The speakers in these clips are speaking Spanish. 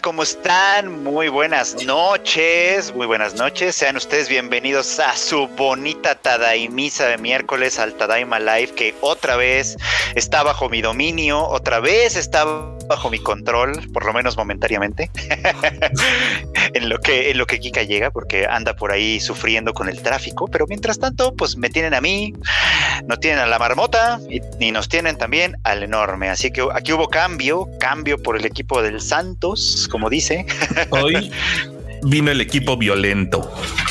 ¿cómo están? Muy buenas noches, muy buenas noches. Sean ustedes bienvenidos a su bonita Tadaimisa de miércoles al Tadaima Live, que otra vez está bajo mi dominio, otra vez está bajo mi control, por lo menos momentáneamente, en lo que en lo que Kika llega, porque anda por ahí sufriendo con el tráfico. Pero mientras tanto, pues me tienen a mí, no tienen a la marmota y, nos tienen también al enorme. Así que aquí hubo cambio, cambio por el equipo del Santos, como dice. Hoy vino el equipo violento.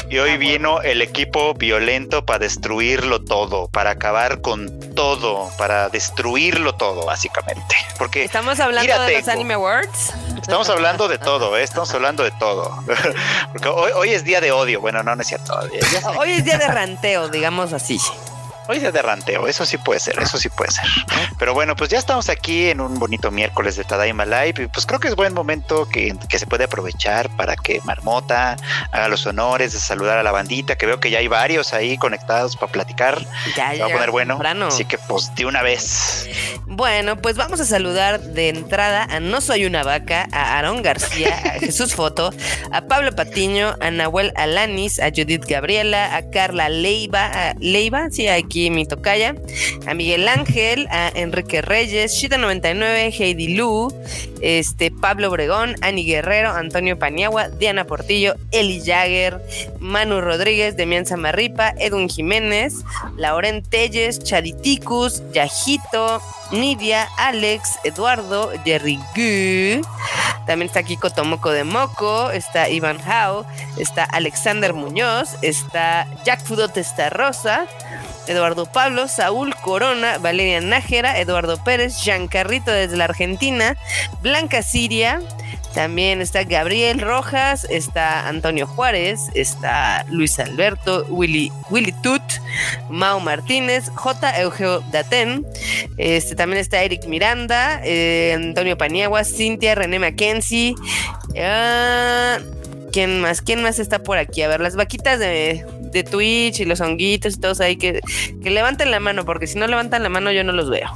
Y hoy vino el equipo violento para destruirlo todo, para acabar con todo, para destruirlo todo, básicamente. Porque estamos hablando de los Anime Awards. Estamos hablando de todo, ¿eh? estamos hablando de todo. Porque hoy, hoy, es día de odio. Bueno, no, no es cierto. Hoy es día de ranteo, digamos así. Hoy de ranteo, eso sí puede ser, eso sí puede ser. Pero bueno, pues ya estamos aquí en un bonito miércoles de Tadaima Live y pues creo que es buen momento que, se puede aprovechar para que Marmota haga los honores de saludar a la bandita, que veo que ya hay varios ahí conectados para platicar. Ya, ya. Va a poner bueno. Así que pues de una vez. Bueno, pues vamos a saludar de entrada a No Soy una Vaca, a Aarón García, a Jesús Foto, a Pablo Patiño, a Nahuel Alanis, a Judith Gabriela, a Carla Leiva, a Leiva, sí, aquí mi tocaya, a Miguel Ángel, a Enrique Reyes, Shita99, Heidi Lu, este, Pablo Obregón, Ani Guerrero, Antonio Paniagua, Diana Portillo, Eli Jagger, Manu Rodríguez, Demian Samarripa, Edwin Jiménez, Lauren Telles, Chaditicus, Yajito, Nidia, Alex, Eduardo, Jerry Gu. También está Kiko Tomoco de Moco, está Iván Hao, está Alexander Muñoz, está Jack Fudote Rosa, Eduardo Pablo, Saúl Corona, Valeria Nájera, Eduardo Pérez, Giancarrito desde la Argentina, Blanca Siria, también está Gabriel Rojas, está Antonio Juárez, está Luis Alberto, Willy, Tut, Mao Martínez, J. Eugeo Daten, este, también está Eric Miranda, eh, Antonio Paniagua, Cintia, René Mackenzie. Ah, ¿Quién más? ¿Quién más está por aquí? A ver, las vaquitas de, de Twitch y los honguitos y todos ahí que, que levanten la mano, porque si no levantan la mano yo no los veo.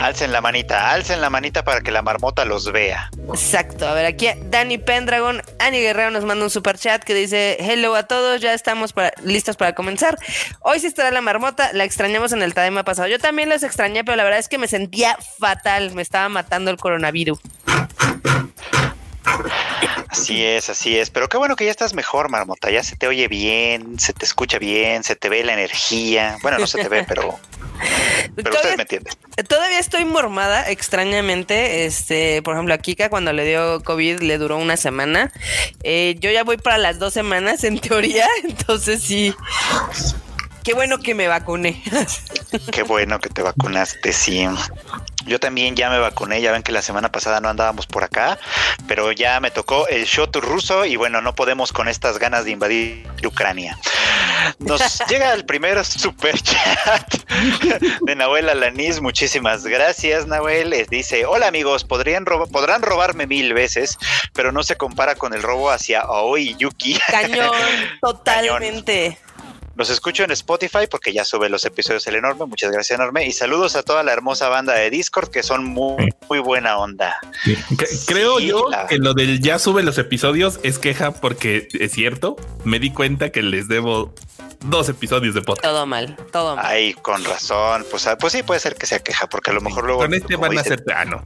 Alcen la manita, alcen la manita para que la marmota los vea. Exacto. A ver, aquí Dani Pendragon, Ani Guerrero nos manda un super chat que dice: Hello a todos, ya estamos listos para comenzar. Hoy sí estará la marmota, la extrañamos en el Tadema pasado. Yo también los extrañé, pero la verdad es que me sentía fatal, me estaba matando el coronavirus. Así es, así es. Pero qué bueno que ya estás mejor, Marmota. Ya se te oye bien, se te escucha bien, se te ve la energía. Bueno, no se te ve, pero. Pero ustedes me entienden. Todavía estoy mormada, extrañamente. Este, por ejemplo, a Kika cuando le dio COVID le duró una semana. Eh, yo ya voy para las dos semanas en teoría, entonces sí. Qué bueno que me vacuné. Qué bueno que te vacunaste, sí. Yo también ya me vacuné, ya ven que la semana pasada no andábamos por acá, pero ya me tocó el shot ruso y bueno, no podemos con estas ganas de invadir Ucrania. Nos llega el primer super chat de Nahuel Alanis, muchísimas gracias Nahuel. Dice, hola amigos, podrían podrán robarme mil veces, pero no se compara con el robo hacia Aoi Yuki. Cañón, totalmente. Los escucho en Spotify porque ya sube los episodios el enorme. Muchas gracias, enorme. Y saludos a toda la hermosa banda de Discord que son muy, muy buena onda. Creo yo que lo del ya sube los episodios es queja porque es cierto. Me di cuenta que les debo dos episodios de podcast. Todo mal, todo mal. Ay, con razón. Pues, ah, pues sí, puede ser que sea queja porque a lo mejor luego. Con este van a ser. Ah, no.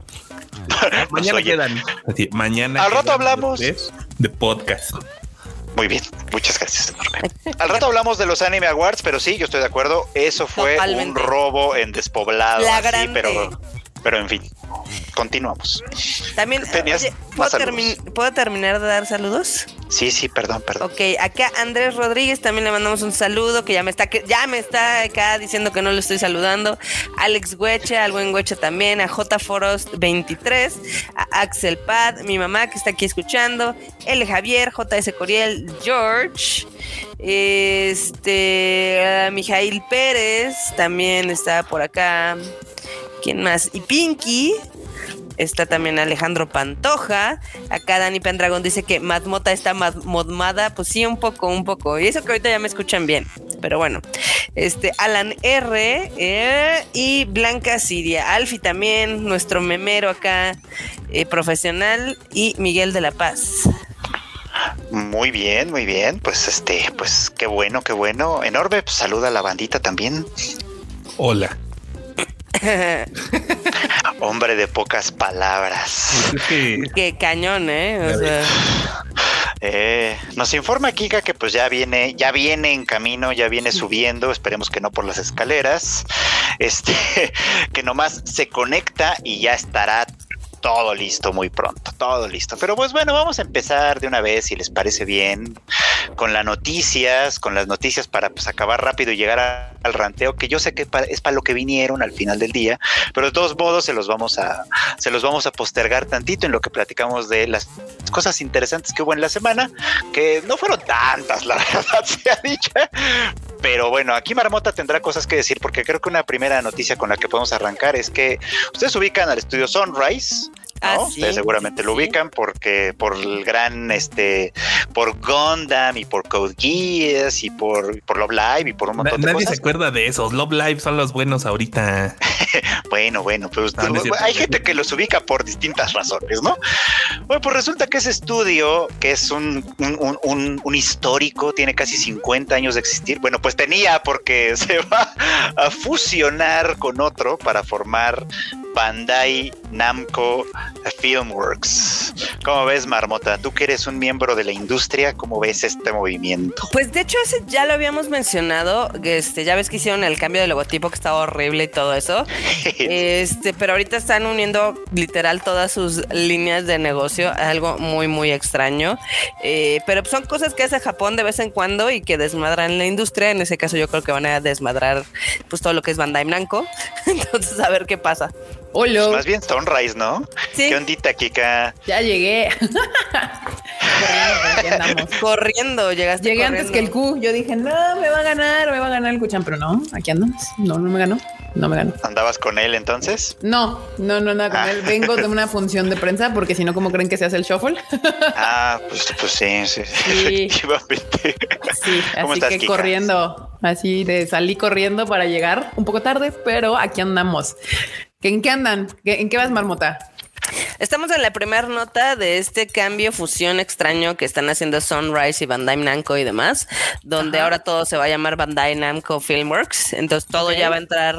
mañana quedan. mañana. Al rato hablamos de podcast. Muy bien, muchas gracias. Al rato hablamos de los Anime Awards, pero sí, yo estoy de acuerdo. Eso fue un robo en despoblado. La así, pero, pero en fin, continuamos. También, ¿puedo, terminar de dar saludos? Sí, sí, perdón, perdón. Ok, acá Andrés Rodríguez también le mandamos un saludo que ya me está ya me está acá diciendo que no lo estoy saludando. Alex Hueche, al buen Hueche también, a J Foros 23, a Axel Pad, mi mamá que está aquí escuchando, L Javier, JS Coriel, George, este, a Mijail Pérez también está por acá. ¿Quién más? Y Pinky. Está también Alejandro Pantoja. Acá Dani Pendragon dice que Madmota está modmada. Pues sí, un poco, un poco. Y eso que ahorita ya me escuchan bien. pero bueno. Este, Alan R. eh, y Blanca Siria. Alfi también, nuestro memero acá, eh, profesional. Y Miguel de la Paz. Muy bien, muy bien. Pues este, pues qué bueno, qué bueno. Enorme, pues saluda a la bandita también. Hola. Hombre de pocas palabras. Es que Qué cañón, ¿eh? O sea, Eh, nos informa Kika que pues ya viene, ya viene en camino, ya viene subiendo, esperemos que no por las escaleras, este, que nomás se conecta y ya estará todo listo muy pronto, todo listo. Pero pues bueno, vamos a empezar de una vez, si les parece bien, con las noticias, con las noticias para pues acabar rápido y llegar al ranteo, que yo sé que es para lo que vinieron al final del día, pero de todos modos se los vamos a, se los vamos a postergar tantito en lo que platicamos de las cosas interesantes que hubo en la semana, que no fueron tantas, la verdad sea dicha. Pero bueno, aquí Marmota tendrá cosas que decir porque creo que una primera noticia con la que podemos arrancar es que ustedes ubican al estudio Sunrise. ¿No? Ah, sí, Ustedes seguramente sí, lo sí. ubican porque por el gran este por Gundam y por Code Geass y por, por Love Live y por un na- montón de nadie se cosas. acuerda de esos. Love Live son los buenos ahorita. Bueno, bueno, pues No, no es cierto. hay gente que los ubica por distintas razones, ¿no? Bueno, pues resulta que ese estudio, que es un, un, un- un- un histórico, tiene casi 50 años de existir. Bueno, pues tenía porque se va a fusionar con otro para formar Bandai Namco Filmworks. ¿Cómo ves, Marmota? Tú que eres un miembro de la industria, ¿cómo ves este movimiento? Pues de hecho ese ya lo habíamos mencionado, este, ya ves que hicieron el cambio de logotipo que estaba horrible y todo eso, este, pero ahorita están uniendo literal todas sus líneas de negocio, algo muy muy extraño, Eh, pero son cosas que hace Japón de vez en cuando y que desmadran la industria, en ese caso yo creo que van a desmadrar pues todo lo que es Bandai Namco, entonces a ver qué pasa. Pues más bien Sunrise, ¿no? Sí, ¿Qué ondita, Kika? ya llegué. Corriendo, pero aquí andamos. corriendo, llegaste Llegué antes que el. Q. Yo dije, no, me va a ganar, me va a ganar el Kuchan, pero no, aquí andamos. No, no me ganó. No me ganó. ¿Andabas con él entonces? No, no, no, nada con Ah. él. Vengo de una función de prensa porque si no, ¿cómo creen que se hace el shuffle? Ah, pues, pues sí, sí, Sí. efectivamente. Sí, ¿Cómo así estás, que Kika? corriendo, así de salí corriendo para llegar un poco tarde, pero aquí andamos. ¿En qué andan? ¿Qué- ¿En qué vas, Marmota? Estamos en la primera nota de este cambio, fusión extraño que están haciendo Sunrise y Bandai Namco y demás, donde ahora todo se va a llamar Bandai Namco Filmworks. Entonces todo ya va a entrar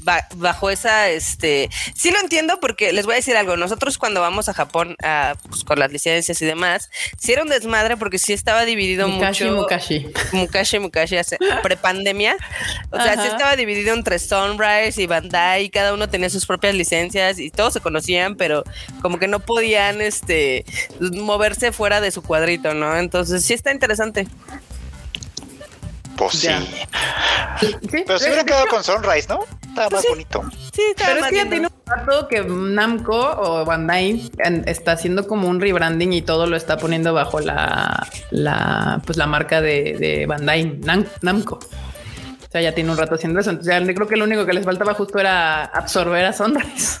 ba- bajo esa, este, sí lo entiendo porque les voy a decir algo. Nosotros cuando vamos a Japón a, pues, con las licencias y demás, sí era un desmadre porque sí estaba dividido Mukashi, mucho. Mukashi. Mukashi Mukashi hace prepandemia. O sea, sí estaba dividido entre Sunrise y Bandai, cada uno tenía sus propias licencias y todos se conocían, pero como que no podían este moverse fuera de su cuadrito, ¿no? Entonces sí está interesante. Pues sí. Sí, Pero se hubiera quedado con Sunrise, ¿no? Estaba Pues más sí. bonito. Sí, estaba Pero es más que tiene un rato que Namco o Bandai está haciendo como un rebranding y todo lo está poniendo bajo la, la pues la marca de, de Bandai Nam- Namco. O sea, ya tiene un rato haciendo eso. Entonces, ya creo que lo único que les faltaba justo era absorber a Sunrise.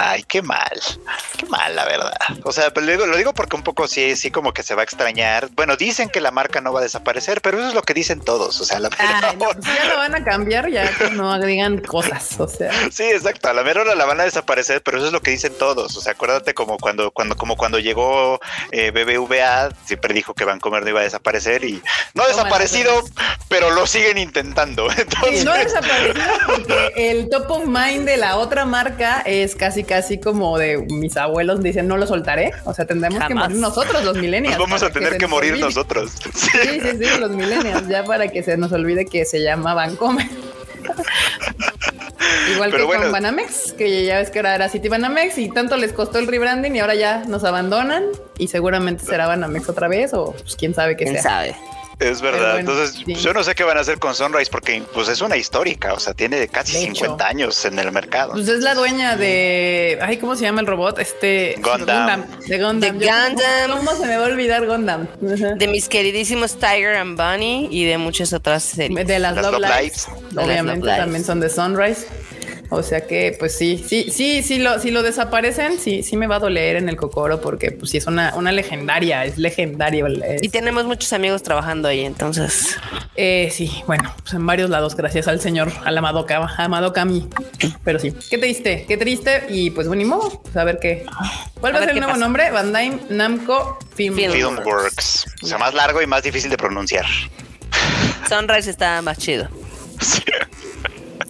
Ay, qué mal, qué mal, la verdad. O sea, lo digo, lo digo porque un poco sí, sí, como que se va a extrañar. Bueno, dicen que la marca no va a desaparecer, pero eso es lo que dicen todos. O sea, la no, hora- pues ya lo van a cambiar, ya que no digan cosas. O sea, Sí, exacto. A la mera hora la van a desaparecer, pero eso es lo que dicen todos. O sea, acuérdate como cuando, cuando, como cuando llegó eh, BBVA, siempre dijo que Vancomer no iba a desaparecer y no ha desaparecido, pero lo siguen intentando. Entonces, no ha desaparecido porque el top of mind de la otra marca es casi, casi como de mis abuelos dicen no lo soltaré. O sea, tendremos que morir nosotros, los millennials. nos vamos a tener que morir olvide. nosotros. Sí. Sí, sí, sí, los millennials, ya para que se nos olvide que se llama Bancomer. Igual Pero que bueno. con Banamex, que ya ves que ahora era City Banamex y tanto les costó el rebranding y ahora ya nos abandonan y seguramente será Banamex otra vez o pues quién sabe qué ¿Quién sea. sabe? Es verdad. bueno, Entonces, sí. yo no sé qué van a hacer con Sunrise porque pues es una histórica, o sea, tiene casi De hecho. 50 años en el mercado. Pues es la dueña de. Ay, ¿cómo se llama el robot? Este. Gundam. De Gundam. De Yo- Gundam. ¿Cómo se me va a olvidar Gundam? De mis queridísimos Tiger and Bunny y de muchas otras series. De las, Las Love Love Lives. Obviamente Love Lives. también son de Sunrise. O sea que, pues sí, sí, sí, sí lo, si lo desaparecen, sí, sí me va a doler en el cocoro porque pues sí es una, una legendaria, es legendaria. Y tenemos muchos amigos trabajando ahí, entonces. Eh, sí, bueno, pues en varios lados, gracias al señor, al amado, amado Cami. Pero sí, qué triste, qué triste. Y pues bueno, ni modo, pues a ver qué. ¿Cuál va a ser el nuevo nombre? Bandai Namco Film Filmworks. O sea, más largo y más difícil de pronunciar. Sunrise está más chido. Sí.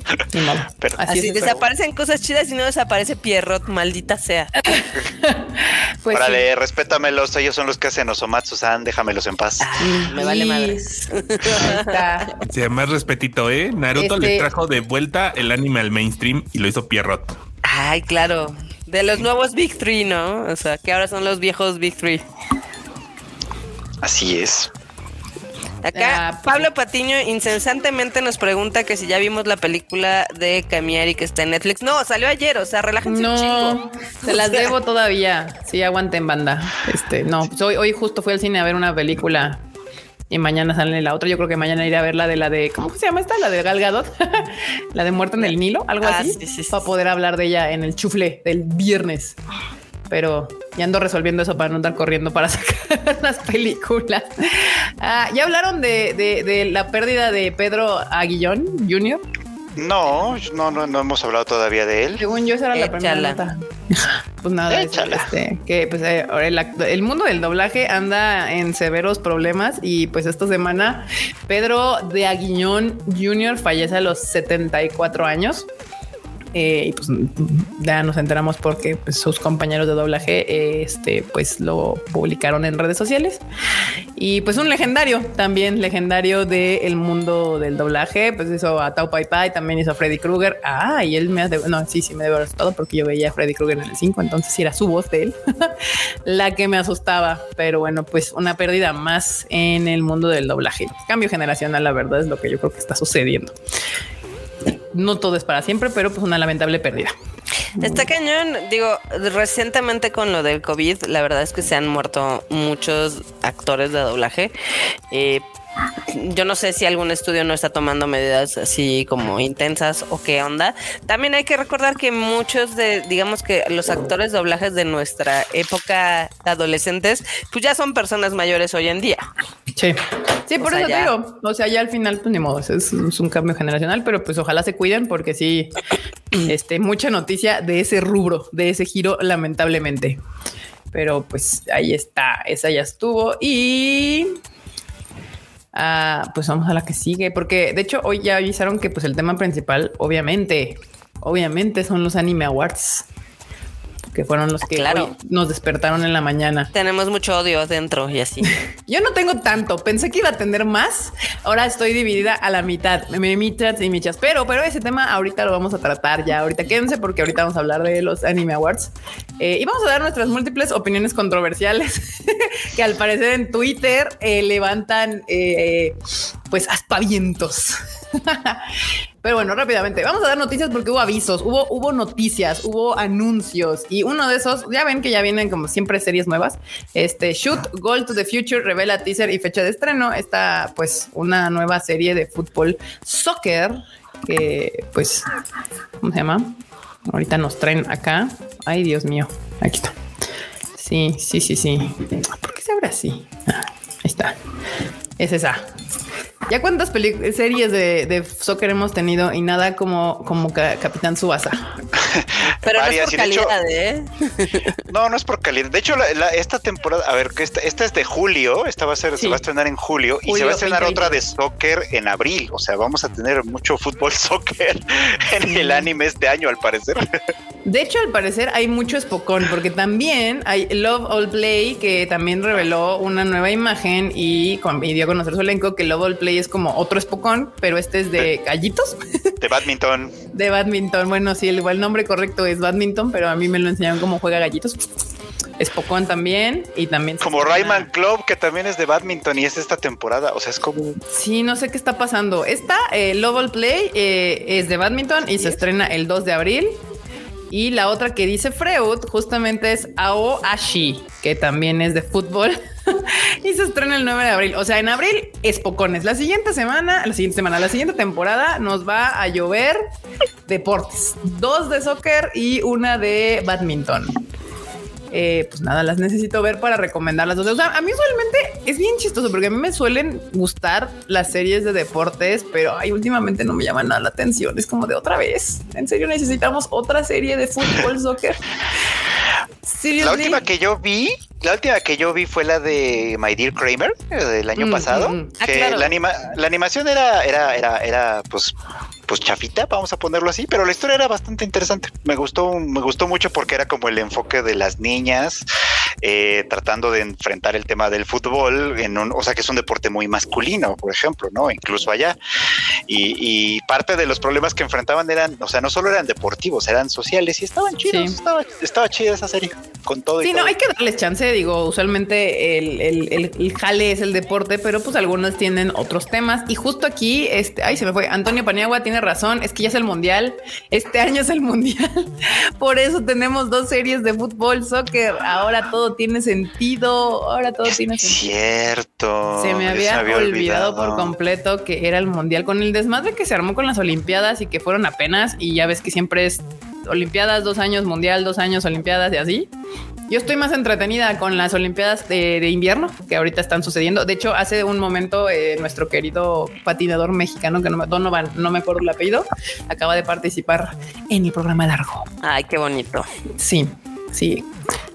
así, desaparecen cosas chidas y no desaparece Pierrot, maldita sea. pues Órale, respétamelos, ellos son los que hacen Osomatsu-san, déjamelos en paz. Ah, me vale madres. Sí, más respetito, ¿eh? Naruto le este trajo de vuelta el anime al mainstream y lo hizo Pierrot. Ay, claro. De los nuevos Big Three, ¿no? O sea, que ahora son los viejos Big Three. Así es. Acá ah, Pablo Patiño incesantemente nos pregunta que si ya vimos la película de Camiari que está en Netflix. No, salió ayer, o sea, relájense no, un chingo. Se las debo todavía. Sí, aguanten banda. Este, no, pues hoy, hoy justo fui al cine a ver una película y mañana sale la otra. Yo creo que mañana iré a ver la de la de ¿cómo se llama esta? La de Gal Gadot, la de Muerte en el Nilo, algo ah, así, para poder hablar de ella en el chufle del viernes pero ya ando resolviendo eso para no andar corriendo para sacar las películas. Ah, ¿Ya hablaron de, la pérdida de Pedro Aguillón Jr.? No, no, no, no hemos hablado todavía de él. Según yo, esa era la primera nota. Pues nada, este, que pues eh, el, el, mundo del doblaje anda en severos problemas y pues esta semana Pedro de Aguillón Jr. fallece a los 74 años. Eh, y pues ya nos enteramos porque pues, sus compañeros de doblaje este, pues lo publicaron en redes sociales. Y pues un legendario, también legendario del mundo del doblaje, pues hizo a Tau Pai Pai, también hizo a Freddy Krueger. Ah, y él me hace, no, sí, sí me debe haber asustado porque yo veía a Freddy Krueger en el 5, entonces era su voz de él la que me asustaba. Pero bueno, pues una pérdida más en el mundo del doblaje. Cambio generacional, la verdad, es lo que yo creo que está sucediendo no todo es para siempre, pero pues una lamentable pérdida. Está cañón, digo, recientemente con lo del COVID, la verdad es que se han muerto muchos actores de doblaje. Eh, yo no sé si algún estudio no está tomando medidas así como intensas o qué onda. También hay que recordar que muchos de, digamos que los actores doblajes de nuestra época adolescentes, pues ya son personas mayores hoy en día. Sí, sí, por eso te digo. O sea, ya al final, pues ni modo, es, un cambio generacional, pero pues ojalá se cuiden porque sí, este, mucha noticia de ese rubro, de ese giro, lamentablemente. Pero pues ahí está, esa ya estuvo y Ah, pues vamos a la que sigue, porque de hecho hoy ya avisaron que pues el tema principal, obviamente, obviamente son los Anime Awards que fueron los que nos despertaron en la mañana. Tenemos mucho odio dentro y así. Yo no tengo tanto, pensé que iba a tener más. Ahora estoy dividida a la mitad, michas y michas, pero, pero ese tema ahorita lo vamos a tratar ya. Ahorita quédense porque ahorita vamos a hablar de los Anime Awards eh, y vamos a dar nuestras múltiples opiniones controversiales que al parecer en Twitter eh, levantan eh, pues aspavientos. Pero bueno, rápidamente, vamos a dar noticias porque hubo avisos, hubo, hubo noticias, hubo anuncios y uno de esos, ya ven que ya vienen como siempre series nuevas. Este Shoot Goal to the Future revela teaser y fecha de estreno. Está pues una nueva serie de fútbol soccer que pues, ¿cómo se llama? Ahorita nos traen acá. Ay, Dios mío, aquí está. Sí, sí, sí, sí. ¿Por qué se abre así? Ah, ahí está. Es esa. ¿Ya cuántas series de, de, soccer hemos tenido y nada como, como Capitán Subasa? Pero no es por calidad, ¿eh? No, no es por calidad. De hecho, esta temporada, a ver, que esta, esta, es de julio, esta va a ser, se va a estrenar en julio, y se va a estrenar otra de soccer en abril. O sea, vamos a tener mucho fútbol soccer en el anime este año, al parecer. De hecho, al parecer hay mucho espocón, porque también hay Love All Play, que también reveló una nueva imagen y, y dio a conocer su elenco que Love All Play es como otro espocón, pero este es de gallitos. De badminton. de badminton. Bueno, sí, el, igual nombre correcto es badminton, pero a mí me lo enseñaron cómo juega gallitos. Espocón también y también como Rayman Club que también es de badminton y es esta temporada, o sea es como sí no sé qué está pasando. Esta eh, Love All Play eh, es de badminton y se estrena el 2 de abril y la otra que dice Freud justamente es Ao Ashi, que también es de fútbol. y se estrena el 9 de abril. O sea, en abril es pocones. La siguiente semana, la siguiente semana, la siguiente temporada nos va a llover deportes, dos de soccer y una de badminton. Eh, pues nada, las necesito ver para recomendarlas. O sea, a mí usualmente es bien chistoso porque a mí me suelen gustar las series de deportes, pero ay, últimamente no me llaman nada la atención. Es como de otra vez. En serio, necesitamos otra serie de fútbol, soccer. La última que yo vi, la última que yo vi fue la de My Dear Kramer del año mm, pasado. Mm, mm. Ah, que la, anima, la animación era, era, era, era, pues, pues chafita, vamos a ponerlo así, pero la historia era bastante interesante. Me gustó, me gustó mucho porque era como el enfoque de las niñas eh, tratando de enfrentar el tema del fútbol en un, o sea que es un deporte muy masculino, por ejemplo, ¿no? Incluso allá. Y, parte de los problemas que enfrentaban eran, o sea, no solo eran deportivos, eran sociales y estaban chidos, estaba, estaba chida esa serie con todo. Sí, no, hay que darles chance, digo, usualmente el, el, el, jale es el deporte, pero pues algunos tienen otros temas y justo aquí, este, ay, se me fue, Antonio Paniagua tiene razón, es que ya es el mundial, este año es el mundial, por eso tenemos dos series de fútbol, soccer, ahora todo tiene sentido, ahora todo tiene sentido. Cierto. Se me había, olvidado, por completo que era el mundial con el desmadre que se armó con las Olimpiadas y que fueron apenas y ya ves que siempre es Olimpiadas, dos años mundial, dos años Olimpiadas y así. Yo estoy más entretenida con las Olimpiadas de, invierno que ahorita están sucediendo. De hecho, hace un momento eh, nuestro querido patinador mexicano, que no me, Donovan, no me acuerdo el apellido, acaba de participar en el programa largo. Ay, qué bonito. Sí, sí.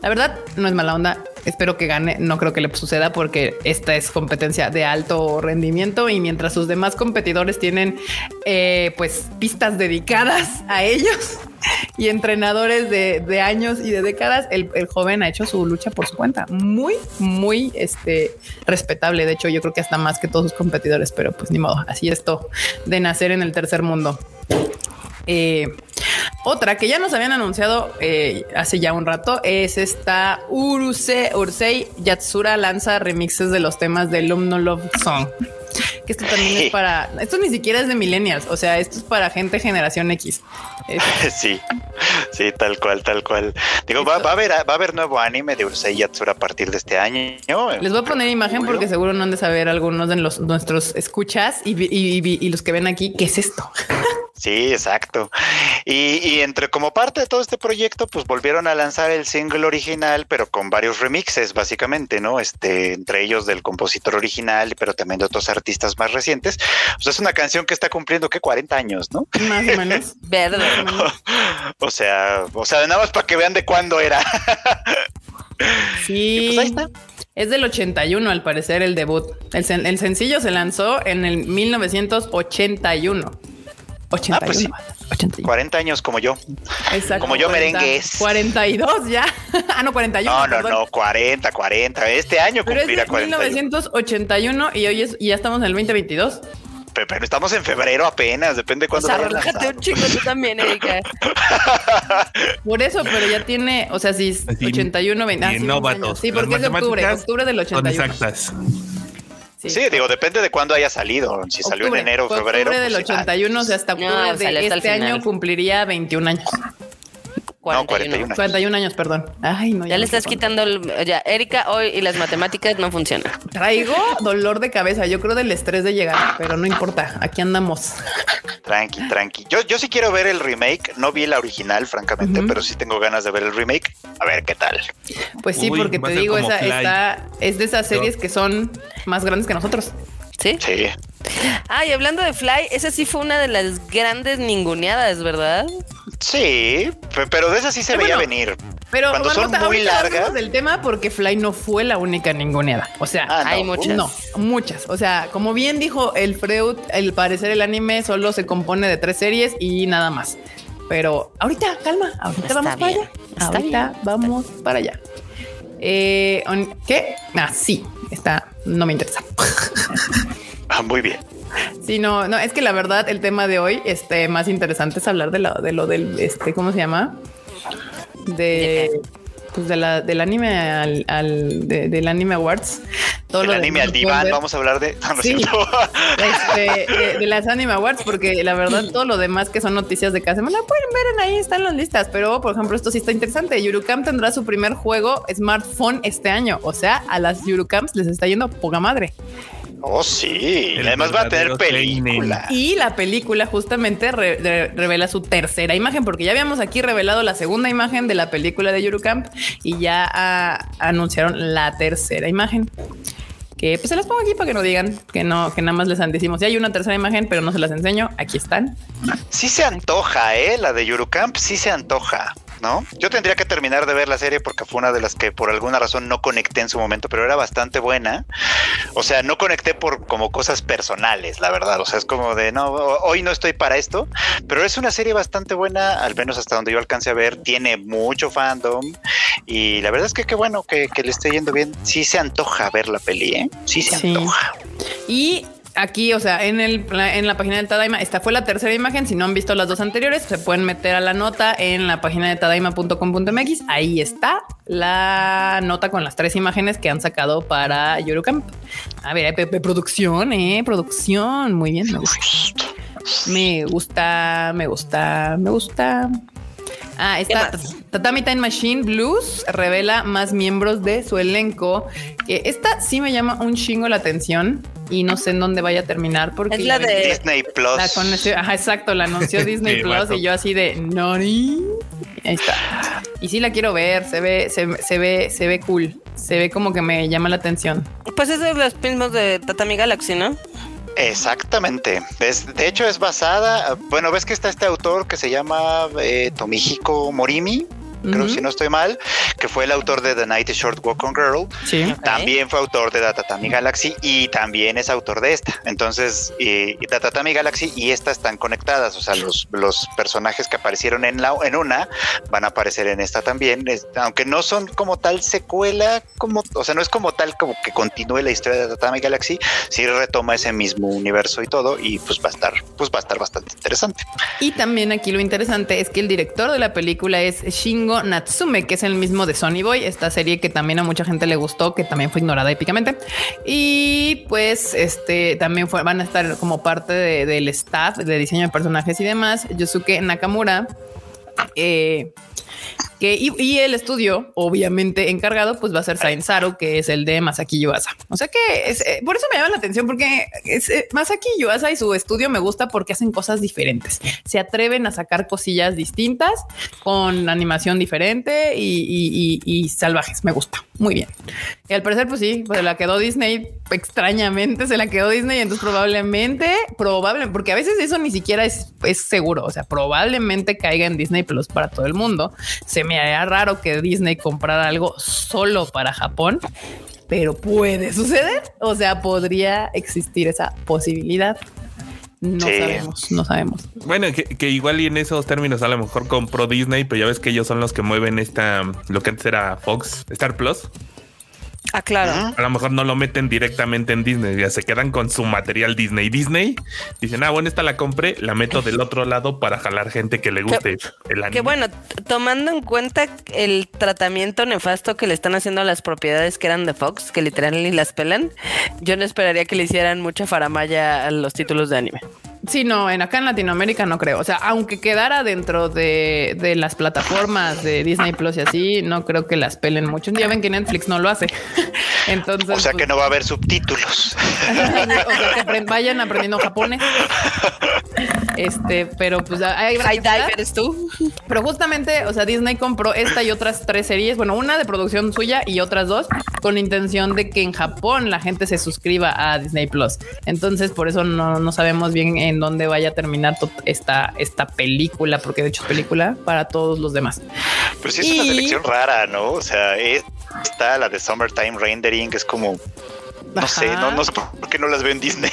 La verdad, no es mala onda. Espero que gane. No creo que le suceda porque esta es competencia de alto rendimiento y mientras sus demás competidores tienen eh, pues pistas dedicadas a ellos y entrenadores de, años y de décadas, el, joven ha hecho su lucha por su cuenta. Muy, muy este, respetable. De hecho, yo creo que hasta más que todos sus competidores, pero pues ni modo. Así esto de nacer en el tercer mundo. Eh, otra que ya nos habían anunciado eh, hace ya un rato es esta Uruse, Ursei Yatsura lanza remixes de los temas de Lumno Love Song. Que esto también es para. Esto ni siquiera es de millennials, o sea, esto es para gente generación X. Sí, sí, tal cual, tal cual. Digo, va, a haber, va a haber nuevo anime de Urusei Yatsura a partir de este año. Les voy a poner imagen porque seguro no han de saber algunos de los, nuestros escuchas y, y los que ven aquí qué es esto. Sí, exacto. Y, entre como parte de todo este proyecto, pues volvieron a lanzar el single original, pero con varios remixes, básicamente, ¿no? Este, entre ellos del compositor original, pero también de otros artistas más recientes. Pues es una canción que está cumpliendo que 40 años, ¿no? Más o menos. Verde. o sea, o sea, nada más para que vean de cuándo era. sí. pues ahí está. Es del 81, al parecer, el debut. El, el sencillo se lanzó en el 1981. 81. 40 años como yo. Exacto. Como yo merengues. 42 ya. ah, no, 41. No, no, no, 40, 40. Este año cumplirá 40. 1981 y hoy es, y ya estamos en el 2022. Pero, estamos en febrero apenas, depende de cuándo. O sea, un chico tú también, Erika. Por eso, pero ya tiene, o sea, si 81, 20. Ah, sí, porque es octubre, octubre del 81. exactas. Sí, digo, depende de cuándo haya salido. Si salió en enero o febrero. Octubre del 81, pues, o sea, hasta octubre de este año cumpliría 21 años. 41. No, 41 41 años, perdón. Ay, no. Ya, le estás quitando. El, ya, Erika, hoy y las matemáticas no funcionan. Traigo dolor de cabeza. Yo creo del estrés de llegar, pero no importa. Aquí andamos. Tranqui, tranqui. Yo, yo sí quiero ver el remake. No vi la original, francamente, pero sí tengo ganas de ver el remake. A ver qué tal. Pues sí, porque te digo, esa está, es de esas series que son más grandes que nosotros. Sí. Sí. Ah, y hablando de Fly, esa sí fue una de las grandes ninguneadas, ¿verdad? Sí, pero de esa sí se veía venir. Pero cuando son muy largas del tema porque Fly no fue la única ninguneada. O sea, ah, hay muchas. No, muchas. O sea, como bien dijo el Freud, el parecer el anime solo se compone de tres series y nada más. Pero ahorita, calma, ahorita vamos para allá. ahorita vamos para allá. Eh, ¿Qué? Ah, sí, está, no me interesa. ah, muy bien. Sí, no, no, es que la verdad el tema de hoy, este, más interesante es hablar de lo, de lo del, este, ¿cómo se llama? De, pues de la, del anime al, al del anime awards. Todo el anime al diván, vamos a hablar de, este, de, las anime awards, porque la verdad todo lo demás que son noticias de cada semana pueden ver en ahí, están las listas, pero por ejemplo esto sí está interesante. Yurukam tendrá su primer juego smartphone este año, o sea, a las Yurukams les está yendo poca madre. Oh, sí. Además va a tener película. Y la película justamente revela su tercera imagen, porque ya habíamos aquí revelado la segunda imagen de la película de Camp y ya ah, anunciaron la tercera imagen. Que pues se las pongo aquí para que no digan que no, que nada más les decimos. Si hay una tercera imagen, pero no se las enseño. Aquí están. Sí se antoja, eh, la de Camp sí se antoja. ¿No? Yo tendría que terminar de ver la serie porque fue una de las que por alguna razón no conecté en su momento, pero era bastante buena. O sea, no conecté por como cosas personales, la verdad. O sea, es como de no, hoy no estoy para esto, pero es una serie bastante buena, al menos hasta donde yo alcance a ver. Tiene mucho fandom y la verdad es que qué bueno que, le esté yendo bien. Sí se antoja ver la peli, ¿eh? Sí se antoja. Y aquí, o sea, en, el, en la página de Tadaima, esta fue la tercera imagen. Si no han visto las dos anteriores, se pueden meter a la nota en la página de tadaima.com.mx. Ahí está la nota con las tres imágenes que han sacado para Eurocamp. A ver, Pepe, producción, eh, producción. Muy bien, me gusta. Me gusta, me gusta, me gusta. Ah, esta Tatami Time Machine Blues revela más miembros de su elenco. esta sí me llama un chingo la atención y no sé en dónde vaya a terminar porque es la de Disney Plus. ajá, exacto, la anunció Disney Plus y yo así de Nori. Ahí está. Y sí la quiero ver, se ve, se, ve, se ve cool. Se ve como que me llama la atención. Pues es de los mismos de Tatami Galaxy, ¿no? Exactamente. de hecho, es basada. Bueno, ves que está este autor que se llama eh, Tomihiko Morimi creo si no estoy mal, que fue el autor de The Night Short Walk on Girl. Sí. También fue autor de Datatami Galaxy y también es autor de esta. Entonces, y, Datatami Galaxy y esta están conectadas. O sea, los, los personajes que aparecieron en, la, en una van a aparecer en esta también. aunque no son como tal secuela, como, o sea, no es como tal como que continúe la historia de Datatami Galaxy, sí retoma ese mismo universo y todo, y pues va a estar, pues va a estar bastante interesante. Y también aquí lo interesante es que el director de la película es Shingo Natsume, que es el mismo de Sony Boy, esta serie que también a mucha gente le gustó, que también fue ignorada épicamente. Y pues este también van a estar como parte del staff de diseño de personajes y demás. Yosuke Nakamura. Eh, y, el estudio, obviamente encargado, pues va a ser Sainzaro, que es el de Masaki Yuasa. O sea que eh, por eso me llama la atención, porque eh, Masaki Yuasa y su estudio me gusta porque hacen cosas diferentes. Se atreven a sacar cosillas distintas con animación diferente y, salvajes. Me gusta muy bien. Y al parecer, pues sí, pues la quedó Disney extrañamente, se la quedó Disney. Entonces, probablemente, probablemente, porque a veces eso ni siquiera es, es seguro. O sea, probablemente caiga en Disney Plus para todo el mundo. Se me haría raro que Disney comprara algo solo para Japón, pero puede suceder. O sea, podría existir esa posibilidad. No sabemos, no sabemos. Bueno, que, igual y en esos términos a lo mejor compró Disney, pero ya ves que ellos son los que mueven esta, lo que antes era Fox, Star Plus. Ah, claro. A lo mejor no lo meten directamente en Disney, ya se quedan con su material Disney. Disney dicen, ah, bueno, esta la compré, la meto del otro lado para jalar gente que le guste el anime. Que bueno, tomando en cuenta el tratamiento nefasto que le están haciendo a las propiedades que eran de Fox, que literalmente las pelan, yo no esperaría que le hicieran mucha faramaya a los títulos de anime. Sí, no, en acá en Latinoamérica no creo. O sea, aunque quedara dentro de, de, las plataformas de Disney Plus y así, no creo que las pelen mucho. Ya ven que Netflix no lo hace. Entonces, o sea que pues no va a haber subtítulos. o sea que vayan aprendiendo japonés. Este, pero pues hay eres tú. Pero justamente, o sea, Disney compró esta y otras tres series, bueno, una de producción suya y otras dos, con la intención de que en Japón la gente se suscriba a Disney Plus. Entonces, por eso no, no sabemos bien en dónde vaya a terminar esta, esta película, porque de hecho es película para todos los demás. Pero sí es una selección rara, ¿no? O sea, está la de Summertime Rendering, que es como no sé, no, no sé por qué no las veo en Disney.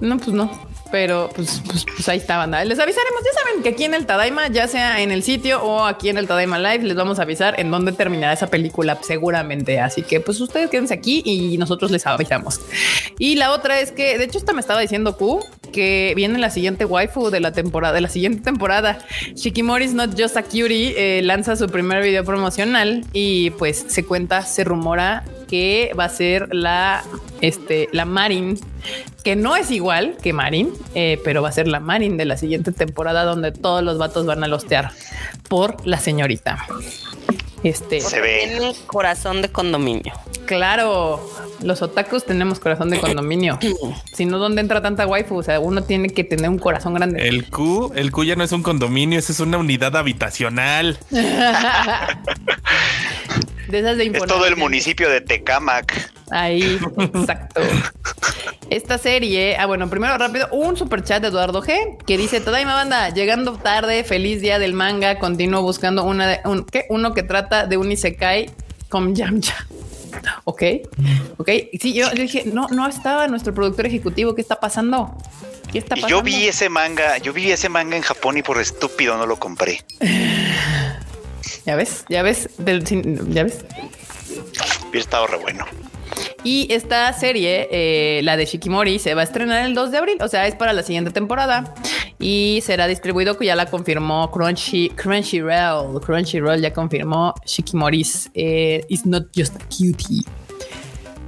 No, pues no pero pues, pues, pues, ahí está, banda. Les avisaremos. Ya saben que aquí en el Tadaima, ya sea en el sitio o aquí en el Tadaima Live, les vamos a avisar en dónde terminará esa película seguramente. Así que pues ustedes quédense aquí y nosotros les avisamos. Y la otra es que, de hecho, esta me estaba diciendo Q que viene la siguiente waifu de la temporada, de la siguiente temporada. Shikimori's Not Just a Cutie eh, lanza su primer video promocional y pues se cuenta, se rumora que va a ser la, este, la Marin que no es igual que Marin, eh, pero va a ser la Marin de la siguiente temporada donde todos los vatos van a lostear por la señorita. Este se ve corazón de condominio. Claro, Los otakus tenemos corazón de condominio. si no, ¿dónde entra tanta waifu? O sea, uno tiene que tener un corazón grande. El Q, el Q ya no es un condominio, esa es una unidad habitacional. de esas de Es todo el municipio de Tecamac. Ahí, exacto. Esta serie, ah, bueno, primero rápido, un super chat de Eduardo G que dice: Tadaima banda, llegando tarde, feliz día del manga. Continúo buscando una de, un, ¿qué? uno que trata de un Isekai con Yamcha. Ok, ok. Sí, yo dije: No, no estaba nuestro productor ejecutivo. ¿Qué está pasando? ¿Qué está pasando? yo vi ese manga, yo vi ese manga en Japón y por estúpido no lo compré. Ya ves, ya ves, del, ya ves. Hubiera estado re bueno. Y esta serie, eh, la de Shikimori, se va a estrenar el 2 de abril, o sea, es para la siguiente temporada y será distribuido que ya la confirmó Crunchy, Crunchyroll. Crunchyroll ya confirmó Shikimori's eh, It's Not Just a Cutie.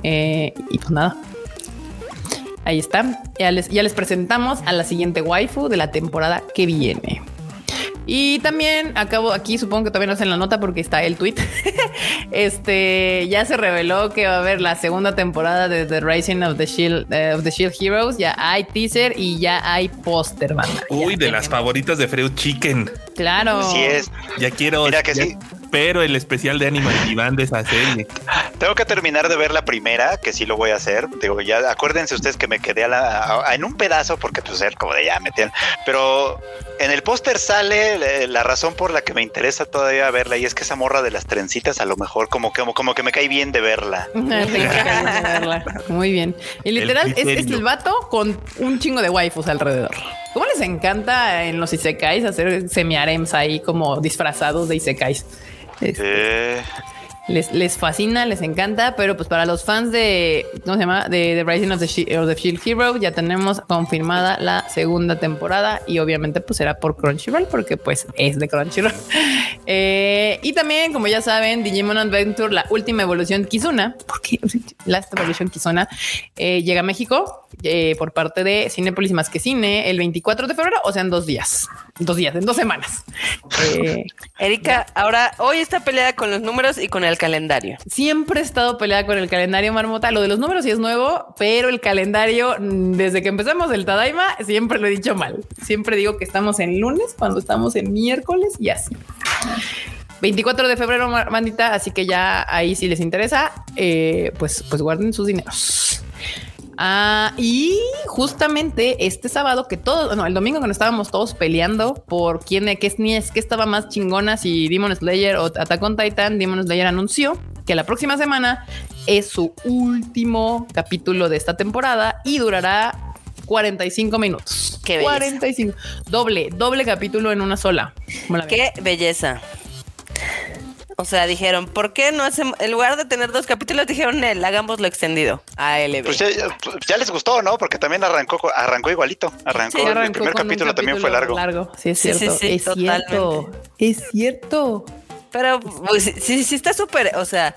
Eh, y pues nada. Ahí está. Ya les, ya les presentamos a la siguiente waifu de la temporada que viene. Y también acabo aquí, supongo que todavía no hacen la nota porque está el tweet. este ya se reveló que va a haber la segunda temporada de The Rising of the Shield eh, of the Shield Heroes. Ya hay teaser y ya hay póster, banda. Uy, Ya de las favoritas de Freud Chicken. Claro. Así es. Ya quiero. Mira que ya- sí. Pero el especial de Animal Divan de esa serie. Tengo que terminar de ver la primera, que sí lo voy a hacer. Digo, ya acuérdense ustedes que me quedé a la- a- en un pedazo porque pues era como de ya metían. Pero en el póster sale eh, la razón por la que me interesa todavía verla y es que esa morra de las trencitas a lo mejor como que, como, como que me cae bien de verla. Muy bien. Y literal, es, es el vato con un chingo de waifus alrededor. ¿Cómo les encanta en los isekais hacer semi-harems ahí como disfrazados de isekais? Este, Eh, les, les fascina, les encanta, pero pues para los fans de, ¿cómo se llama? De The Rising of the, Shi- of the Shield Hero, ya tenemos confirmada la segunda temporada y obviamente pues será por Crunchyroll porque pues es de Crunchyroll. Eh, y también, como ya saben, Digimon Adventure, la última evolución Kizuna, porque Last Evolution Kizuna eh, llega a México eh, por parte de Cinepolis Más que Cine el 24 de febrero, o sea, en dos días, dos días, en dos semanas. Eh, Erika, ahora hoy está peleada con los números y con el calendario. Siempre he estado peleada con el calendario marmota. Lo de los números sí es nuevo, pero el calendario, mm, desde que empezamos el Tadaima, siempre lo he dicho mal. Siempre digo que estamos en lunes cuando estamos en miércoles y así. 24 de febrero, ma- bandita, así que ya ahí si les interesa, eh, pues, pues guarden sus dineros. Ah, y justamente este sábado que todos, no, el domingo que nos estábamos todos peleando por quién, qué es, ni es, qué estaba más chingona, si Demon Slayer o Attack on Titan, Demon Slayer anunció que la próxima semana es su último capítulo de esta temporada y durará 45 minutos. Qué belleza. 45. Doble, doble capítulo en una sola. Qué belleza. O sea, dijeron, ¿por qué no hacemos, en lugar de tener dos capítulos, dijeron, él, hagámoslo extendido. ALB. pues ya, ya les gustó, ¿no? Porque también arrancó, arrancó igualito. Arrancó, Sí, el primer con un capítulo también fue largo. Sí, es Sí, sí, cierto. sí, es cierto. Es cierto. Pero pues, sí, sí está súper, o sea,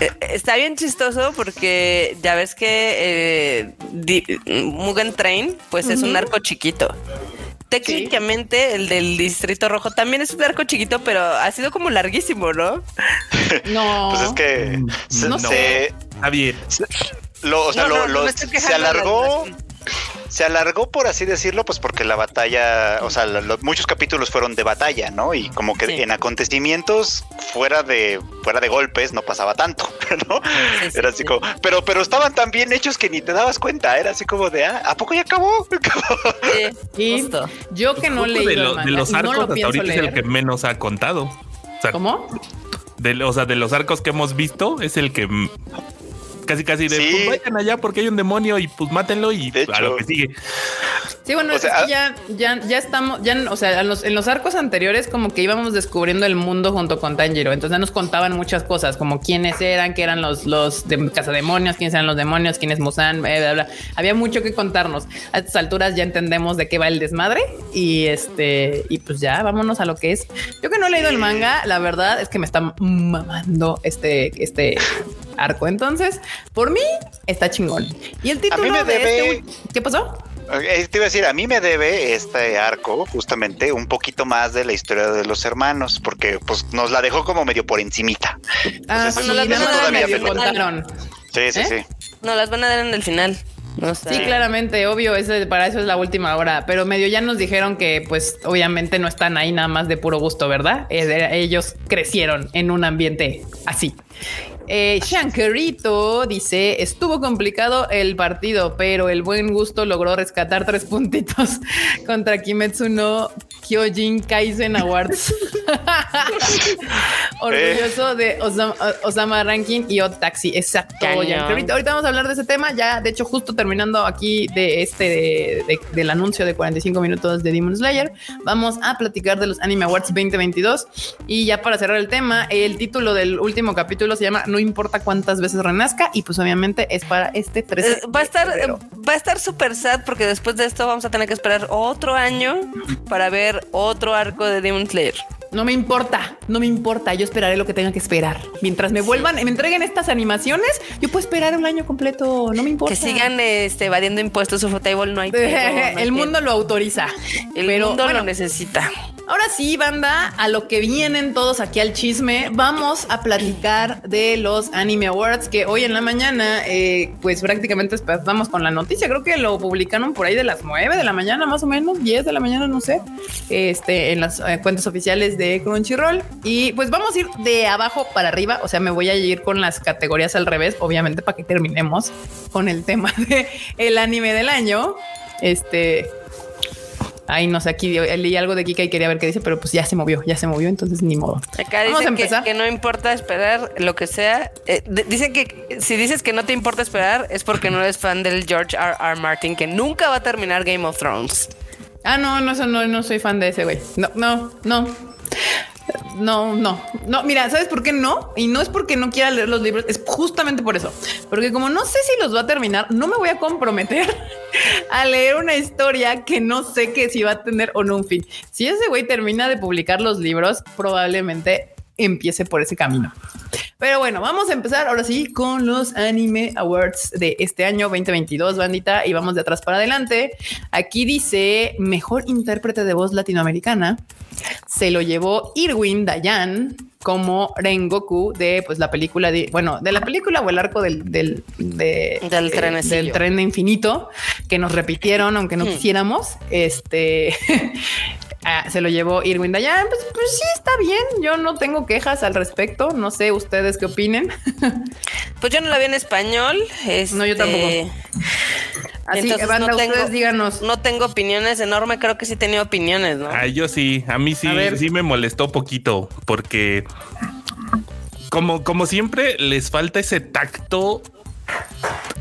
eh, está bien chistoso porque ya ves que eh, Mugen Train, pues es un arco chiquito. Técnicamente el del Distrito Rojo también es un arco chiquito, pero ha sido como larguísimo, ¿no? No. Pues es que Mm, se, no se- Está bien. lo, o sea, No, lo- no, no lo- se alargó. Se alargó, por así decirlo, pues porque la batalla, o sea, muchos capítulos fueron de batalla, ¿no? Y como que Sí. en acontecimientos fuera de fuera de golpes no pasaba tanto, ¿no? Sí, sí, Era así sí. como, pero pero estaban tan bien hechos que ni te dabas cuenta, era así como de, ah, ¿a poco ya acabó? Sí, Y justo. yo que no leí de, lo- de los arcos no lo hasta pienso ahorita es el que menos ha contado. O sea, ¿Cómo? de, o sea, de los arcos que hemos visto, es el que casi casi de Sí. pues vayan allá porque hay un demonio y pues mátenlo y De a lo que sigue. Sí, bueno, O es que ya, ya, ya estamos, ya, o sea, en los, en los arcos anteriores como que íbamos descubriendo el mundo junto con Tanjiro. Entonces ya nos contaban muchas cosas, como quiénes eran, qué eran los, los de cazademonios, quiénes eran los demonios, quién es Musan, bla, bla, bla. Había mucho que contarnos. A estas alturas ya entendemos de qué va el desmadre y este, y pues ya vámonos a lo que es. Yo que no he leído el manga, la verdad es que me está mamando este, este arco. Entonces, por mí está chingón. Y el título me de debe- este, ¿qué pasó? Te iba a decir, a mí me debe este arco justamente un poquito más de la historia de los hermanos, porque pues nos la dejó como medio por encimita. Ah, Entonces, sí, eso más todavía medio contaron. Sí, Sí, sí, ¿Eh? sí. No, las van a dar en el final. O sea, Sí, claramente, obvio, ese, para eso es la última hora, pero medio ya nos dijeron que pues obviamente no están ahí nada más de puro gusto, ¿verdad? Eh, de- ellos crecieron en un ambiente así. Eh, Shankerito dice, estuvo complicado el partido, pero el buen gusto logró rescatar tres puntitos contra Kimetsu no Kyojin Kaisen Awards. Orgulloso de Osama, Osama Ranking y Odd Taxi. Exacto. Shankerito. Ahorita vamos a hablar de ese tema. Ya, de hecho, justo terminando aquí de este de- de- del anuncio de 45 minutos de Demon Slayer, vamos a platicar de los Anime Awards 2022. Y ya para cerrar el tema, el título del último capítulo se llama No importa cuántas veces renazca. Y pues obviamente es para este 13 eh, va a estar, febrero. va a estar súper sad porque después de esto vamos a tener que esperar otro año para ver otro arco de Demon Slayer. No me importa, no me importa. Yo esperaré lo que tenga que esperar. Mientras me vuelvan, me entreguen estas animaciones, yo puedo esperar un año completo. No me importa. Que sigan este, evadiendo impuestos su table, no hay pedo, no hay el mundo pedo. lo autoriza. el pero mundo bueno, lo necesita. Ahora sí, banda, a lo que vienen todos aquí al chisme, vamos a platicar de los Anime Awards que hoy en la mañana, eh, pues prácticamente empezamos con la noticia. Creo que lo publicaron por ahí de las 9 de la mañana, más o menos, 10 de la mañana, no sé, este, en las eh, cuentas oficiales de Crunchyroll. Y pues vamos a ir de abajo para arriba, o sea, me voy a ir con las categorías al revés, obviamente, para que terminemos con el tema de el anime del año. Este, Ay, no sé, aquí leí algo de Kika y quería ver qué dice, pero pues ya se movió, ya se movió, entonces ni modo. Acá Vamos a que, empezar. que no importa esperar lo que sea. Eh, dicen que si dices que no te importa esperar es porque no eres fan del George R. R. Martin, que nunca va a terminar Game of Thrones. Ah, no, no, no, no soy fan de ese güey. No, no, no. No, no, no. Mira, ¿sabes por qué no? Y no es porque no quiera leer los libros, es justamente por eso. Porque como no sé si los va a terminar, no me voy a comprometer a leer una historia que no sé que si va a tener o no un fin. Si ese güey termina de publicar los libros, probablemente empiece por ese camino. Pero bueno, vamos a empezar ahora sí con los Anime Awards de este año 2022, bandita, y vamos de atrás para adelante. Aquí dice mejor intérprete de voz latinoamericana. Se lo llevó Irwin Dayan como Rengoku de pues la película de bueno de la película o el arco del del, de- Del eh, del tren de infinito que nos repitieron aunque no Hmm. quisiéramos este ah, se lo llevó Irwin Dayan pues, pues sí está bien yo no tengo quejas al respecto no sé ustedes qué opinen Pues yo no la vi en español. No, yo este, tampoco. así Entonces, banda no tengo- ustedes díganos No tengo opiniones enorme, creo que sí tenía opiniones, ¿no? Ay, yo sí, a mí sí, A sí me molestó poquito porque como, como siempre les falta ese tacto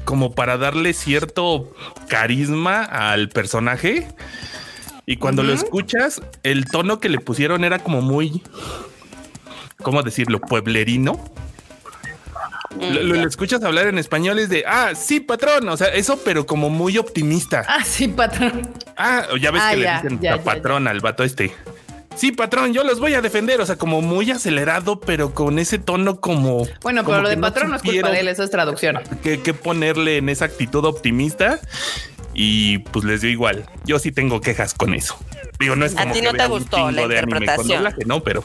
como para darle cierto carisma al personaje. Y cuando lo escuchas, el tono que le pusieron era como muy, ¿cómo decirlo? Pueblerino. Lo, lo- lo escuchas hablar en español es de, ah, sí, patrón. O sea, eso, pero como muy optimista. ah sí patrón Ah, ya ves Ah, que ya, le dicen ya, la ya, patrón al vato este. Sí, patrón, yo los voy a defender. O sea, como muy acelerado, pero con ese tono como. bueno como pero lo de patrón no es culpa de él eso es traducción Que, que ponerle en esa actitud optimista. Y pues les dio igual. Yo sí tengo quejas con eso. Digo, no es A como ti que no te vea un gustó la interpretación. doblaje, no, pero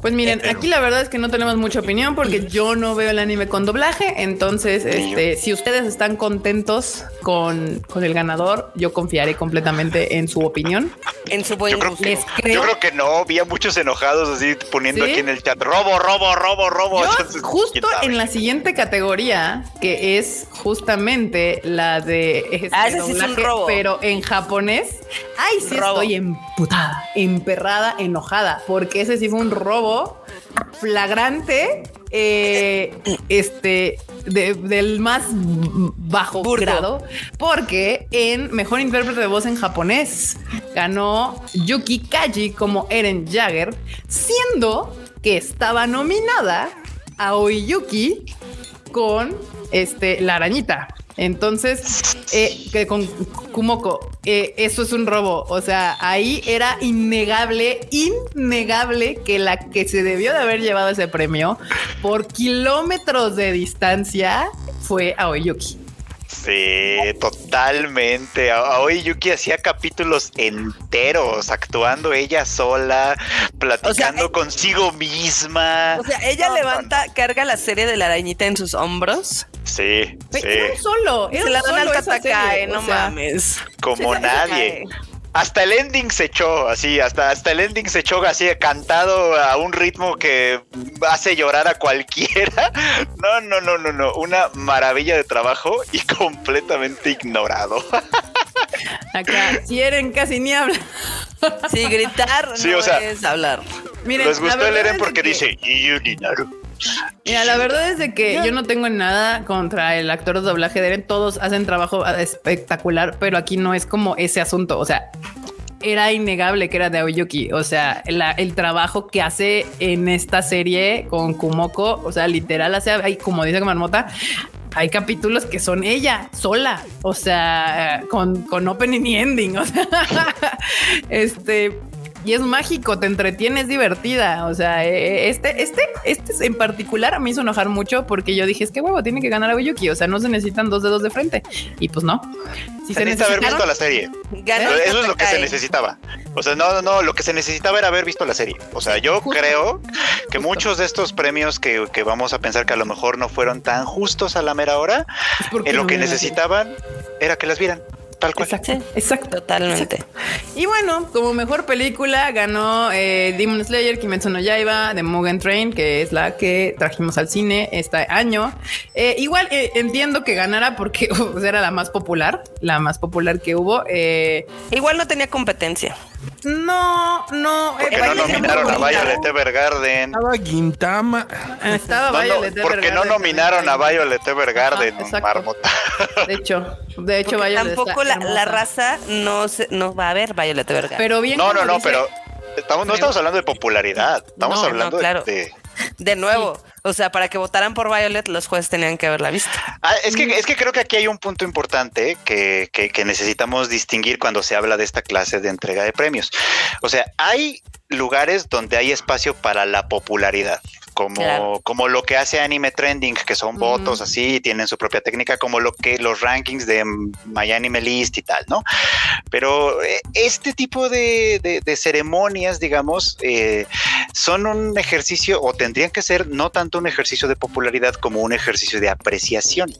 Pues miren, aquí la verdad es que no tenemos mucha opinión porque yo no veo el anime con doblaje. Entonces, este, si ustedes están contentos con, con el ganador, yo confiaré completamente en su opinión. En su buen Yo creo, gusto. Les yo creo. creo que no, había muchos enojados así poniendo ¿Sí? aquí en el chat, robo, robo, robo, robo. Yo, Entonces, justo en la siguiente categoría, que es justamente la de este Ah, ese sí es un robo. pero en japonés, ay, sí Robo. estoy emputada, emperrada, enojada, porque ese sí fue un robo flagrante, eh, este, de- del más bajo Burdo. grado, porque en mejor intérprete de voz en japonés ganó Yuki Kaji como Eren Jagger, siendo que estaba nominada a Oyuki con este la arañita. Entonces, eh, que con Kumoko, eh, eso es un robo. O sea, ahí era innegable, innegable que la que se debió de haber llevado ese premio por kilómetros de distancia fue Aoyuki. Sí, totalmente. Hoy Yuki hacía capítulos enteros, actuando ella sola, platicando eh, consigo misma. O sea, ella No, levanta, carga la serie de la arañita en sus hombros. Sí, Güey, sí, Era un solo. Era se la dan al Tatacae, o no sea, mames. como nadie. Hasta el ending se echó, así, hasta, hasta el ending se echó así cantado a un ritmo que hace llorar a cualquiera. No, no, no, no, no. Una maravilla de trabajo y completamente ignorado. Acá, si Eren casi ni habla. Sí, gritar Sí, no o sea, es hablar. Miren, Les gustó el Eren porque que- dice. Mira, la verdad es de que yo no tengo nada contra el actor de doblaje de Eren. Todos hacen trabajo espectacular, pero aquí no es como ese asunto. O sea, era innegable que era de Aoyuki. O sea, la- el trabajo que hace en esta serie con Kumoko, o sea, literal, hace, hay, como dice Marmota, hay capítulos que son ella sola, o sea, con, con opening y ending. O sea, este. Y es mágico, te entretiene, es divertida. O sea, eh, este, este, este en particular me hizo enojar mucho porque yo dije, es que huevo, tiene que ganar a Oyuki. O sea, no se necesitan dos dedos de frente. Y pues no. Si Se necesita haber visto la serie. Ganó Eso es lo que se necesitaba. O sea, no, no, no, lo que se necesitaba era haber visto la serie. O sea, yo Justo. creo que Justo. muchos de estos premios que, que vamos a pensar que a lo mejor no fueron tan justos a la mera hora, en lo no que necesitaban era que las vieran, tal cual. Exacto, Sí. exacto. Totalmente. Y bueno, como mejor película ganó eh, Demon Slayer, Kimetsu no Yaiba, The Mugen Train, que es la que trajimos al cine este año. Eh, igual eh, entiendo que ganara porque era la más popular, la más popular que hubo. Eh, Igual no tenía competencia. No, no. ¿Por eh, qué no nominaron a Evergarden. Violet Evergarden? Estaba Gintama. Estaba No, no, Violet ¿Por qué no Evergarden nominaron a. Violet Evergarden, Ajá. Marmota? De hecho, de hecho, Porque Violet tampoco la, la raza no, se, no va a ver Violet Vergara. Pero bien. No, no, no, dice- pero estamos, no estamos hablando de popularidad, estamos No, no, hablando claro. de, de nuevo, o sea, para que votaran por Violet, los jueces tenían que haberla visto. Ah, es que, es que creo que aquí hay un punto importante que, que- que necesitamos distinguir cuando se habla de esta clase de entrega de premios. O sea, hay lugares donde hay espacio para la popularidad. Como, Claro. como lo que hace Anime Trending, que son votos así, tienen su propia técnica, como lo que los rankings de My Anime List y tal, ¿no? Pero eh, este tipo de, de- de ceremonias, digamos, eh, son un ejercicio, o tendrían que ser no tanto un ejercicio de popularidad como un ejercicio de apreciación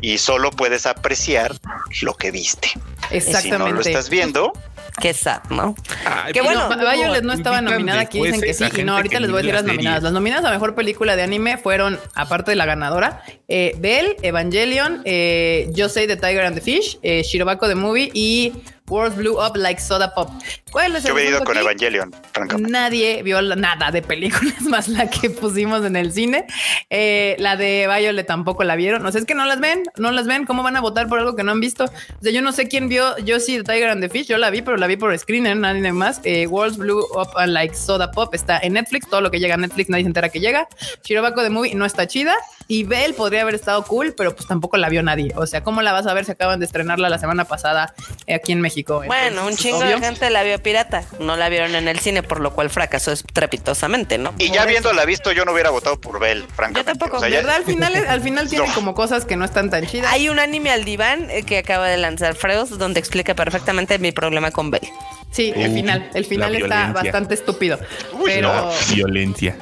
y solo puedes apreciar lo que viste. Y si Exactamente. no lo estás viendo, Qué sad, ¿no? Ay, bueno. luego Violet no estaba nominada, aquí dicen que sí. Y no, ahorita les voy a decir la las nominadas. Las nominadas a mejor película de anime fueron, aparte de la ganadora, eh, Belle, Evangelion, eh, Yo Say the Tiger and the Fish, eh, Shirobako the Movie y World Blew Up Like Soda Pop. ¿Cuál es el yo he venido con aquí? Evangelion, francamente. Nadie vio nada de películas más la que pusimos en el cine. Eh, la de Violet tampoco la vieron. O sea, es que no las ven, no las ven. ¿Cómo van a votar por algo que no han visto? O sea, yo no sé quién vio Yo sí, Tiger and the Fish. Yo la vi, pero la vi por screener, nadie más. Eh, Worlds Blue Up Like Soda Pop está en Netflix. Todo lo que llega a Netflix nadie se entera que llega. Shirobako de Movie no está chida. Y Belle podría haber estado cool, pero pues tampoco la vio nadie. O sea, ¿cómo la vas a ver si acaban de estrenarla la semana pasada eh, aquí en México? Bueno, un Entonces, chingo obvio. de gente la vio pirata. No la vieron en el cine, por lo cual fracasó estrepitosamente, ¿no? Y ya viéndola visto, yo no hubiera votado por Bell, francamente. tampoco, O sea, ya- ¿Verdad? Al final, al final tiene No. como cosas que no están tan chidas. Hay un anime al diván eh, que acaba de lanzar Freus donde explica perfectamente mi problema con Bell. Sí, el final, el final está violencia. bastante estúpido. Uy, pero no. Violencia.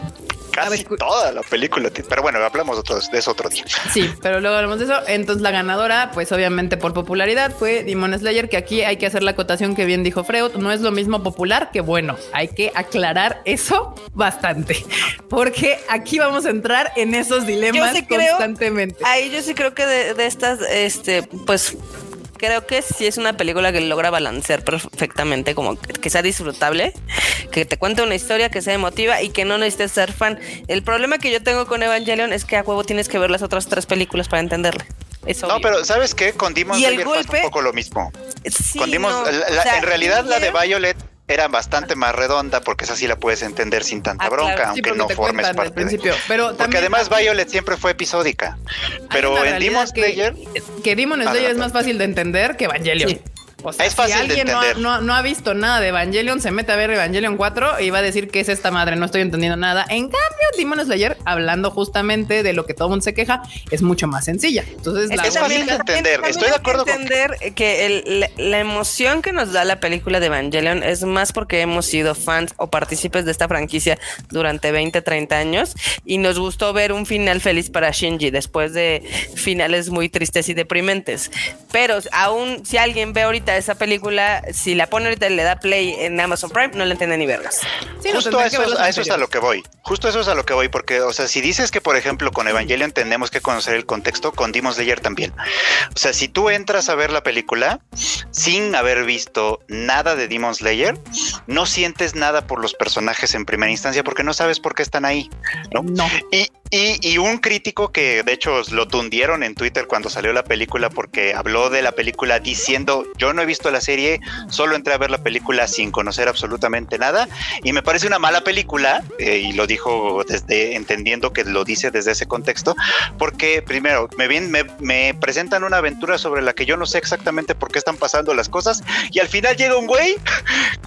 Casi ver, toda la película. Pero bueno, hablamos otro- de eso otro día. sí, pero luego hablamos de eso. Entonces la ganadora, pues obviamente por popularidad, fue Demon Slayer, que aquí hay que hacer la acotación que bien dijo Freud, no es lo mismo popular que bueno. Hay que aclarar eso bastante, porque aquí vamos a entrar en esos dilemas Yo sí creo- constantemente. Ahí yo sí creo que de, de estas, este, pues creo que sí es una película que logra balancear perfectamente, como que, sea disfrutable, que te cuente una historia, que sea emotiva y que no necesites ser fan. El problema que yo tengo con Evangelion es que a huevo tienes que ver las otras tres películas para entenderle. No, pero ¿sabes qué? Con Demon Slayer pasa un poco lo mismo. Sí, Con Demon- no, la- o la- sea, en realidad la de Violet era bastante más redonda porque esa sí la puedes entender sin tanta Ah, claro. bronca, Sí, aunque no formes parte de- principio. Pero Porque también además aquí- Violet siempre fue episódica. Pero en Demon que- Slayer que Demon Slayer es más fácil de entender que Evangelion. Sí. O sea, Es fácil si de alguien no ha, entender. no- no ha visto nada de Evangelion, se mete a ver Evangelion 4 y va a decir que es esta madre, no estoy entendiendo nada. En cambio, Demon Slayer, hablando justamente de lo que todo el mundo se queja, es mucho más sencilla. Entonces, Es la fácil de entender, también estoy de acuerdo con- entender que el- la, la emoción que nos da la película de Evangelion es más porque hemos sido fans o partícipes de esta franquicia durante 20, 30 años y nos gustó ver un final feliz para Shinji después de finales muy tristes y deprimentes. Pero aún si alguien ve ahorita esa película, si la pone ahorita y le da play en Amazon Prime, no le entiende ni vergas. Sí, no, Justo a eso, a eso es a lo que voy. Justo eso es a lo que voy, porque, o sea, si dices que, por ejemplo, con Evangelion tenemos que conocer el contexto, con Demon Slayer también. O sea, si tú entras a ver la película sin haber visto nada de Demon Slayer, no sientes nada por los personajes en primera instancia porque no sabes por qué están ahí. ¿no? No. Y, y- y un crítico que de hecho lo tundieron en Twitter cuando salió la película porque habló de la película diciendo yo no he visto la serie, solo entré a ver la película sin conocer absolutamente nada y me parece una mala película eh, y lo dijo desde entendiendo que lo dice desde ese contexto porque primero me, bien, me, presentan una aventura sobre la que yo no sé exactamente por qué están pasando las cosas y al final llega un güey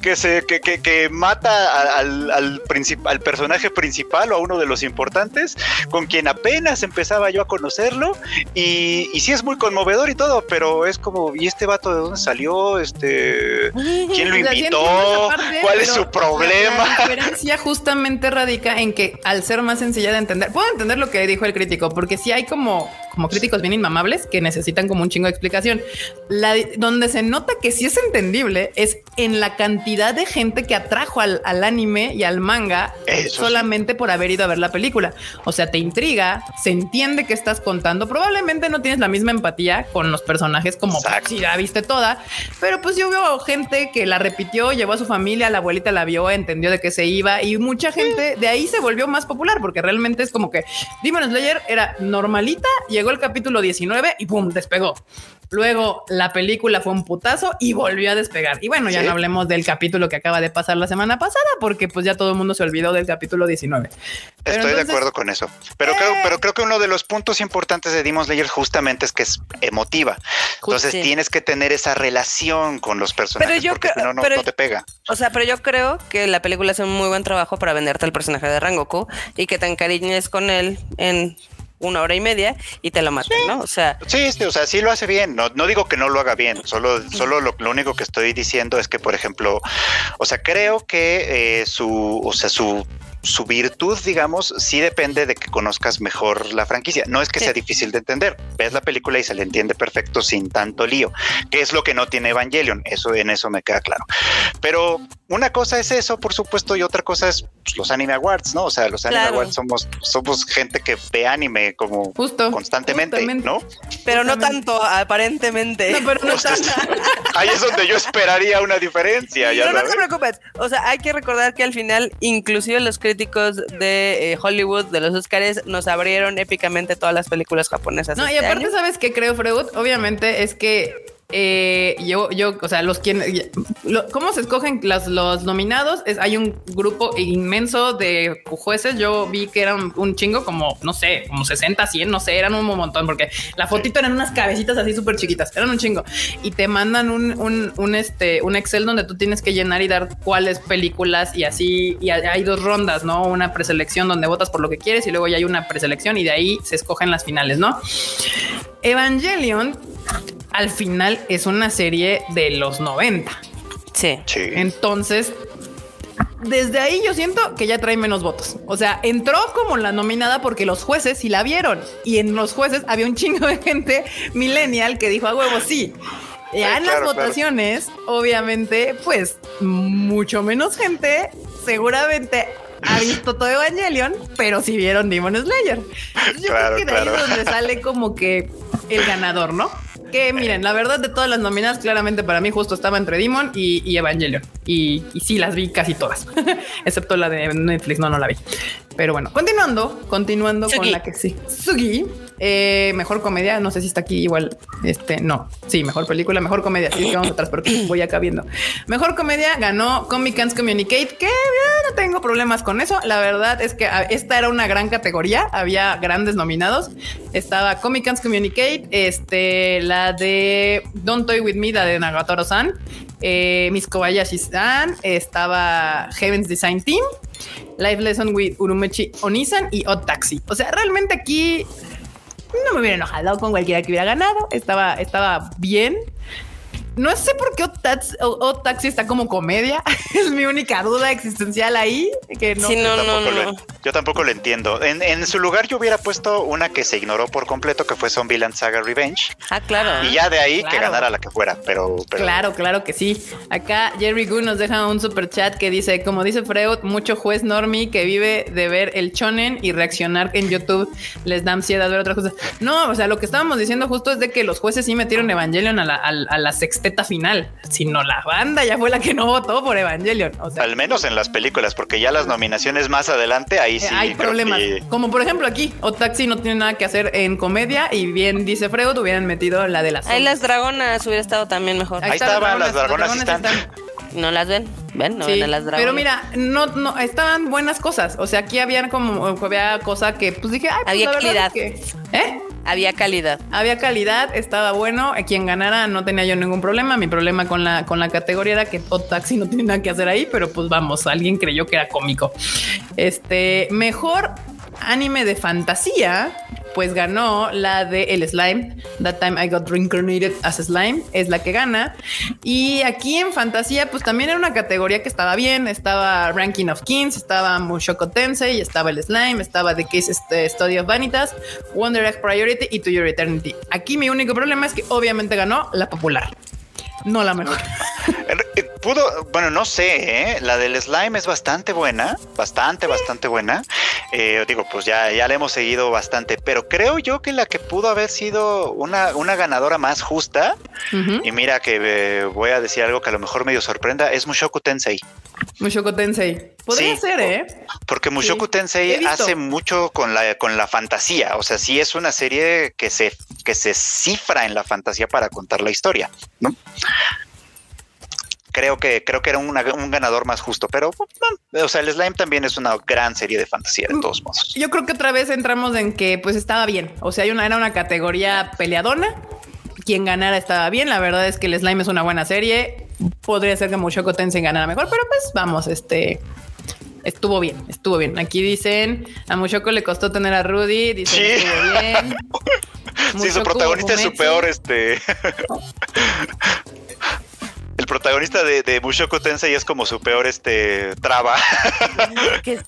que se que, que- mata al, al, al personaje principal o a uno de los importantes con quien apenas empezaba yo a conocerlo y, y sí es muy conmovedor y todo, pero es como, ¿y este vato de dónde salió? Este, ¿Quién lo invitó? parte, ¿Cuál es su problema? La, diferencia justamente radica en que al ser más sencilla de entender, puedo entender lo que dijo el crítico, porque sí hay como, como críticos bien inmamables que necesitan como un chingo de explicación. La, donde se nota que sí es entendible es en la cantidad de gente que atrajo al, al anime y al manga Eso sí. solamente por haber ido a ver la película. O sea, te intriga, se entiende que estás contando. Probablemente no tienes la misma empatía con los personajes como Exacto. si la viste toda, pero pues yo veo gente que la repitió, llevó a su familia, la abuelita la vio, entendió de qué se iba y mucha gente de ahí se volvió más popular porque realmente es como que Demon Slayer era normalita, llegó el capítulo 19 y pum, despegó. Luego la película fue un putazo y volvió a despegar. Y bueno, ya Sí. no hablemos del capítulo que acaba de pasar la semana pasada, porque pues ya todo el mundo se olvidó del capítulo 19. Pero Estoy de acuerdo con eso. Pero creo, pero creo que uno de los puntos importantes de Demon Slayer justamente es que es emotiva. Entonces sí. tienes que tener esa relación con los personajes yo porque creo- si no, no, pero- no te pega. O sea, pero yo creo que la película hace un muy buen trabajo para venderte el personaje de Rangoku y que te encariñes con él en una hora y media y te lo maten, ¿no? O sea, Sí, sí, o sea, sí lo hace bien. No, no digo que no lo haga bien. Solo, solo lo, lo único que estoy diciendo es que, por ejemplo, o sea, creo que eh, su, o sea, su su virtud, digamos, sí depende de que conozcas mejor la franquicia. No es que Sí. sea difícil de entender. Ves la película y se le entiende perfecto sin tanto lío, que es lo que no tiene Evangelion. Eso en eso me queda claro. Pero una cosa es eso, por supuesto, y otra cosa es pues, los anime awards, ¿no? O sea, los anime Claro. awards somos somos gente que ve anime como Justo. constantemente, justamente. ¿no? pero no tanto, aparentemente. No, pero no tanto. Ahí es donde yo esperaría una diferencia, ya Pero no sabes. te preocupes. O sea, hay que recordar que al final, inclusive los críticos de eh, Hollywood, de los Oscars, nos abrieron épicamente todas las películas japonesas. No, y este aparte, año. ¿sabes qué creo, Freud? Obviamente es que eh, yo, yo, o sea, los quienes, ¿cómo se escogen las, los nominados? Es, hay un grupo inmenso de jueces. Yo vi que eran un chingo, como no sé, como 60, 100, no sé, eran un montón, porque la fotito eran unas cabecitas así súper chiquitas, eran un chingo. Y te mandan un, un, un, este, un Excel donde tú tienes que llenar y dar cuáles películas y así. Y hay dos rondas, no? Una preselección donde votas por lo que quieres y luego ya hay una preselección y de ahí se escogen las finales, no? Evangelion al final es una serie de los 90. Sí. Sí. Entonces, desde ahí yo siento que ya trae menos votos. O sea, entró como la nominada porque los jueces sí la vieron. Y en los jueces había un chingo de gente millennial que dijo a huevo sí. Ya en las claro. votaciones, obviamente, pues mucho menos gente seguramente ha visto todo Evangelion, pero sí vieron Demon Slayer. Yo Claro, creo que de ahí claro. es donde sale como que el ganador, ¿no? Que miren, la verdad de todas las nominadas, claramente para mí justo estaba entre Demon y, y Evangelion. Y, y sí las vi casi todas, excepto la de Netflix, no, no la vi. Pero bueno, continuando, continuando con la que sí. Sugi, eh, mejor comedia. No sé si está aquí igual. Este no, sí, mejor película, mejor comedia. Así que vamos atrás porque voy acá viendo. Mejor comedia ganó Comic Cans Communicate, que eh, no tengo problemas con eso. La verdad es que ah, esta era una gran categoría. Había grandes nominados. Estaba Comic Cans Communicate, este, la de Don't Toy With Me, la de Nagatoro-san, eh, Miss Kobayashi-san, estaba Heaven's Design Team, Life Lesson with Urumechi Onisan y Odd Taxi. O sea, realmente aquí no me hubiera enojado con cualquiera que hubiera ganado. Estaba, estaba bien. No sé por qué Odd Taxi está como comedia. es mi única duda existencial ahí. Que no, Sí, no, Yo tampoco, no. Lo, yo tampoco lo entiendo. En, en su lugar yo hubiera puesto una que se ignoró por completo, que fue Zombieland Saga Revenge. Ah, claro. y ya de ahí que claro. ganara la que fuera. Pero, pero Claro, claro que sí. Acá Jerry Gu nos deja un super chat que dice, como dice Freud, mucho juez normie que vive de ver el chonen y reaccionar en YouTube les da ansiedad ver otras cosas. No, o sea, lo que estábamos diciendo justo es de que los jueces sí metieron Evangelion a la, a- a la sexteta final, sino la banda ya fue la que no votó por Evangelion. O sea, al menos en las películas, porque ya las nominaciones más adelante, ahí eh, sí. hay problemas. que- Como por ejemplo aquí, Otaxi no tiene nada que hacer en comedia y bien dice Freud, hubieran metido la de las Ahí las dragonas hubiera estado también mejor. Ahí estaban, las dragonas los están. ¿No las ven? ¿Ven? No Sí, ven las dragonas. pero mira, no, no, estaban buenas cosas. O sea, aquí había como, había cosa que, pues dije, ay, pues, Había la calidad. es que, ¿eh? Había calidad. Había calidad, estaba bueno. Quien ganara no tenía yo ningún problema. Mi problema con la, con la categoría era que Odd Taxi no tiene nada que hacer ahí, pero pues vamos, alguien creyó que era cómico. Este, mejor anime de fantasía, pues ganó la de El Slime. That time I got reincarnated as Slime, es la que gana. Y aquí en fantasía, pues también era una categoría que estaba bien. Estaba Ranking of Kings, estaba Mushoku Tensei, estaba el Slime, estaba The Case este, Study of Vanitas, Wonder Egg Priority y To Your Eternity. Aquí mi único problema es que obviamente ganó la popular, no la mejor. Pudo, bueno, no sé, ¿eh? la del slime es bastante buena, bastante, bastante buena. Eh, digo, pues ya, ya la hemos seguido bastante, pero creo yo que la que pudo haber sido una, una ganadora más justa, y mira que eh, voy a decir algo que a lo mejor medio sorprenda, es Mushoku Tensei. Mushoku Tensei. Podría Sí. ser, ¿eh? Porque Mushoku Tensei hace mucho con la, con la fantasía. O sea, sí es una serie que se, que se cifra en la fantasía para contar la historia, ¿no? Creo que, creo que era una- un ganador más justo, pero no, o sea, el Slime también es una gran serie de fantasía, de todos modos. Yo creo que otra vez entramos en que pues estaba bien. O sea, hay una, era una categoría peleadona. Quien ganara estaba bien. La verdad es que el Slime es una buena serie. Podría ser que Mushoku Tensei ganara mejor, pero pues vamos, este estuvo bien, estuvo bien. Aquí dicen a Mushoku le costó tener a Rudy, dicen Sí. estuvo bien. Sí, su protagonista es su peor, este. Protagonista de, de Mushoku Tensei es como su peor, este, traba. Qué.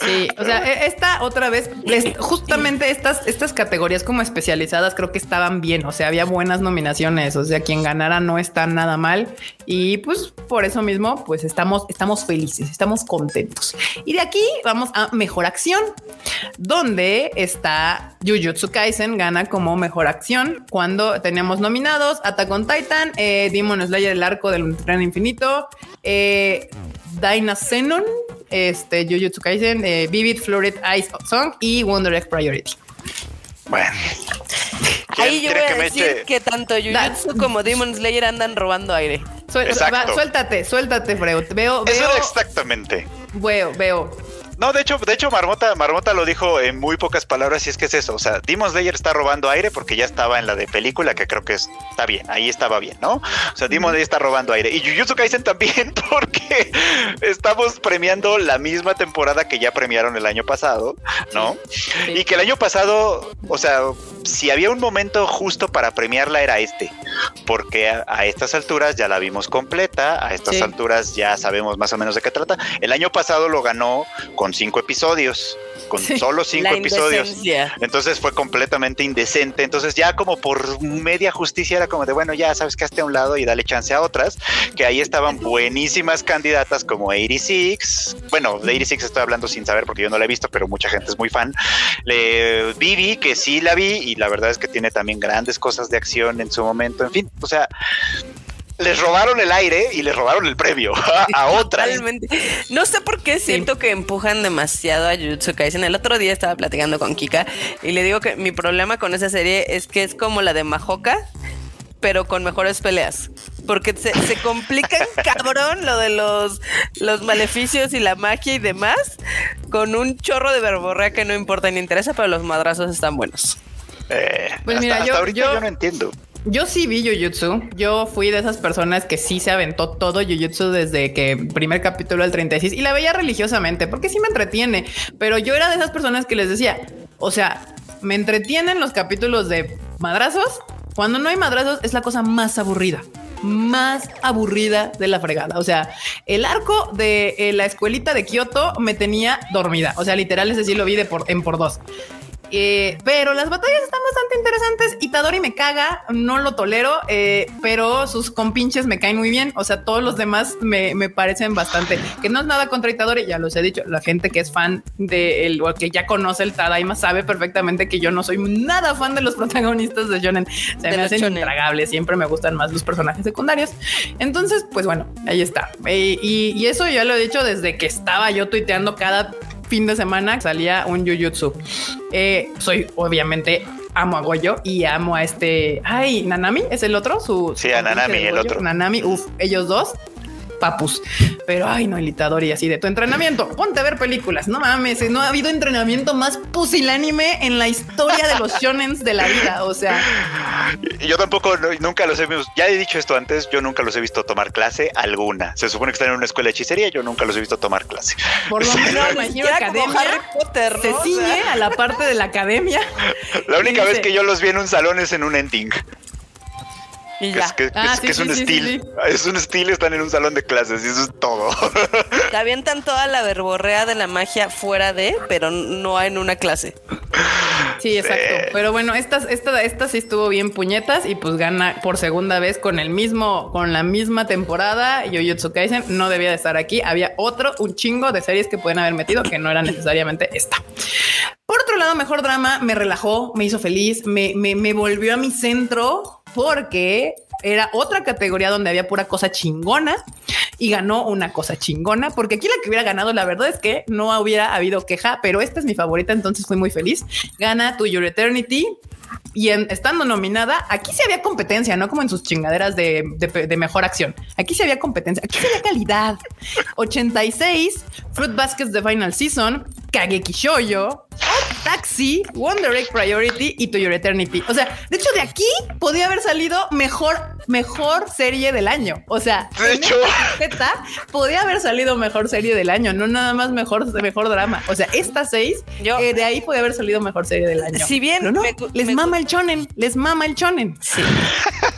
Sí, o sea, e- esta otra vez, justamente estas, estas categorías como especializadas creo que estaban bien, o sea, había buenas nominaciones, o sea, quien ganara no está nada mal y pues por eso mismo, pues estamos, estamos felices, estamos contentos. Y de aquí vamos a Mejor Acción, donde está Jujutsu Kaisen gana como Mejor Acción cuando teníamos nominados Attack on Titan, eh, Demon Slayer, el arco del tren infinito, eh, Dyna Xenon, este, Jujutsu Kaisen, eh, Vivid Florid Ice Song y Wonder Egg Priority. Bueno. Ahí yo voy ¿Quieren a que me decir eche? que tanto Jujutsu como Demon Slayer andan robando aire. Suel- Exacto. va, suéltate, suéltate, Freud. Veo, Eso veo, era exactamente. veo, veo. No, de hecho, de hecho, Marmota, Marmota lo dijo en muy pocas palabras y es que es eso. O sea, Demon Slayer está robando aire porque ya estaba en la de película, que creo que es- está bien, ahí estaba bien, ¿no? O sea, Demon Slayer está robando aire. Y Jujutsu Kaisen también, porque estamos premiando la misma temporada que ya premiaron el año pasado, ¿no? Sí. Y que el año pasado, o sea, si había un momento justo para premiarla era este, porque a, a estas alturas ya la vimos completa, a estas Sí. alturas ya sabemos más o menos de qué trata. El año pasado lo ganó con cinco episodios, con Sí. solo cinco episodios. Entonces fue completamente indecente. Entonces ya como por media justicia era como de, bueno, ya sabes que hazte a un lado y dale chance a otras, que ahí estaban buenísimas candidatas como 86. Bueno, de 86 estoy hablando sin saber porque yo no la he visto, pero mucha gente es muy fan. Le, Vivi, que sí la vi y la verdad es que tiene también grandes cosas de acción en su momento. En fin, o sea, les robaron el aire y les robaron el premio a, a otras. Totalmente. No sé por qué siento que empujan demasiado a Jujutsu Kaisen. El otro día estaba platicando con Kika y le digo que mi problema con esa serie es que es como la de Mahoka, pero con mejores peleas. Porque se, se complican cabrón lo de los, los maleficios y la magia y demás con un chorro de verborrea que no importa ni interesa, pero los madrazos están buenos. Eh, Pues hasta, mira, hasta yo- ahorita yo- yo no entiendo. Yo sí vi Jujutsu. Yo fui de esas personas que sí se aventó todo Jujutsu desde que primer capítulo al 36 y la veía religiosamente porque sí me entretiene. Pero yo era de esas personas que les decía, o sea, me entretienen los capítulos de madrazos. Cuando no hay madrazos es la cosa más aburrida. Más aburrida de la fregada. O sea, el arco de eh, la escuelita de Kioto me tenía dormida. O sea, literal, ese sí lo vi de por, en por dos. Eh, pero las batallas están bastante interesantes. Itadori me caga, no lo tolero, eh, pero sus compinches me caen muy bien. O sea, todos los demás me, me parecen bastante. Que no es nada contra Itadori, ya los he dicho. La gente que es fan de él o que ya conoce el Tadaima sabe perfectamente que yo no soy nada fan de los protagonistas de Shonen. Se De me hacen shonen. intragables. Siempre me gustan más los personajes secundarios. Entonces, pues bueno, ahí está. Eh, y, y eso ya lo he dicho desde que estaba yo tuiteando cada fin de semana salía un Jujutsu. Eh, soy obviamente amo a Goyo y amo a este. Ay, Nanami es el otro. Su Sí, a Nanami, el otro. Nanami, uff, ellos dos. Papus, pero ay, no, el Itadori así de tu entrenamiento. Ponte a ver películas. No mames, no ha habido entrenamiento más pusilánime en la historia de los shonens de la vida. O sea, Yo tampoco, nunca los he visto. Ya he dicho esto antes, yo nunca los he visto tomar clase alguna. Se supone que están en una escuela de hechicería, yo nunca los he visto tomar clase. por lo menos Academia Harry Potter, ¿no? se ciñe a la parte de la academia. La única Y vez que yo los vi en un salón es en un ending. Y ya. es, que, que Ah, es- sí, que es sí, un sí, sí, estilo. Es un estilo, están en un salón de clases y eso es todo. Te avientan toda la verborrea de la magia fuera de, pero no en una clase. Sí, exacto. Pero bueno, esta, esta, esta sí estuvo bien puñetas y pues gana por segunda vez con el mismo, con la misma temporada. Jujutsu Kaisen no debía de estar aquí. Había otro, un chingo de series que pueden haber metido que no era necesariamente esta. Por otro lado, mejor drama me relajó, me hizo feliz, me, me, me volvió a mi centro porque era otra categoría donde había pura cosa chingona y ganó una cosa chingona, porque aquí la que hubiera ganado, la verdad es que no hubiera habido queja, pero esta es mi favorita, entonces fui muy feliz. Gana To Your Eternity. Y en- estando nominada, aquí sí había competencia, no como en sus chingaderas de, de- mejor acción. Aquí sí había competencia, aquí sí había calidad. 86, Fruit Baskets de Final Season, Kageki Shoujo, Taxi, Wonder Egg Priority y To Your Eternity. O sea, de hecho, de aquí podía haber salido mejor, mejor serie del año. O sea, De hecho. esta podía haber salido mejor serie del año, no nada más mejor, mejor drama. O sea, estas seis, Yo- eh, de ahí podía haber salido mejor serie del año. Si bien no, me les me mama el chonen, les mama el chonen. Sí.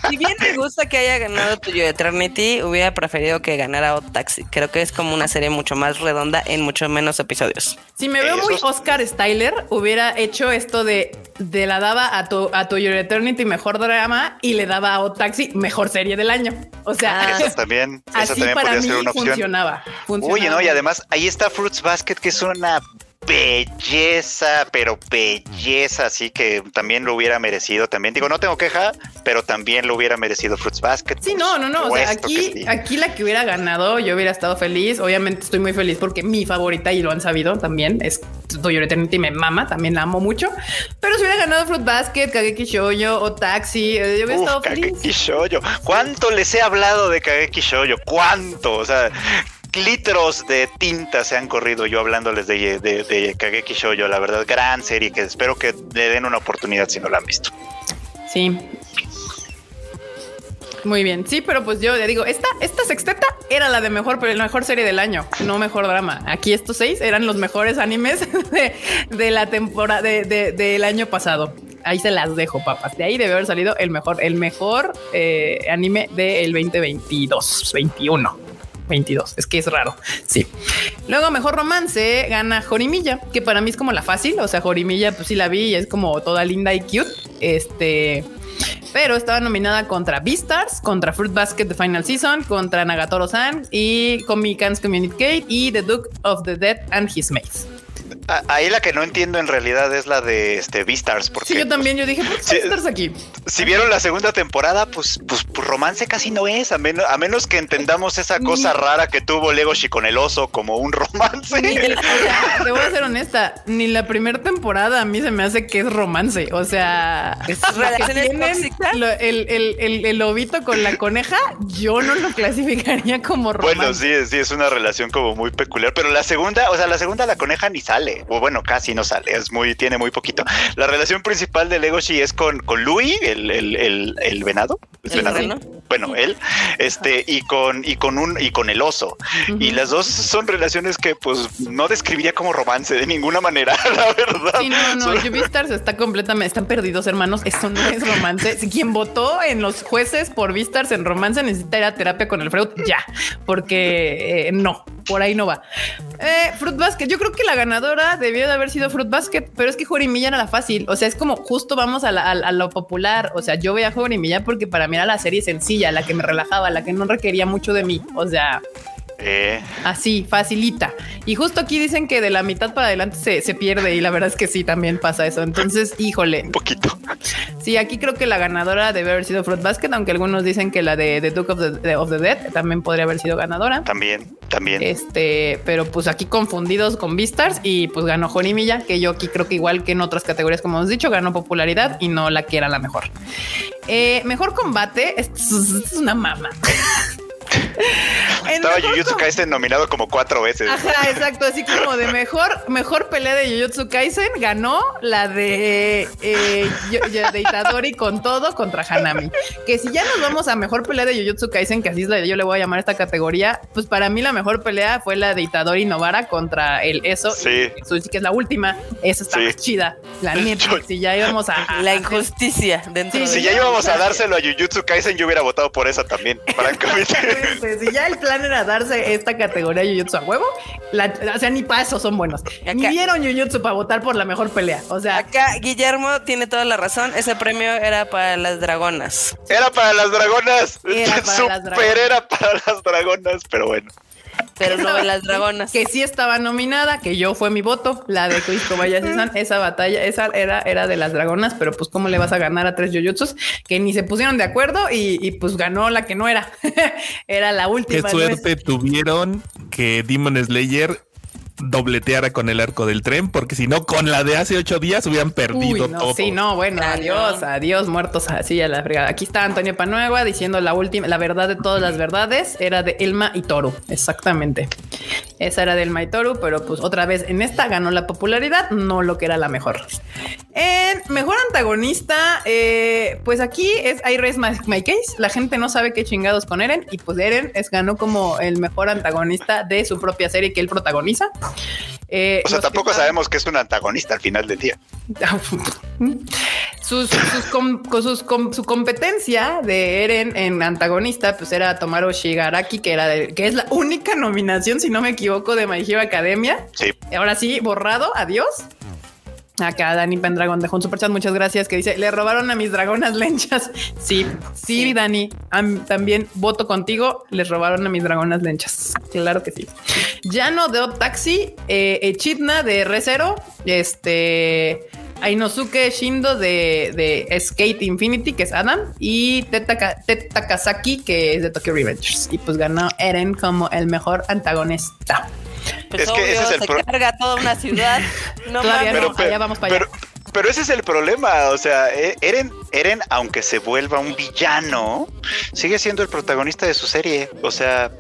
Si bien me gusta que haya ganado Tuyo Eternity, hubiera preferido que ganara Odd Taxi. Creo que es como una serie mucho más redonda en mucho menos episodios. Si me veo muy Esos- Oscar Styler, hubiera hecho esto de, de la daba a tu, a tu Your Eternity mejor drama y le daba a Odd Taxi mejor serie del año. O sea, Ah. Esa también, esa así también para podría mí ser una opción. funcionaba, funcionaba. Oye, no, y además ahí está Fruits Basket, que es una belleza, pero belleza, así que también lo hubiera merecido. También digo, no tengo queja, pero también lo hubiera merecido Fruits Basket. Sí, no, no, no. O sea, aquí, sí. aquí la que hubiera ganado, yo hubiera estado feliz. Obviamente estoy muy feliz porque mi favorita, y lo han sabido también, es To Your Eternity, me mama, también la amo mucho. Pero si hubiera ganado Fruit Basket, Kageki Shoujo o Taxi, eh, yo hubiera Uf, estado feliz. Kageki Shoujo. ¿Cuánto les he hablado de Kageki Shoujo? ¿Cuánto? O sea, litros de tinta se han corrido yo hablándoles de, de, de Kageki Shoujo. La verdad, gran serie que espero que le den una oportunidad si no la han visto. Sí. Muy bien, sí, pero pues yo le digo, esta, esta sexteta era la de mejor, pero la mejor serie del año, no mejor drama. Aquí estos seis eran los mejores animes de, de la temporada de, de- del año pasado. Ahí se las dejo, papas. De ahí debe haber salido el mejor, el mejor eh, anime del 2022, 21. 22, es que es raro. Sí. Luego, mejor romance gana Jorimilla, que para mí es como la fácil. O sea, Jorimilla, pues sí la vi y es como toda linda y cute. Este, pero estaba nominada contra Beastars, contra Fruit Basket de Final Season, contra Nagatoro-san y Comic Cans Communicate y The Duke of the Dead and His Mates. Ahí la que no entiendo en realidad es la de este Beastars, porque Sí, yo también, yo dije, ¿por qué Sí. estás aquí? si vieron la segunda temporada, pues, pues, pues romance casi no es, a menos, a menos que entendamos esa cosa Ni- rara que tuvo Legoshi con el oso como un romance. Ni- o sea, te voy a ser honesta, ni la primera temporada a mí se me hace que es romance. O sea, ¿Es lo- el, el, el, el lobito con la coneja, yo no lo clasificaría como romance. Bueno, sí, sí, es una relación como muy peculiar, pero la segunda, o sea, la segunda la coneja ni sale, o bueno, casi no sale, es muy, tiene muy poquito. La relación principal de Legoshi es con, con Louis, el, el, el, el venado, ¿Es ¿El venado? bueno, él, este, y con, y con un, y con el oso. Y las dos son relaciones que pues no describiría como romance de ninguna manera, la verdad. Sí, no, no, Jubistars está completamente, están perdidos, hermanos. Esto no es romance. Si quien votó en los jueces por Vistars en romance necesita ir a terapia con el Freud ya, porque eh, no, por ahí no va. Eh, Fruit Basket, yo creo que la ganadora debió de haber sido Fruit Basket, pero es que Jorimilla era la fácil. O sea, es como justo vamos a, a lo popular. O sea, yo veía Jorimilla porque para mí era la serie sencilla, la que me relajaba, la que no requería mucho de mí. O sea, Eh, Así, facilita. Y justo aquí dicen que de la mitad para adelante se, se pierde y la verdad es que sí, también pasa eso. Entonces, híjole, un poquito. sí, aquí creo que la ganadora debe haber sido Fruit Basket, aunque algunos dicen que la de The Duke of the, de- of the Dead también podría haber sido ganadora. También, también. Este, pero pues aquí confundidos con Vistars y pues ganó Jorimilla, que yo aquí creo que igual que en otras categorías, como hemos dicho, ganó popularidad y no la que era la mejor. Eh, mejor combate, esto es, esto es una mama. Estaba Jujutsu Kaisen nominado como cuatro veces. Ajá, exacto. Así como de mejor, mejor pelea de Jujutsu Kaisen ganó la de, eh, de Itadori con todo contra Hanami. Que si ya nos vamos a mejor pelea de Jujutsu Kaisen, que así es la yo le voy a llamar a esta categoría, pues para mí la mejor pelea fue la de Itadori Novara contra el Eso. Sí. Sushi, que es la última. Esa está Sí. más chida. La neta. Yo- Si ya íbamos a. a- La injusticia dentro Sí, de Si ya íbamos a dárselo a Jujutsu Kaisen, yo hubiera votado por esa también, francamente. Si ya el plan era darse esta categoría de Jujutsu a huevo, la- o sea, ni para eso son buenos. Ni Acá- vieron Jujutsu para votar por la mejor pelea. O sea, Acá Guillermo tiene toda la razón. Ese premio era para las dragonas. Era para las dragonas. Era para Super las dragonas. era para las dragonas, pero bueno. Pero no de las dragonas. que sí estaba nominada, que yo fue mi voto, la de Chris Kobayashi-san, esa batalla, esa era, era de las dragonas, pero pues cómo le vas a ganar a tres Jujutsus que ni se pusieron de acuerdo y, y, pues ganó la que no era. era la Qué última. ¿no? suerte tuvieron que Demon Slayer dobleteara con el arco del tren, porque si no, con la de hace ocho días hubieran perdido Uy, no, todo. sí, no, bueno, adiós, adiós, muertos así a la fregada. Aquí está Antonio Panueva diciendo la última, la verdad de todas las verdades era de Elma y Toru. Exactamente. Esa era de Elma y Toru, pero pues otra vez en esta ganó la popularidad, no lo que era la mejor. En mejor antagonista, eh, pues aquí es I Raise My, My Case. La gente no sabe qué chingados con Eren y pues Eren es, ganó como el mejor antagonista de su propia serie que él protagoniza. Eh, O sea, tampoco sabemos que es un antagonista al final del día. sus, sus com- con sus com- su competencia de Eren en antagonista, pues era Tomaru Shigaraki, que era de- que es la única nominación, si no me equivoco, de My Hero Academia. Sí. Ahora sí, borrado, adiós. Acá Dani Pendragon dejó un superchat, muchas gracias, que dice, le robaron a mis dragonas lenchas. Sí, sí, Sí. Dani, am- también voto contigo, les robaron a mis dragonas lenchas. Claro que sí. Llano de Odd Taxi, eh, Echidna de Recero, este... Ainosuke Shindo de, de Skate Infinity, que es Adam, y Teta, Teta Kazaki, que es de Tokyo Revengers. Y pues ganó Eren como el mejor antagonista. Pues Es que ese es el se pro- carga toda una ciudad. No Todavía no. allá vamos para allá. pero, pero ese es el problema. O sea, E- Eren, Eren, aunque se vuelva un villano, sigue siendo el protagonista de su serie. O sea,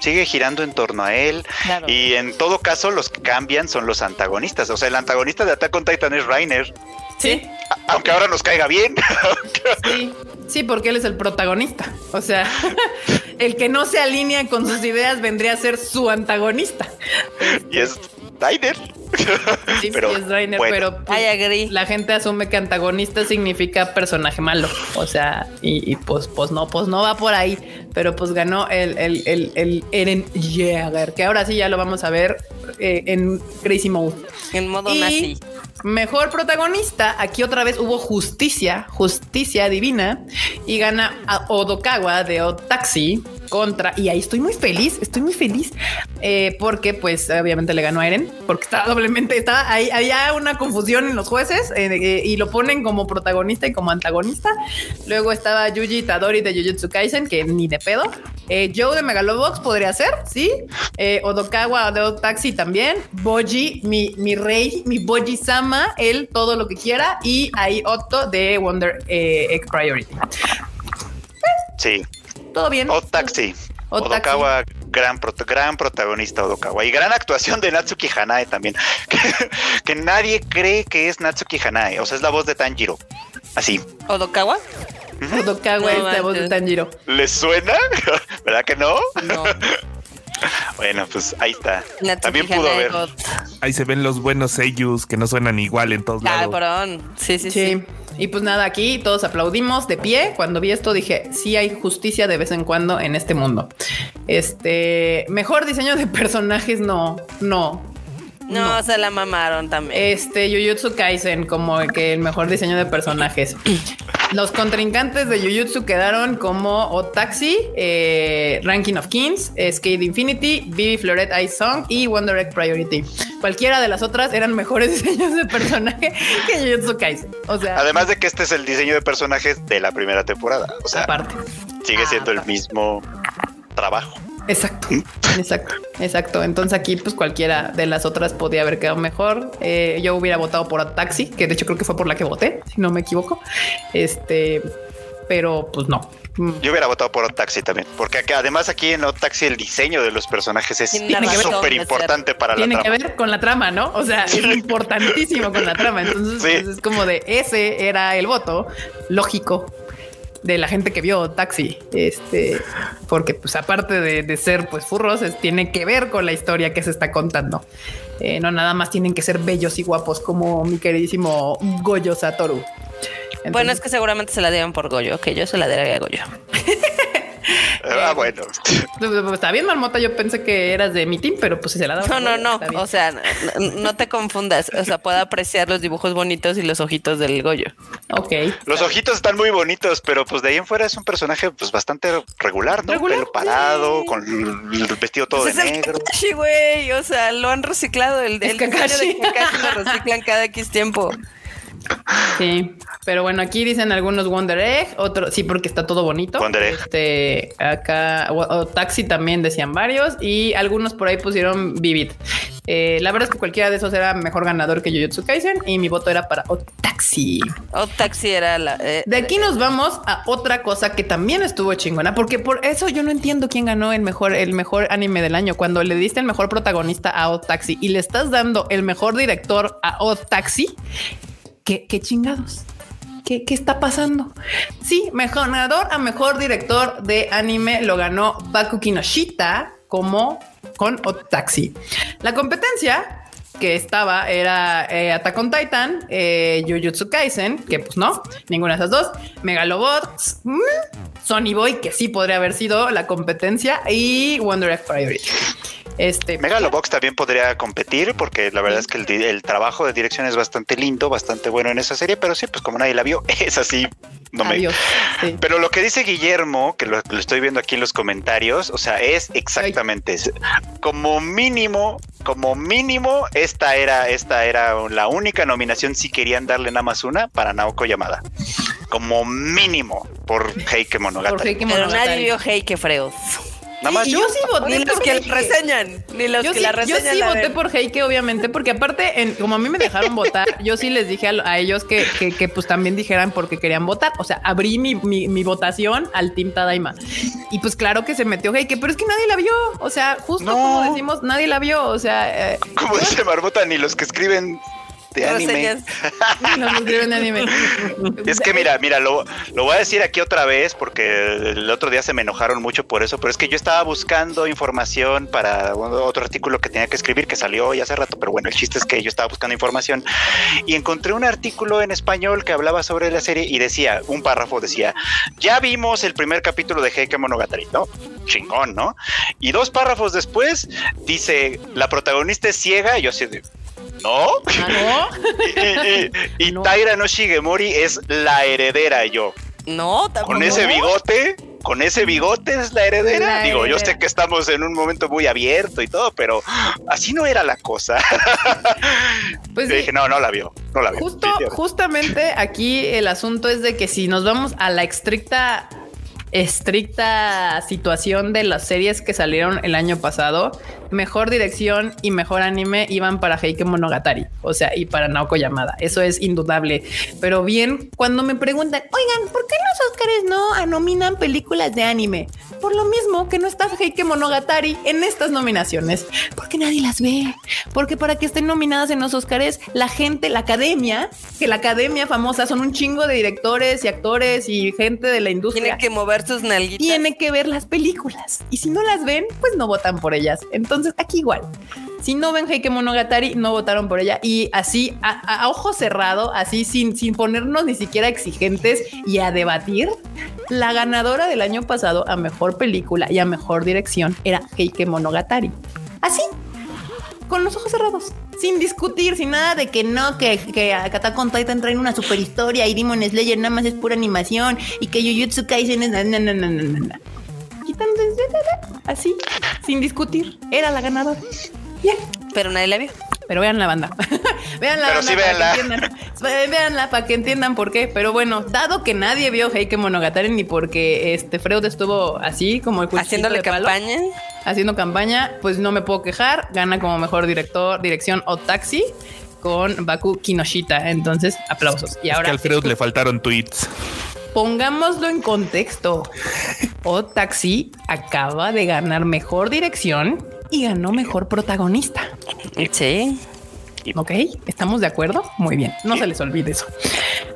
sigue girando en torno a él. Claro. Y en todo caso, los que cambian son los antagonistas. O sea, el antagonista de Attack on Titan es Rainer. Sí, a- Aunque ahora nos caiga bien. sí, sí, porque él es el protagonista. O sea, el que no se alinea con sus ideas vendría a ser su antagonista. y es Rainer. Sí, Pero, sí es bueno. pero pues, I agree. la gente asume que antagonista significa personaje malo. O sea, y, y, pues, pues no, pues no va por ahí. Pero pues ganó el, el, el, el Eren Jäger, que ahora sí ya lo vamos a ver eh, en Crazy Mode. En modo Y nazi. Mejor protagonista, aquí otra vez hubo justicia, justicia divina, y gana a Odokawa de Otaxi, contra, y ahí estoy muy feliz, estoy muy feliz, eh, porque pues obviamente le ganó a Eren, porque estaba doblemente, estaba ahí, había una confusión en los jueces eh, eh, y lo ponen como protagonista y como antagonista. Luego estaba Yuji Tadori de Jujutsu Kaisen, que ni de pedo. Joe de Megalobox podría ser, sí. Odokawa de Taxi también. Boji, mi, mi rey, mi Boji Sama, él todo lo que quiera. Y ahí Otto de Wonder Egg Priority. Sí. Todo bien. O Taxi. Odokawa, gran, gran protagonista Odokawa. Y gran actuación de Natsuki Hanae también. que, nadie cree que es Natsuki Hanae. O sea, es la voz de Tanjiro. Así. ¿Odokawa? Odokawa es la voz de Tanjiro. ¿Le suena? ¿Verdad que no? No. Bueno, pues ahí está. También pudo haber. Ahí se ven los buenos ellos que no suenan igual en todos lados. Cabrón. Sí, sí, sí, sí. Y pues nada, aquí todos aplaudimos de pie. Cuando vi esto dije, sí hay justicia de vez en cuando en este mundo. Este, mejor diseño de personajes, no, no. No, se la mamaron también. Este, Jujutsu Kaisen, como que el mejor diseño de personajes. Los contrincantes de Jujutsu quedaron como Otaxi, eh, Ranking of Kings, Skate Infinity, Vivi Floret Ice Song y Wonder Egg Priority. Cualquiera de las otras eran mejores diseños de personaje que Jujutsu Kaisen. O sea, además de que este es el diseño de personajes de la primera temporada. O sea, aparte, sigue siendo el mismo trabajo. Exacto, exacto, exacto. Entonces aquí pues cualquiera de las otras podía haber quedado mejor. Eh, yo hubiera votado por Taxi, que de hecho creo que fue por la que voté, si no me equivoco. Este, pero pues no. Yo hubiera votado por Taxi también, porque además aquí en Taxi el diseño de los personajes es súper importante para la trama. Tiene que ver con la trama, ¿no? O sea, es importantísimo con la trama. Entonces pues, es como de ese era el voto lógico de la gente que vio Taxi, este, porque pues aparte de, ser pues furros, tiene que ver con la historia que se está contando. Eh, no nada más tienen que ser bellos y guapos como mi queridísimo Goyo Satoru. bueno, es que seguramente se la dieron por Goyo, que yo se la daría a Goyo. Ah, bueno. Pues, pues, está bien, Marmota. Yo pensé que eras de mi team, pero pues si se la daba. No, no, no. O sea, no, te confundas. O sea, puedo apreciar los dibujos bonitos y los ojitos del Goyo. Ok. Los ojitos están muy bonitos, pero pues de ahí en fuera es un personaje pues bastante regular, ¿no? Regular, Pelo parado, con el vestido todo pues de negro. Sí, güey. O sea, lo han reciclado. El, el de Kakashi lo reciclan cada X tiempo. Sí, pero bueno, aquí dicen algunos Wonder Egg, otro sí, porque está todo bonito. Wonder Egg. Este, acá, o, Taxi también decían varios, y algunos por ahí pusieron Vivid. Eh, la verdad es que cualquiera de esos era mejor ganador que Jujutsu Kaisen, y mi voto era para Otaxi. Otaxi era la. Eh, de aquí nos vamos a otra cosa que también estuvo chingona, porque por eso yo no entiendo quién ganó el mejor, el mejor anime del año. Cuando le diste el mejor protagonista a Otaxi y le estás dando el mejor director a Otaxi, ¿Qué, chingados? ¿Qué, está pasando? Sí, mejor ganador a mejor director de anime lo ganó Baku Kinoshita como con Otaxi. La competencia que estaba era eh, Attack on Titan, eh, Jujutsu Kaisen, que pues no, ninguna de esas dos, Megalobots, mm, Sony Boy, que sí podría haber sido la competencia, y Wonder Egg Priority. Este, Megalobox también podría competir porque la verdad es que el, trabajo de dirección es bastante lindo, bastante bueno en esa serie, pero sí, pues como nadie la vio, es así. No me... Pero lo que dice Guillermo, que lo, estoy viendo aquí en los comentarios, o sea, es exactamente como mínimo, como mínimo, esta era, esta era la única nominación si querían darle nada más una para Naoko Yamada. Como mínimo por Heike Monogatari. Pero nadie vio Heike Freud. Yo sí voté ni los que reseñan, ni los que la reseñan. Yo sí voté por Heike, obviamente, porque aparte, en, como a mí me dejaron votar, yo sí les dije a, ellos que, que, pues también dijeran porque querían votar. O sea, abrí mi, mi, votación al Team Tadaima. Y pues claro que se metió Heike, pero es que nadie la vio. O sea, justo como decimos, nadie la vio. O sea, eh, como dice Marmota, ni los que escriben anime. es que mira, mira, lo, lo, voy a decir aquí otra vez porque el otro día se me enojaron mucho por eso, pero es que yo estaba buscando información para otro artículo que tenía que escribir que salió ya hace rato, pero bueno, el chiste es que yo estaba buscando información y encontré un artículo en español que hablaba sobre la serie y decía, un párrafo decía, ya vimos el primer capítulo de Heike Monogatari, ¿no? Chingón, ¿no? Y dos párrafos después dice, la protagonista es ciega y yo así de, ¿no? ¿Ah, y, Taira no Shigemori es la heredera, yo. No, Con ese bigote, con ese bigote es la heredera. La Digo, yo sé que estamos en un momento muy abierto y todo, pero así no era la cosa. Pues sí, dije, no, no la vio, no la vio. Justo, justamente aquí el asunto es de que si nos vamos a la estricta, estricta situación de las series que salieron el año pasado, mejor dirección y mejor anime iban para Heike Monogatari, o sea, y para Naoko Yamada. Eso es indudable. Pero bien, cuando me preguntan, oigan, ¿por qué los Oscars no nominan películas de anime? Por lo mismo que no está Heike Monogatari en estas nominaciones, porque nadie las ve. Porque para que estén nominadas en los Oscars, la gente, la academia, que la academia famosa son un chingo de directores y actores y gente de la industria. Tiene que mover tiene que ver las películas. Y si no las ven, pues no votan por ellas. Entonces, aquí igual. Si no ven Heike Monogatari, no votaron por ella. Y así, a ojo cerrado, así sin, sin ponernos ni siquiera exigentes y a debatir, la ganadora del año pasado a mejor película y a mejor dirección era Heike Monogatari. Así, con los ojos cerrados, sin discutir, sin nada de que no, que, que Attack on Titan traen una super historia y Demon Slayer nada más es pura animación y que Jujutsu Kaisen es... No, no, no, no, no, no. Quitando así, sin discutir, era la ganadora. Bien. Pero nadie la vio. Pero vean la banda. vean la Pero banda sí para véanla. que entiendan. Véanla para que entiendan por qué. Pero bueno, dado que nadie vio Heike Monogatari ni porque este Freud estuvo así como el Haciéndole de palo, campaña. Haciendo campaña, pues no me puedo quejar. Gana como mejor director, dirección o taxi con Baku Kinoshita. Entonces, aplausos. Y Es ahora que al Freud le faltaron tweets. pongámoslo en contexto. O Taxi acaba de ganar mejor dirección y ganó mejor protagonista. Sí. ¿Ok? ¿Estamos de acuerdo? Muy bien. No se les olvide eso.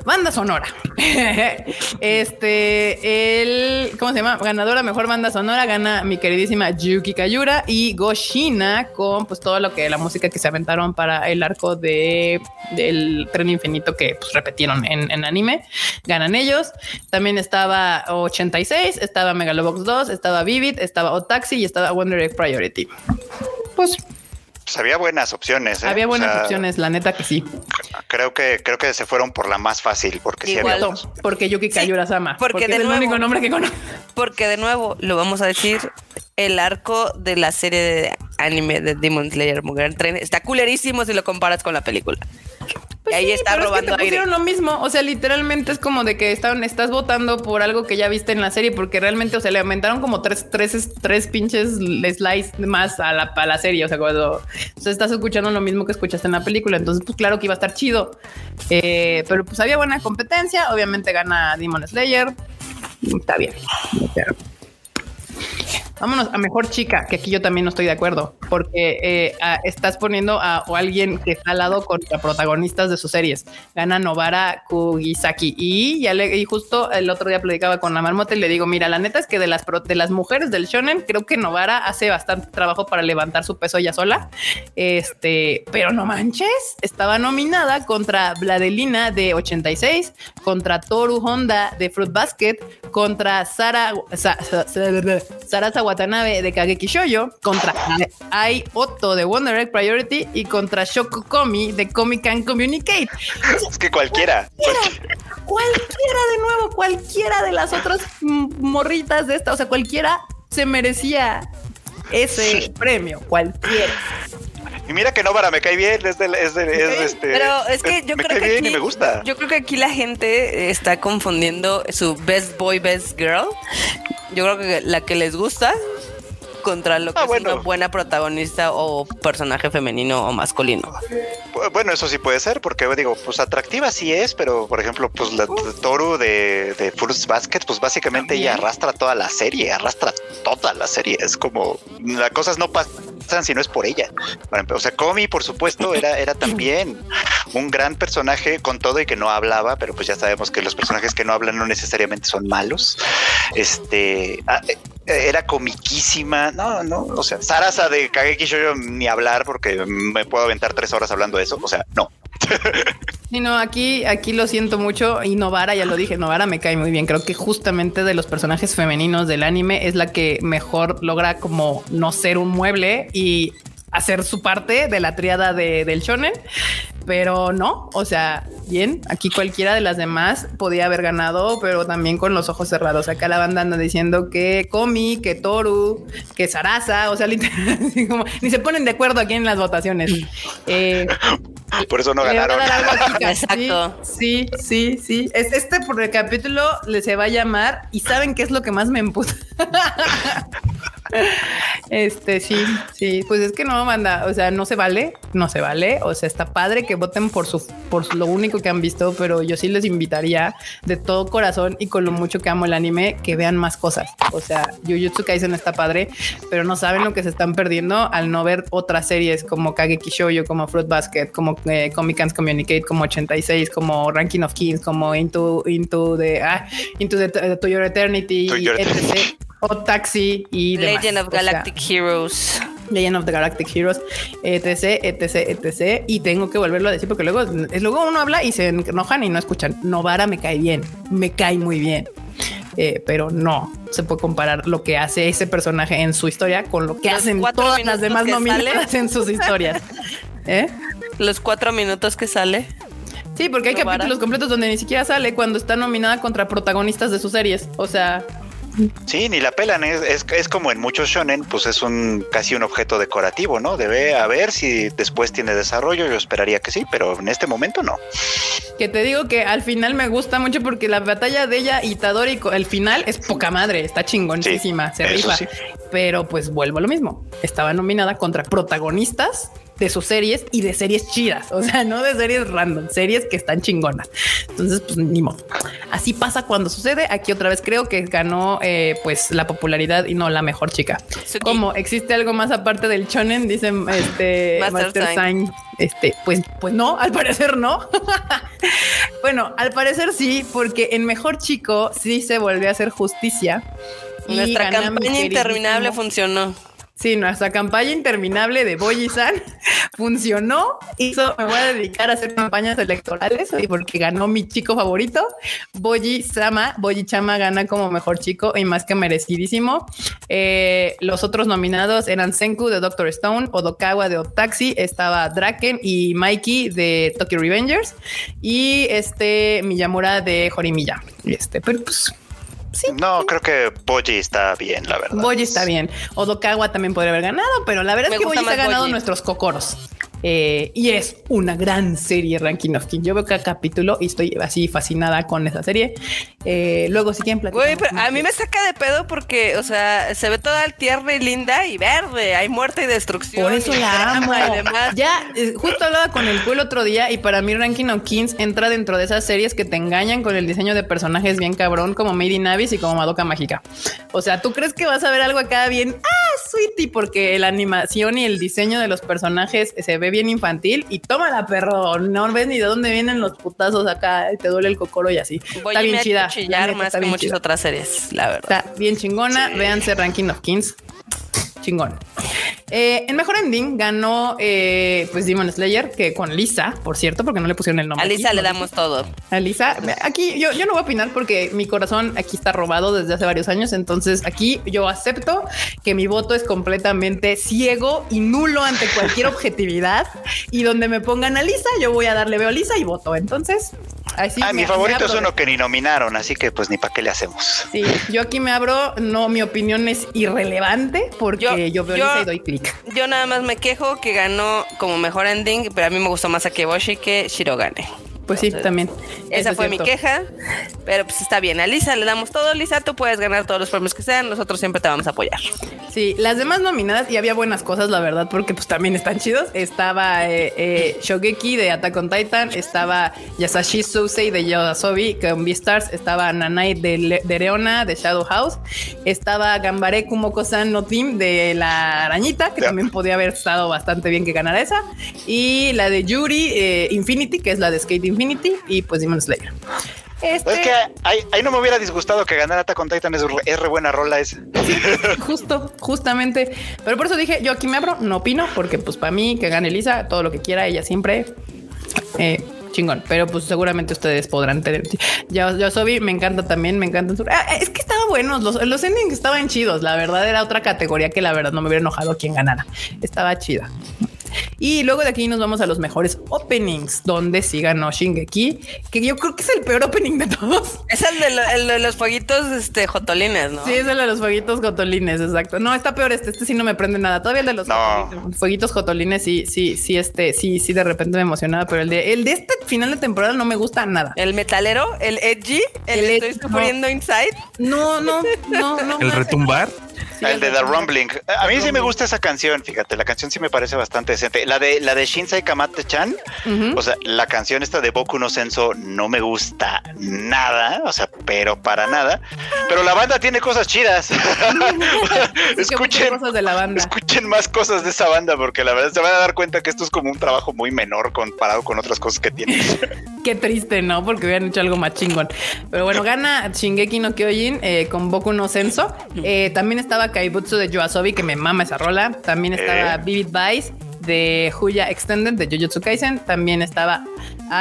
Banda sonora. este, el, ¿cómo se llama? Ganadora mejor banda sonora gana mi queridísima Yuki Kayura y Goshina con pues todo lo que la música que se aventaron para el arco de del tren infinito que pues, repetieron en, anime. Ganan ellos. También estaba 86, estaba Megalobox 2, estaba Vivid, estaba Otaxi y estaba Wonder Egg Priority. Pues Pues había buenas opciones. ¿eh? había O buenas sea, opciones, la neta que sí. Creo que, creo que se fueron por la más fácil, porque sí había porque Yuki Kayura Sama. porque porque, de es el nuevo- único nombre que conozco. Porque de nuevo, lo vamos a decir, el arco de la serie de anime de Demon Slayer Mugen Train está culerísimo si lo comparas con la película. Y ahí está Pues pero robando es que te aire. pusieron lo mismo. O sea, literalmente es como de que estaban, estás votando por algo que ya viste en la serie, porque realmente, o sea, le aumentaron como tres, tres, tres pinches slides más a la, a la serie. O sea, cuando o sea, estás escuchando lo mismo que escuchaste en la película. Entonces, pues claro que iba a estar chido. Eh, pero pues había buena competencia. Obviamente gana Demon Slayer. Está bien. Vámonos a mejor chica, que aquí yo también no estoy de acuerdo, porque eh, estás poniendo a, o alguien que está al lado contra protagonistas de sus series. Gana Novara Kugisaki. Y ya le, y justo el otro día platicaba con la marmota y le digo: Mira, la neta es que de las, de las mujeres del Shonen, creo que Novara hace bastante trabajo para levantar su peso ella sola. Este, pero no manches, estaba nominada contra Bladelina de 86, contra Toru Honda de Fruit Basket, contra Sara, Sa- Sa- Sa- Sarasa Watanabe de Kageki Shoujo, contra Ai Otto de Wonder Egg Priority y contra Shoko Komi de Comic Can Communicate. Es que cualquiera. Cualquiera, cualquiera de nuevo, cualquiera de las otras morritas de esta, o sea, cualquiera se merecía ese premio, cualquiera. Y mira que Novara me cae bien, es de, es de, es de este. Pero es que yo me creo cae que bien y me gusta. Yo creo que aquí la gente está confundiendo su best boy, best girl. Yo creo que la que les gusta contra lo que Ah, es bueno. una buena protagonista o personaje femenino o masculino. Bu- Bueno, eso sí puede ser, porque digo, pues atractiva sí es, pero por ejemplo, pues la Toru de, de Fruits Basket, pues básicamente ella arrastra toda la serie, arrastra toda la serie. Es como las cosas no pasan si no es por ella. O sea, Komi, por supuesto, era, era también un gran personaje con todo y que no hablaba, pero pues ya sabemos que los personajes que no hablan no necesariamente son malos. Este ah, eh, era comiquísima. No, no, o sea, Sarasa de Kageki Shoujo ni hablar porque me puedo aventar tres horas hablando de eso. O sea, no. Sí, no, aquí, aquí lo siento mucho. Y Novara, ya lo dije, Novara me cae muy bien. Creo que justamente de los personajes femeninos del anime es la que mejor logra como no ser un mueble y hacer su parte de la triada de, del shonen. Pero no, o sea, bien, aquí cualquiera de las demás podía haber ganado, pero también con los ojos cerrados. Acá la banda anda diciendo que Komi, que Toru, que Sarasa, o sea, literal, como, ni se ponen de acuerdo aquí en las votaciones. Eh, por eso no ganaron. Exacto. Sí, sí, sí. este por el capítulo se va a llamar y saben qué es lo que más me emputa. Este, sí, sí, pues es que no manda, o sea, no se vale, no se vale, o sea, está padre que voten por su, por lo único que han visto, pero yo sí les invitaría de todo corazón y con lo mucho que amo el anime, que vean más cosas. O sea, Jujutsu Kaisen está padre, pero no saben lo que se están perdiendo al no ver otras series como Kageki Shoujo, como Fruit Basket, como eh, Comic Cans Communicate, como 86, como Ranking of Kings, como Into, Into the, ah, Into the, To Your Eternity, etc o Taxi y Legend of Galactic Heroes. Legend of the Galactic Heroes, etc, etc, etc. Y tengo que volverlo a decir porque luego, luego uno habla y se enojan y no escuchan. Novara me cae bien, me cae muy bien. Eh, pero no se puede comparar lo que hace ese personaje en su historia con lo que hacen todas las demás nominadas en sus historias. ¿Eh? Los cuatro minutos que sale. Sí, porque hay capítulos completos donde ni siquiera sale cuando está nominada contra protagonistas de sus series. O sea, Sí, ni la pelan, es, es, como en muchos shonen, pues es un casi un objeto decorativo, ¿no? Debe haber si después tiene desarrollo, yo esperaría que sí, pero en este momento no. Que te digo que al final me gusta mucho porque la batalla de ella y Tadori, el final es poca madre, está chingonísima, se rifa. Pero pues vuelvo a lo mismo, estaba nominada contra protagonistas de sus series y de series chidas, o sea, no de series random, series que están chingonas. Entonces, pues ni modo. Así pasa cuando sucede. Aquí otra vez creo que ganó eh, pues la popularidad y no la mejor chica. Como existe algo más aparte del chonen, dicen este Master, Sign. Este, pues, pues no, al parecer no. bueno, al parecer sí, porque en Mejor Chico sí se volvió a hacer justicia. Nuestra campaña interminable funcionó. Sí, nuestra campaña interminable de Boyi-san funcionó. Hizo, me voy a dedicar a hacer campañas electorales y porque ganó mi chico favorito. Boyi-sama, Boyi-chama gana como mejor chico y más que merecidísimo. Eh, los otros nominados eran Senku de Doctor Stone, Odokawa de Otaxi, estaba Draken y Mikey de Tokyo Revengers y este Miyamura de Horimiya. Este, pero pues no, creo que Boji está bien, la verdad. Boji está bien. Odokawa también podría haber ganado, pero la verdad es que Boji ha ganado nuestros cocoros. Eh, y es una gran serie Ranking of King. Yo veo cada capítulo y estoy así fascinada con esa serie. Eh, luego si quieren platicar. a mí me saca de pedo porque, o sea, se ve toda tierra y linda y verde. Hay muerte y destrucción. Por eso la amo. Ya, eh, justo hablaba con el pueblo otro día y para mí Ranking of Kings entra dentro de esas series que te engañan con el diseño de personajes bien cabrón, como Made in Abyss y como Madoka Mágica. O sea, tú crees que vas a ver algo acá bien, ah, sweetie, porque la animación y el diseño de los personajes se ve bien infantil y tómala, perro. No ves ni de dónde vienen los putazos acá, te duele el cocoro y así. está bien chida. Chillar más que muchas otras series, la verdad. Está bien chingona. Véanse Ranking of Kings chingón. Eh, en mejor ending ganó eh, pues Demon Slayer, que con Lisa, por cierto, porque no le pusieron el nombre. A Lisa le damos todo. A Lisa, aquí yo, yo no voy a opinar porque mi corazón aquí está robado desde hace varios años. Entonces aquí yo acepto que mi voto es completamente ciego y nulo ante cualquier objetividad. Y donde me pongan a Lisa, yo voy a darle veo a Lisa y voto. Entonces, así. Ah, mi favorito es uno que ni nominaron, así que pues ni para qué le hacemos. Sí, yo aquí me abro. No, mi opinión es irrelevante porque yo, veo yo, y doy clic. Yo nada más me quejo que ganó como mejor ending, pero a mí me gustó más a Keboshi que Shirogane. Pues sí, también. Esa fue mi queja, pero pues está bien. A Lisa le damos todo. Lisa, tú puedes ganar todos los premios que sean. Nosotros siempre te vamos a apoyar. Sí, las demás nominadas y había buenas cosas, la verdad, porque pues también están chidos. Estaba eh, eh, Shogeki de Attack on Titan, estaba Yasashi Sousei de Yoasobi con Beastars, estaba Nanai de, de Reona de Shadow House, estaba Gambare Kumoko-san no Team de La Arañita, que también podía haber estado bastante bien que ganara esa, y la de Yuri eh, Infinity, que es la de Skate Infinity y pues Demon Slayer. Este... Es que ahí, no me hubiera disgustado que ganara Attack on Titan, es, re buena rola es. justo, justamente. Pero por eso dije, yo aquí me abro, no opino, porque pues para mí que gane Lisa, todo lo que quiera, ella siempre eh, chingón. Pero pues seguramente ustedes podrán tener. Ya, yo soy, me encanta también, me encanta. Ah, es que estaban buenos, los, los endings estaban chidos. La verdad era otra categoría que la verdad no me hubiera enojado quien ganara. Estaba chida. Y luego de aquí nos vamos a los mejores openings, donde sí ganó Shingeki, que yo creo que es el peor opening de todos. Es el de, lo- el de los fueguitos este, jotolines, ¿no? Sí, es el de los fueguitos jotolines, exacto. No, está peor este, este sí no me prende nada. Todavía el de los No. fueguitos jotolines sí, sí, sí, este, sí, sí, de repente me emocionaba, pero el de, el de este final de temporada no me gusta nada. El metalero, el edgy, el, El estoy no. sufriendo inside. No, no, no, no. El retumbar. Sí, el de The. Rumbling. A mí sí me gusta esa canción, fíjate, la canción sí me parece bastante decente. La de la de Shinsei Kamate-chan, o sea, la canción esta de Boku no Senso no me gusta nada, o sea, pero para nada. Pero la banda tiene cosas chidas. Escuchen, cosas de la banda. escuchen más cosas de esa banda porque la verdad se van a dar cuenta que esto es como un trabajo muy menor comparado con otras cosas que tiene. Qué triste, ¿no? Porque hubieran hecho algo más chingón. Pero bueno, gana Shingeki no Kyojin eh, con Boku no Senso. Eh, también estaba Kaibutsu de Yoasobi, que me mama esa rola. También estaba Eh. Vivid Vice de Huya Extended de Jujutsu Kaisen. También estaba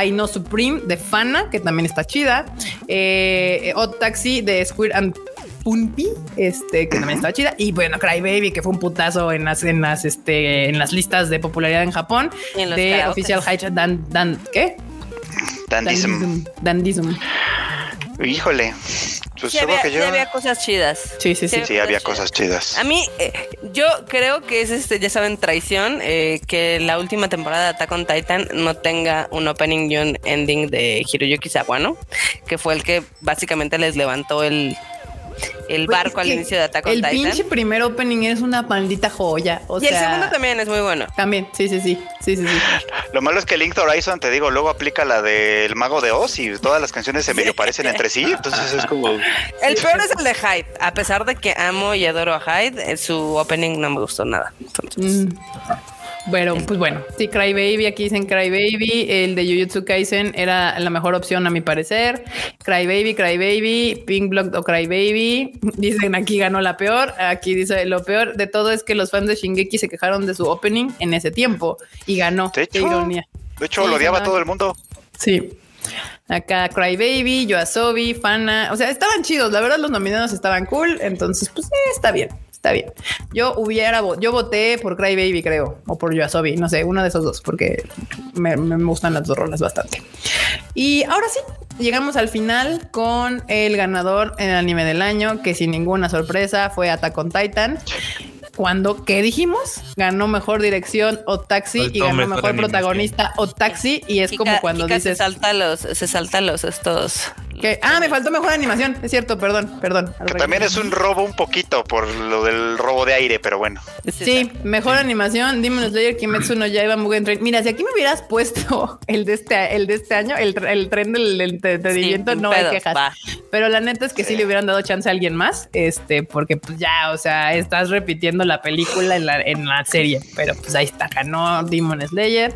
I No Supreme de Fana, que también está chida. Eh, Odd Taxi de Squid and Punpi, este, que también estaba chida. Y bueno, Cry Baby, que fue un putazo en las, en las, este, en las listas de popularidad en Japón. En los de karaokes. Official High Dan, Dan, ¿qué? Dandism. Dandism. Híjole. Pues Sí supongo había, que yo. sí había cosas chidas. Sí, sí, sí. Sí, había cosas chidas. A mí, eh, yo creo que es este, ya saben, traición eh, que la última temporada de Attack on Titan no tenga un opening y un ending de Hiroyuki Sawano, que fue el que básicamente les levantó el, el Pues barco al inicio de Attack on El Titan. pinche primer opening es una maldita joya. O y el segundo también es muy bueno. También, sí, sí, sí. Sí, sí, sí. Lo malo es que Linked Horizon, te digo, luego aplica la del Mago de Oz y todas las canciones se medio parecen entre sí. Entonces es como. El peor es el de Hyde. A pesar de que amo y adoro a Hyde, eh, su opening no me gustó nada. Entonces, Mm. Bueno, pues bueno, sí, Cry Baby, aquí dicen Cry Baby, el de Jujutsu Kaisen era la mejor opción a mi parecer. Cry Baby, Cry Baby, Pink Block o Cry Baby. Dicen aquí ganó la peor, aquí dice lo peor de todo es que los fans de Shingeki se quejaron de su opening en ese tiempo y ganó. De Qué hecho, ironía. de hecho Sí, lo odiaba todo el mundo. Sí. Acá Cry Baby, Yoasobi, Fana. O sea, estaban chidos. La verdad, los nominados estaban cool. Entonces, pues eh, está bien. Está bien. Yo hubiera, yo voté por Cry Baby, creo, o por Yoasobi, no sé, uno de esos dos, porque me, me gustan las dos rolas bastante. Y ahora sí, llegamos al final con el ganador en el anime del año, que sin ninguna sorpresa fue Attack on Titan. Cuando, ¿qué dijimos? Ganó mejor dirección o taxi y ganó mejor protagonista o taxi. Y es Kika- como cuando Kika dices se salta los, se salta los estos. Que, ah, me faltó mejor animación. Es cierto, perdón, perdón. Que también es un robo un poquito por lo del robo de aire, pero bueno. Sí, mejor animación, Demon Slayer, Kimetsu no Yaiba, Mugen Train. Mira, si aquí me hubieras puesto el de este, el de este año, el, el tren del, entretenimiento, no hay pedos, quejas. va. Pero la neta es que sí. le hubieran dado chance a alguien más, este, porque pues ya, o sea, estás repitiendo la película en la, en la serie, pero pues ahí está, ganó Demon Slayer.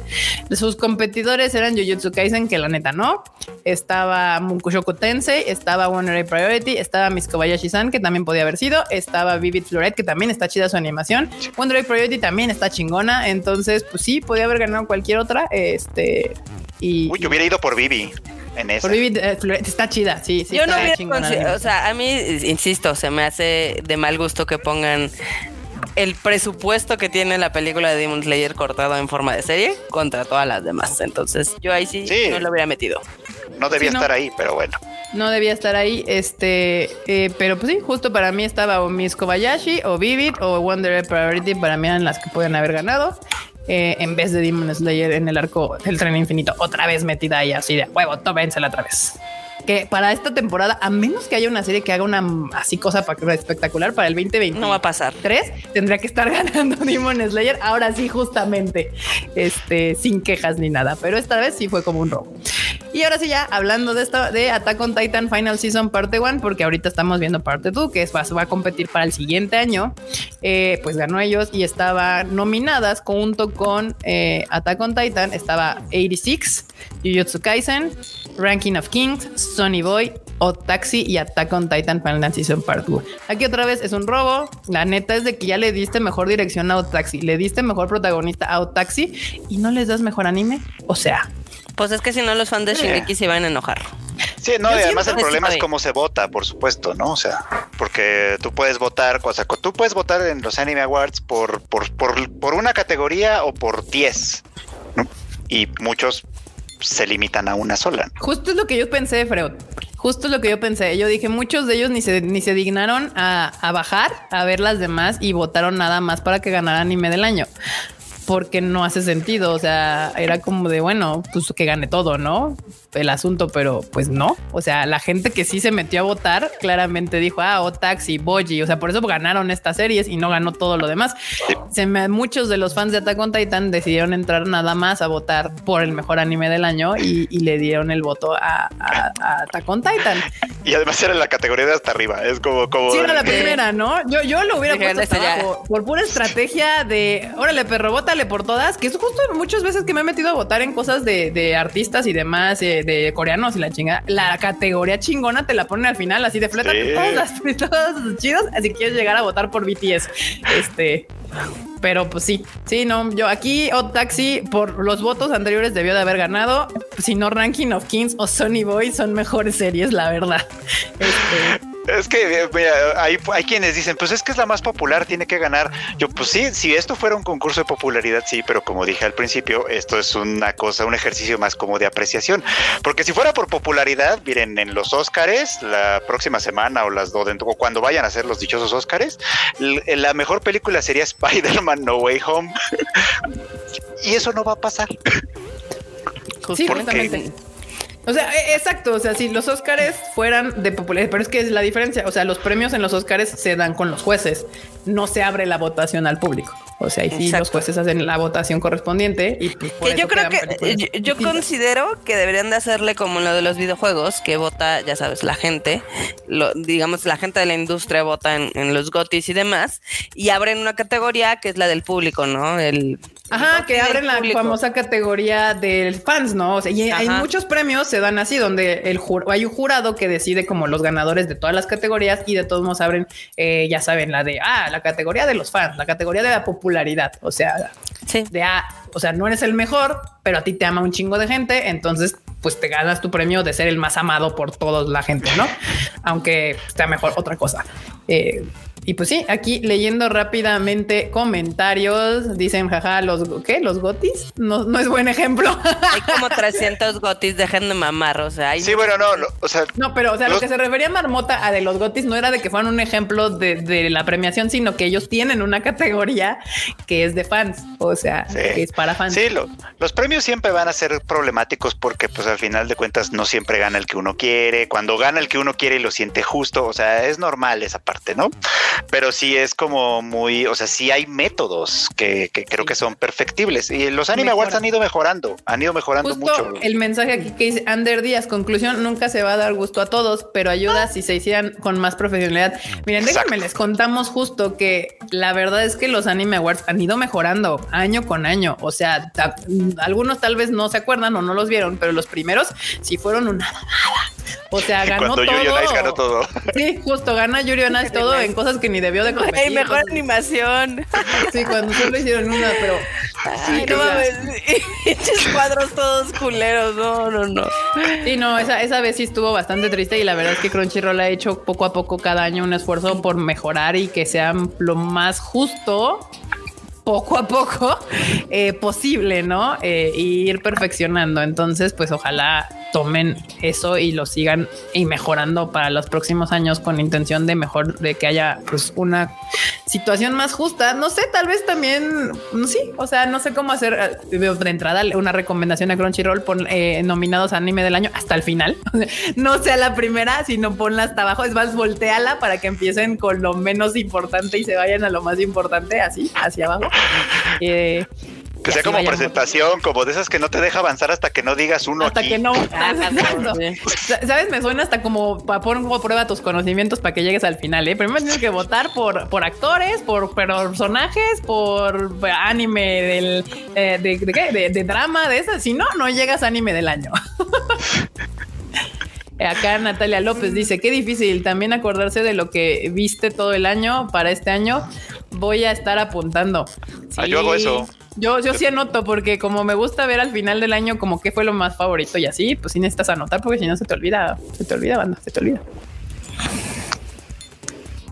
Sus competidores eran Jujutsu Kaisen, que la neta no. Estaba Munkushoku Tensei, estaba One Ray Priority, estaba Miss Kobayashi-san, que también podía haber sido, estaba Vivid Floret, que también está chida su animación. One Ray Priority también está chingona, entonces, pues sí, podía haber ganado cualquier otra, este, y... Uy, yo hubiera ido por Vivi en esa. por Vivid eh, Floret, está chida, sí, sí. Yo no está hubiera chingona o sea, a mí, insisto, se me hace de mal gusto que pongan el presupuesto que tiene la película de Demon Slayer cortado en forma de serie contra todas las demás. Entonces, yo ahí sí, Sí. no lo hubiera metido. No debía Sí, no. estar ahí, pero bueno. No debía estar ahí, este, eh, pero pues sí, justo para mí estaba o Miss Kobayashi o Vivid o Wonder Priority, para mí eran las que pueden haber ganado. eh, en vez de Demon Slayer en el arco del tren infinito, otra vez metida ahí así de huevo, tómensela otra vez. Que para esta temporada, a menos que haya una serie que haga una así cosa pa- espectacular para el 2020, No va a pasar. 3 tendría que estar ganando Demon Slayer. Ahora sí, justamente, este, sin quejas ni nada, pero esta vez sí fue como un robo. Y ahora sí, ya hablando de esto de Attack on Titan Final Season Parte 1, porque ahorita estamos viendo Parte 2, que es, va, va a competir para el siguiente año, eh, pues ganó ellos y estaba nominadas junto con eh, Attack on Titan. Estaba 86, Jujutsu Kaisen, Ranking of Kings, Sonny Boy, o Taxi y Attack on Titan Final Season Part 2. Aquí otra vez es un robo. La neta es de que ya le diste mejor dirección a Otaxi, le diste mejor protagonista a Otaxi y no les das mejor anime. O sea, Pues es que si no, los fans de Shingeki se van a enojar. Sí, no, Yo y además el problema es cómo se vota, por supuesto, ¿no? O sea, porque tú puedes votar, o sea, tú puedes votar en los Anime Awards por, por, por, por una categoría o por 10, ¿no? Y muchos se limitan a una sola. Justo es lo que yo pensé, Freud. Justo es lo que yo pensé. Yo dije, muchos de ellos ni se, ni se dignaron a, a bajar a ver las demás y votaron nada más para que ganara anime del año. Porque no hace sentido. O sea, era como de, bueno, pues que gane todo, ¿no? El asunto, pero pues no. O sea, la gente que sí se metió a votar claramente dijo, ah, Otaxi, Boji. O sea, por eso ganaron estas series y no ganó todo lo demás. Se me, muchos de los fans de Attack on Titan decidieron entrar nada más a votar por el mejor anime del año y, y le dieron el voto a, a, a Attack on Titan. Y además era la categoría de hasta arriba. Es como, como Sí, era la primera, ¿no? Yo, yo lo hubiera Dijeron, puesto hasta "Esta ya". abajo, por pura estrategia de órale, perro, bótale por todas, que es justo muchas veces que me he metido a votar en cosas de, de artistas y demás, eh, de coreanos y la chinga. La categoría chingona te la ponen al final, así de fleta, Sí. todas las todos los chidos, así que quieres llegar a votar por BTS. Este. Pero pues sí, sí, no, yo aquí o Taxi por los votos anteriores debió de haber ganado. Si no, Ranking of Kings o Sonny Boy son mejores series, la verdad. Este, Es que eh, mira, hay, hay quienes dicen, pues es que es la más popular, tiene que ganar. Yo, pues sí, si esto fuera un concurso de popularidad, sí, pero como dije al principio, esto es una cosa, un ejercicio más como de apreciación. Porque si fuera por popularidad, miren, en los Óscares, la próxima semana o las dos, o cuando vayan a ser los dichosos Óscares, la mejor película sería Spider-Man No Way Home. y eso no va a pasar. Sí, porque-. O sea, e- exacto. O sea, si los Óscares fueran de popularidad, pero es que es la diferencia. O sea, los premios en los Óscares se dan con los jueces, no se abre la votación al público. O sea, y sí, los jueces hacen la votación correspondiente y pues, por Que yo creo que películas yo, yo considero que deberían de hacerle como lo de los videojuegos, que vota, ya sabes, la gente, lo, digamos, la gente de la industria vota en, en los GOTIS y demás, y abren una categoría que es la del público, ¿no? El Ajá, que abren la público. famosa categoría del fans, ¿no? O sea, y hay muchos premios se dan así, donde el jur- hay un jurado que decide como los ganadores de todas las categorías y de todos modos abren, eh, ya saben, la de, ah, la categoría de los fans, la categoría de la popularidad. O sea, Sí. de, ah, o sea, no eres el mejor, pero a ti te ama un chingo de gente, entonces pues te ganas tu premio de ser el más amado por toda la gente, ¿no? Aunque sea mejor otra cosa. Eh, y pues sí, aquí leyendo rápidamente comentarios, dicen, jaja, los ¿qué? Los gotis no, no es buen ejemplo. Hay como 300 GOTIS, dejen de mamar, o sea, hay Sí, bueno, no, lo- o sea, No, pero o sea, Los- lo que se refería Marmota a de los gotis no era de que fueran un ejemplo de, de la premiación, sino que ellos tienen una categoría que es de fans, o sea, Sí. que es para fans. Sí, lo- los premios siempre van a ser problemáticos porque pues al final de cuentas no siempre gana el que uno quiere, cuando gana el que uno quiere y lo siente justo, o sea, es normal esa parte, ¿no? Pero sí es como muy, o sea, sí hay métodos que, que creo que son perfectibles y los Anime Mejora. Awards han ido mejorando, han ido mejorando Justo mucho. el mensaje aquí que dice Ander Díaz, conclusión, nunca se va a dar gusto a todos, pero ayuda si se hicieran con más profesionalidad. Miren, Exacto. déjenme les contamos justo que la verdad es que los Anime Awards han ido mejorando año con año. O sea, ta- algunos tal vez no se acuerdan o no los vieron, pero los primeros sí fueron una nada. O sea, ganó Cuando todo. Yuri on Ice ganó todo. Sí, justo gana Yuri on Ice todo en cosas que ni debió de competir. Hay mejor animación. Sí, cuando solo hicieron una, pero Ay, no mames. Cuadros todos culeros. No, no, no. Sí, no, esa, esa vez sí estuvo bastante triste y la verdad es que Crunchyroll ha hecho poco a poco cada año un esfuerzo por mejorar y que sea lo más justo poco a poco eh, posible, ¿no? Eh, y ir perfeccionando. Entonces, pues ojalá tomen eso y lo sigan y mejorando para los próximos años con intención de mejor, de que haya pues una situación más justa. No sé, tal vez también, mm, sí, o sea, no sé cómo hacer eh, de entrada una recomendación a Crunchyroll, pon eh, nominados a anime del año hasta el final. no sea la primera, sino ponla hasta abajo. Es más, volteala para que empiecen con lo menos importante y se vayan a lo más importante, así, hacia abajo. Eh, Que sea como presentación, como de esas que no te deja avanzar hasta que no digas uno hasta aquí. que no. ¿Sabes? Me suena hasta como para poner a prueba tus conocimientos para que llegues al final. ¿eh? Primero tienes que votar por, por actores, por personajes, por anime del eh, de, de qué? De- de drama, de esas. Si no, no llegas a anime del año. Acá Natalia López dice, qué difícil también acordarse de lo que viste todo el año para este año. voy a estar apuntando. Ah, yo hago Sí. eso. Yo, yo sí anoto porque como me gusta ver al final del año como qué fue lo más favorito y así, pues sí necesitas anotar porque si no se te olvida, se te olvida, banda, se te olvida.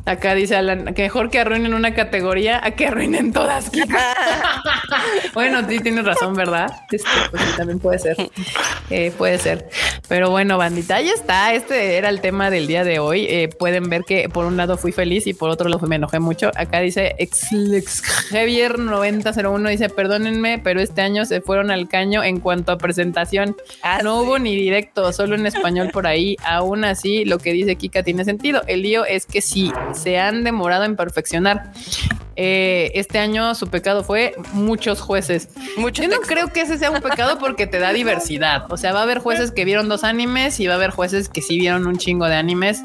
Acá dice Alan que mejor que arruinen una categoría a que arruinen todas. Kika. bueno, sí tienes razón, ¿verdad? Este, pues sí, también puede ser. Eh, puede ser. Pero bueno, bandita, ahí está. Este era el tema del día de hoy. Eh, pueden ver que por un lado fui feliz y por otro lado me enojé mucho. Acá dice ex, ex Javier 9001 dice perdónenme, pero este año se fueron al caño en cuanto a presentación. Ah, no sí. hubo ni directo, solo en español por ahí. Aún así, lo que dice Kika tiene sentido. El lío es que si se han demorado en perfeccionar. Eh, este año su pecado fue muchos jueces. Mucho Yo no texto. creo que ese sea un pecado porque te da diversidad. O sea, va a haber jueces que vieron dos animes y va a haber jueces que sí vieron un chingo de animes.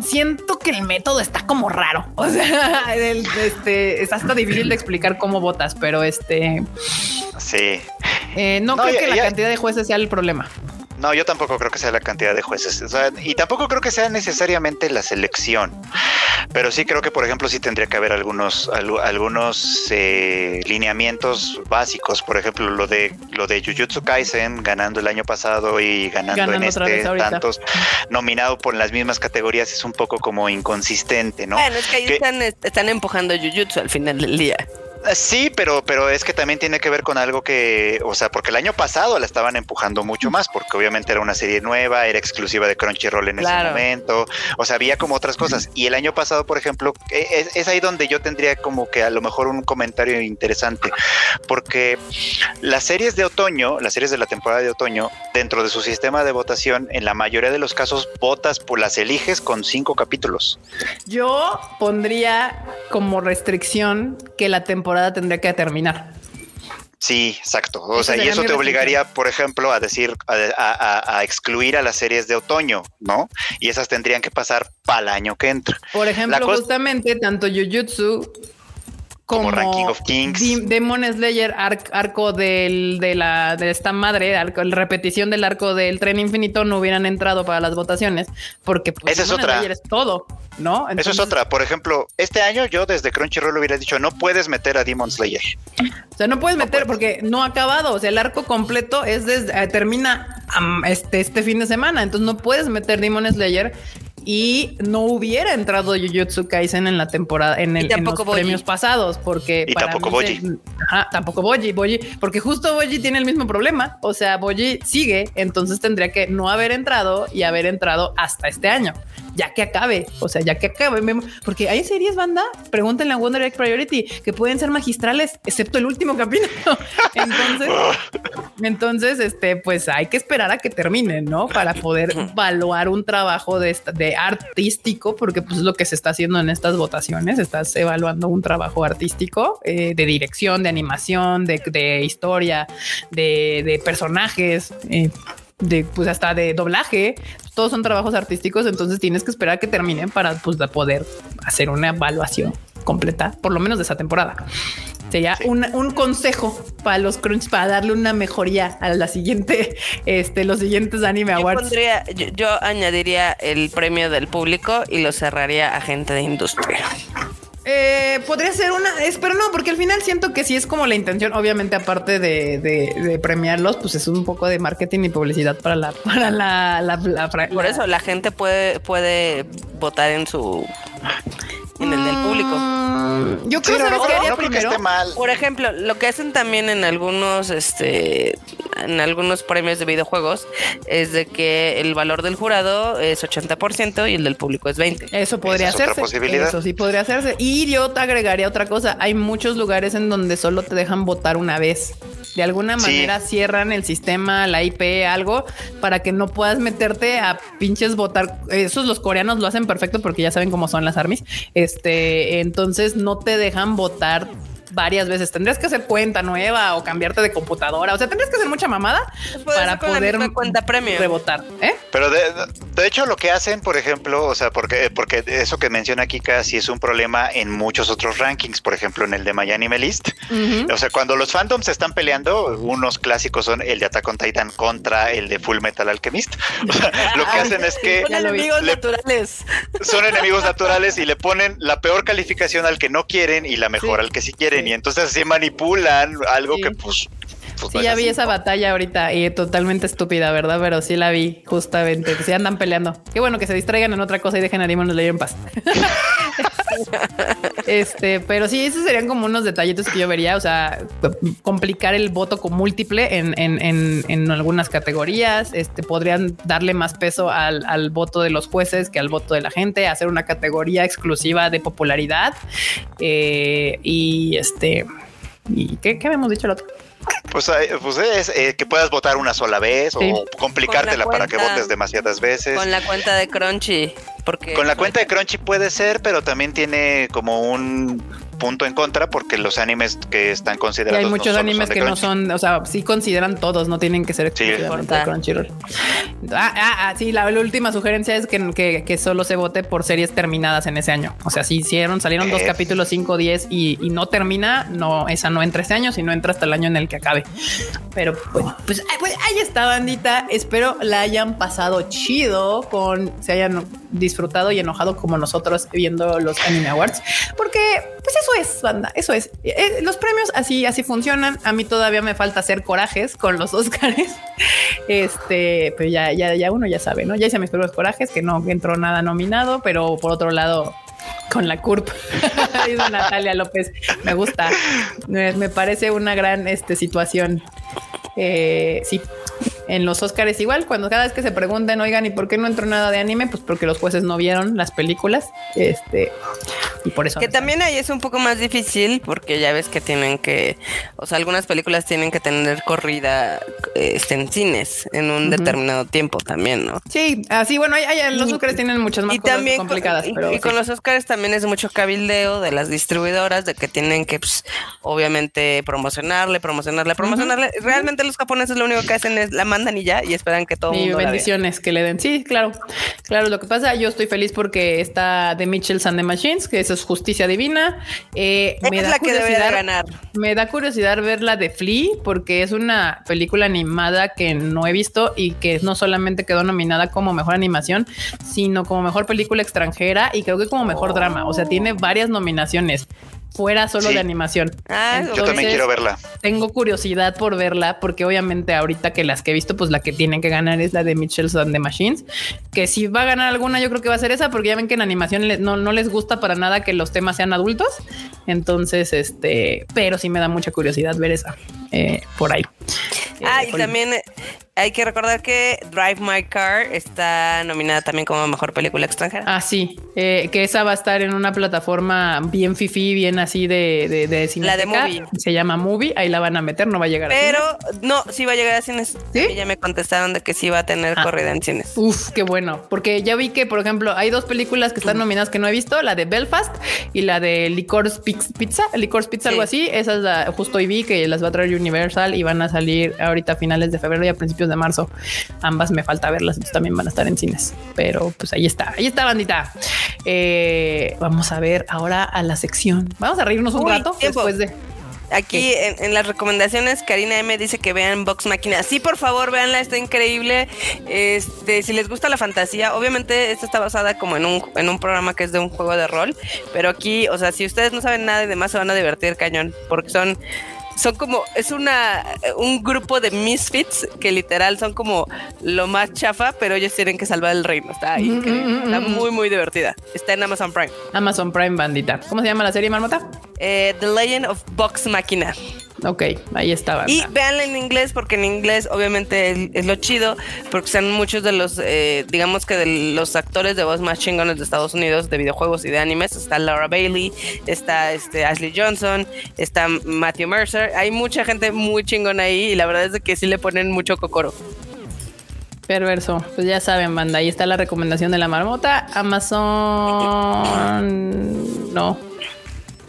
Siento que el método está como raro. O sea, el- este, está hasta difícil de explicar cómo votas, pero este Sí. eh, no, No, creo ya- que la ya- cantidad de jueces sea el problema. No, yo tampoco creo que sea la cantidad de jueces. O sea, y tampoco creo que sea necesariamente la selección. Pero sí creo que, por ejemplo, sí tendría que haber algunos, algu- algunos eh, lineamientos básicos. Por ejemplo, lo de lo de Jujutsu Kaisen ganando el año pasado y ganando, Ganando en este tantos nominado por las mismas categorías es un poco como inconsistente, ¿no? Bueno, es que ahí Que- están, están empujando Jujutsu al final del día. Sí, pero, pero es que también tiene que ver con algo que, o sea, porque el año pasado la estaban empujando mucho más, porque obviamente era una serie nueva, era exclusiva de Crunchyroll en Claro. ese momento, o sea, había como otras cosas. Y el año pasado, por ejemplo, e- es, es ahí donde yo tendría como que a lo mejor un comentario interesante, porque las series de otoño, las series de la temporada de otoño, dentro de su sistema de votación, en la mayoría de los casos votas, por las eliges con cinco capítulos. Yo pondría como restricción que la temporada tendría que terminar. Sí, exacto. O sea, y eso te obligaría, por ejemplo, a decir, a, a- a- excluir a las series de otoño, ¿no? Y esas tendrían que pasar para el año que entra. Por ejemplo, justamente tanto Jujutsu como, Como Ranking of Kings. Demon Slayer, ar- arco del, de la de esta madre, arco, la repetición del arco del tren infinito no hubieran entrado para las votaciones porque pues, Esa es Demon otra. Slayer es todo, ¿no? Eso es otra. Por ejemplo, este año yo desde Crunchyroll hubiera dicho, no puedes meter a Demon Slayer. O sea, no puedes meter porque no ha acabado. O sea, el arco completo es desde eh, termina este, este fin de semana. Entonces no puedes meter Demon Slayer y no hubiera entrado Jujutsu Kaisen en la temporada, en, el, en los Boji. premios pasados, porque Y para tampoco se- Ajá, tampoco Boji, Boji, porque justo Boji tiene el mismo problema. O sea, Boji sigue, entonces tendría que no haber entrado y haber entrado hasta este año, ya que acabe. O sea, ya que acabe, porque hay series, banda, pregúntenle a Wonder Egg Priority, que pueden ser magistrales, excepto el último capítulo. Entonces, entonces, este, pues hay que esperar a que terminen, ¿no? Para poder evaluar un trabajo de, esta- de artístico, porque pues es lo que se está haciendo en estas votaciones. Estás evaluando un trabajo artístico eh, de dirección, de animación, de, de historia, de, de personajes. eh, de pues hasta de doblaje, todos son trabajos artísticos, entonces tienes que esperar a que terminen para pues poder hacer una evaluación completa, por lo menos de esa temporada. Sería Sí. un, un consejo para los crunch, para darle una mejoría a la siguiente, este, los siguientes anime Yo, awards. pondría, yo, yo añadiría el premio del público y lo cerraría a gente de industria. Eh, podría ser una, es, pero no, porque al final siento que sí es como la intención, obviamente aparte de, de- de premiarlos, pues es un poco de marketing y publicidad para la, para la, la, la- Por la- eso la gente puede, puede votar en su en el del público. Mm, Yo Sí, creo no, ¿sabes no, qué haría no creo que esté mal. Por ejemplo, lo que hacen también en algunos, este, en algunos premios de videojuegos es de que el valor del jurado es 80% y el del público es 20. Eso podría es otra hacerse. posibilidad. Eso sí podría hacerse. Y yo te agregaría otra cosa. Hay muchos lugares en donde solo te dejan votar una vez. De alguna Sí. manera cierran el sistema, la IP, algo, para que no puedas meterte a pinches votar. Esos los coreanos lo hacen perfecto porque ya saben cómo son las armies. Este, entonces no te dejan votar varias veces. Tendrías que hacer cuenta nueva o cambiarte de computadora. O sea, tendrías que hacer mucha mamada puedes para poder cuenta premium. rebotar. ¿eh? Pero de, de hecho, lo que hacen, por ejemplo, o sea, porque, porque eso que menciona Kika sí es un problema en muchos otros rankings, por ejemplo, en el de My Anime List. O sea, cuando los fandoms están peleando, unos clásicos son el de Attack on Titan contra el de Full Metal Alchemist. O sea, lo que hacen es que Son enemigos le- naturales. son enemigos naturales y le ponen la peor calificación al que no quieren y la mejor Sí, al que sí quieren. Y entonces así manipulan algo Sí. que pues... pues, Sí, ya vi así, esa ¿no? batalla ahorita y totalmente estúpida, ¿verdad? Pero sí la vi, justamente. Sí andan peleando. Qué bueno que se distraigan en otra cosa y dejen a Demon Slayer en paz. este, pero sí, esos serían como unos detallitos que yo vería. O sea, complicar el voto con múltiple en, en, en, en algunas categorías. Este podrían darle más peso al, al voto de los jueces que al voto de la gente, hacer una categoría exclusiva de popularidad. Eh, y este, ¿y qué, qué habíamos dicho el otro? Pues, eh, pues es eh, que puedas votar una sola vez Sí. o complicártela para que votes demasiadas veces. Con la cuenta de Crunchy. Porque Con la cuenta de Crunchy puede ser, pero también tiene como un punto en contra porque los animes que están Y considerados hay no muchos animes que no son, o sea, sí consideran todos, no tienen que ser Sí. exclusivamente de Crunchyroll. Ah, ah, ah, sí, la, la última sugerencia es que, que- que solo se vote por series terminadas en ese año. O sea, si hicieron, salieron dos capítulos 5, 10 y, y no termina, no, esa no entra ese año, sino entra hasta el año en el que acabe. Pero pues, pues, ahí está, bandita. Espero la hayan pasado chido, con se hayan disfrutado y enojado como nosotros viendo los Anime Awards, porque pues eso es, banda, eso es. Eh, los premios así, así funcionan. A mí todavía me falta hacer corajes con los Óscares. Este, pero ya, ya, ya uno ya sabe, ¿no? Ya hice mis primeros corajes, que no entró nada nominado, pero por otro lado, con la CURP. Dice Natalia López. Me gusta. Me, me parece una gran este, situación. Eh, sí. En los Óscares igual, cuando cada vez que se preguntan, oigan, ¿y por qué no entró nada de anime? Pues porque los jueces no vieron las películas. Este, y por eso. Que no también ahí es un poco más difícil porque ya ves que tienen que, o sea, algunas películas tienen que tener corrida este, en cines en un determinado tiempo también, ¿no? Sí, así, bueno, hay- hay- los Óscares tienen muchas más y cosas también con- complicadas, y, pero y con los Oscars también es mucho cabildeo de las distribuidoras de que tienen que pues, obviamente promocionarle, promocionarle, promocionarle. Realmente los japoneses lo único que hacen es la mandan y ya y esperan que todo Y mundo la vea. bendiciones que le den. Sí, claro. Claro, lo que pasa, yo estoy feliz porque está The Mitchells and the Machines, que eso es justicia divina. Eh, Esa es la que debería de ganar. Me da curiosidad ver la de Flea, porque es una película animada que no he visto y que no solamente quedó nominada como mejor animación, sino como mejor película extranjera y creo que como mejor drama. O sea, tiene varias nominaciones fuera solo Sí. de animación. Ah, Yo también Entonces, quiero verla. tengo curiosidad por verla porque obviamente ahorita que las que he visto, pues la que tienen que ganar es la de Mitchells and the Machines, que si va a ganar alguna yo creo que va a ser esa porque ya ven que en animación no, no les gusta para nada que los temas sean adultos. Entonces, este, pero sí me da mucha curiosidad ver esa eh, por ahí. Ah, Eh, y por- también eh, hay que recordar que Drive My Car está nominada también como mejor película extranjera. Ah, sí, eh, que esa va a estar en una plataforma bien fifi, bien así de, de, de La de. Movie. Se llama Movie, ahí la van a meter, no va a llegar a Pero cines. no, sí va a llegar a cines. ¿Sí? A Ya me contestaron de que sí va a tener Ah. corrida en cines. Uf, qué bueno. Porque ya vi que, por ejemplo, hay dos películas que están nominadas que no he visto, la de Belfast y la de Pix- Pizza, Licorice Pizza, Sí. algo así. Esas la- justo hoy vi que las va a traer Universal y van a salir ahorita a finales de febrero y a principios de marzo. Ambas me falta verlas, entonces también van a estar en cines. Pero pues ahí está, ahí está, bandita. Eh, vamos a ver ahora a la sección. Vamos a reírnos un Uy, rato tiempo. después de. Aquí en, en las recomendaciones, Karina M dice que vean Box Máquina. Sí, por favor, véanla, está increíble. Este, si les gusta la fantasía, obviamente esta está basada como en un, en un programa que es de un juego de rol. Pero aquí, o sea, si ustedes no saben nada y demás, se van a divertir cañón. Porque son. Son como, es una, un grupo de misfits que literal son como lo más chafa, pero ellos tienen que salvar el reino. Está Mm, increíble. mm, mm, Está mm. muy, muy divertida. Está en Amazon Prime. Amazon Prime, bandita. ¿Cómo se llama la serie, Marmota? Eh, The Legend of Box Máquina. Ok, ahí está, banda. Y véanla en inglés porque en inglés obviamente es, es lo chido porque están muchos de los, eh, digamos que de los actores de voz más chingones de Estados Unidos de videojuegos y de animes. Está Laura Bailey, está este Ashley Johnson, está Matthew Mercer. Hay mucha gente muy chingona ahí y la verdad es de que sí le ponen mucho cocoro. Perverso. Pues ya saben, banda. Ahí está la recomendación de la marmota. Amazon. No.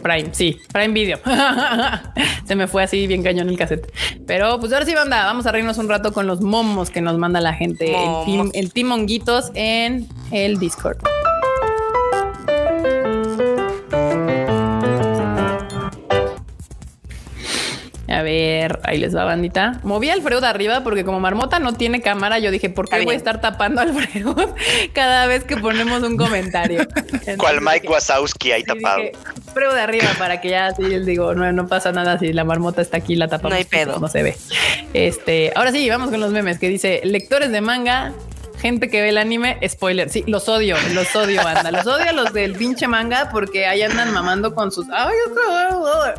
Prime, sí, Prime Video. Se me fue así bien cañón el cassette. Pero pues ahora sí, banda, vamos a reírnos un rato con los momos que nos manda la gente, el team, el team Honguitos en el Discord. A ver, ahí les va, bandita. Moví al Freud arriba porque como Marmota no tiene cámara, yo dije, ¿por qué voy a estar tapando al Freud cada vez que ponemos un comentario? ¿Cuál Mike Wazowski ahí tapado? Freud de arriba para que ya así les digo, no, no pasa nada si la Marmota está aquí, la tapamos. No hay pedo. No se ve. Este, ahora sí, vamos con los memes que dice lectores de manga gente que ve el anime, spoiler. Sí, los odio, los odio, banda. Los odio a los del pinche manga porque ahí andan mamando con sus. Ay,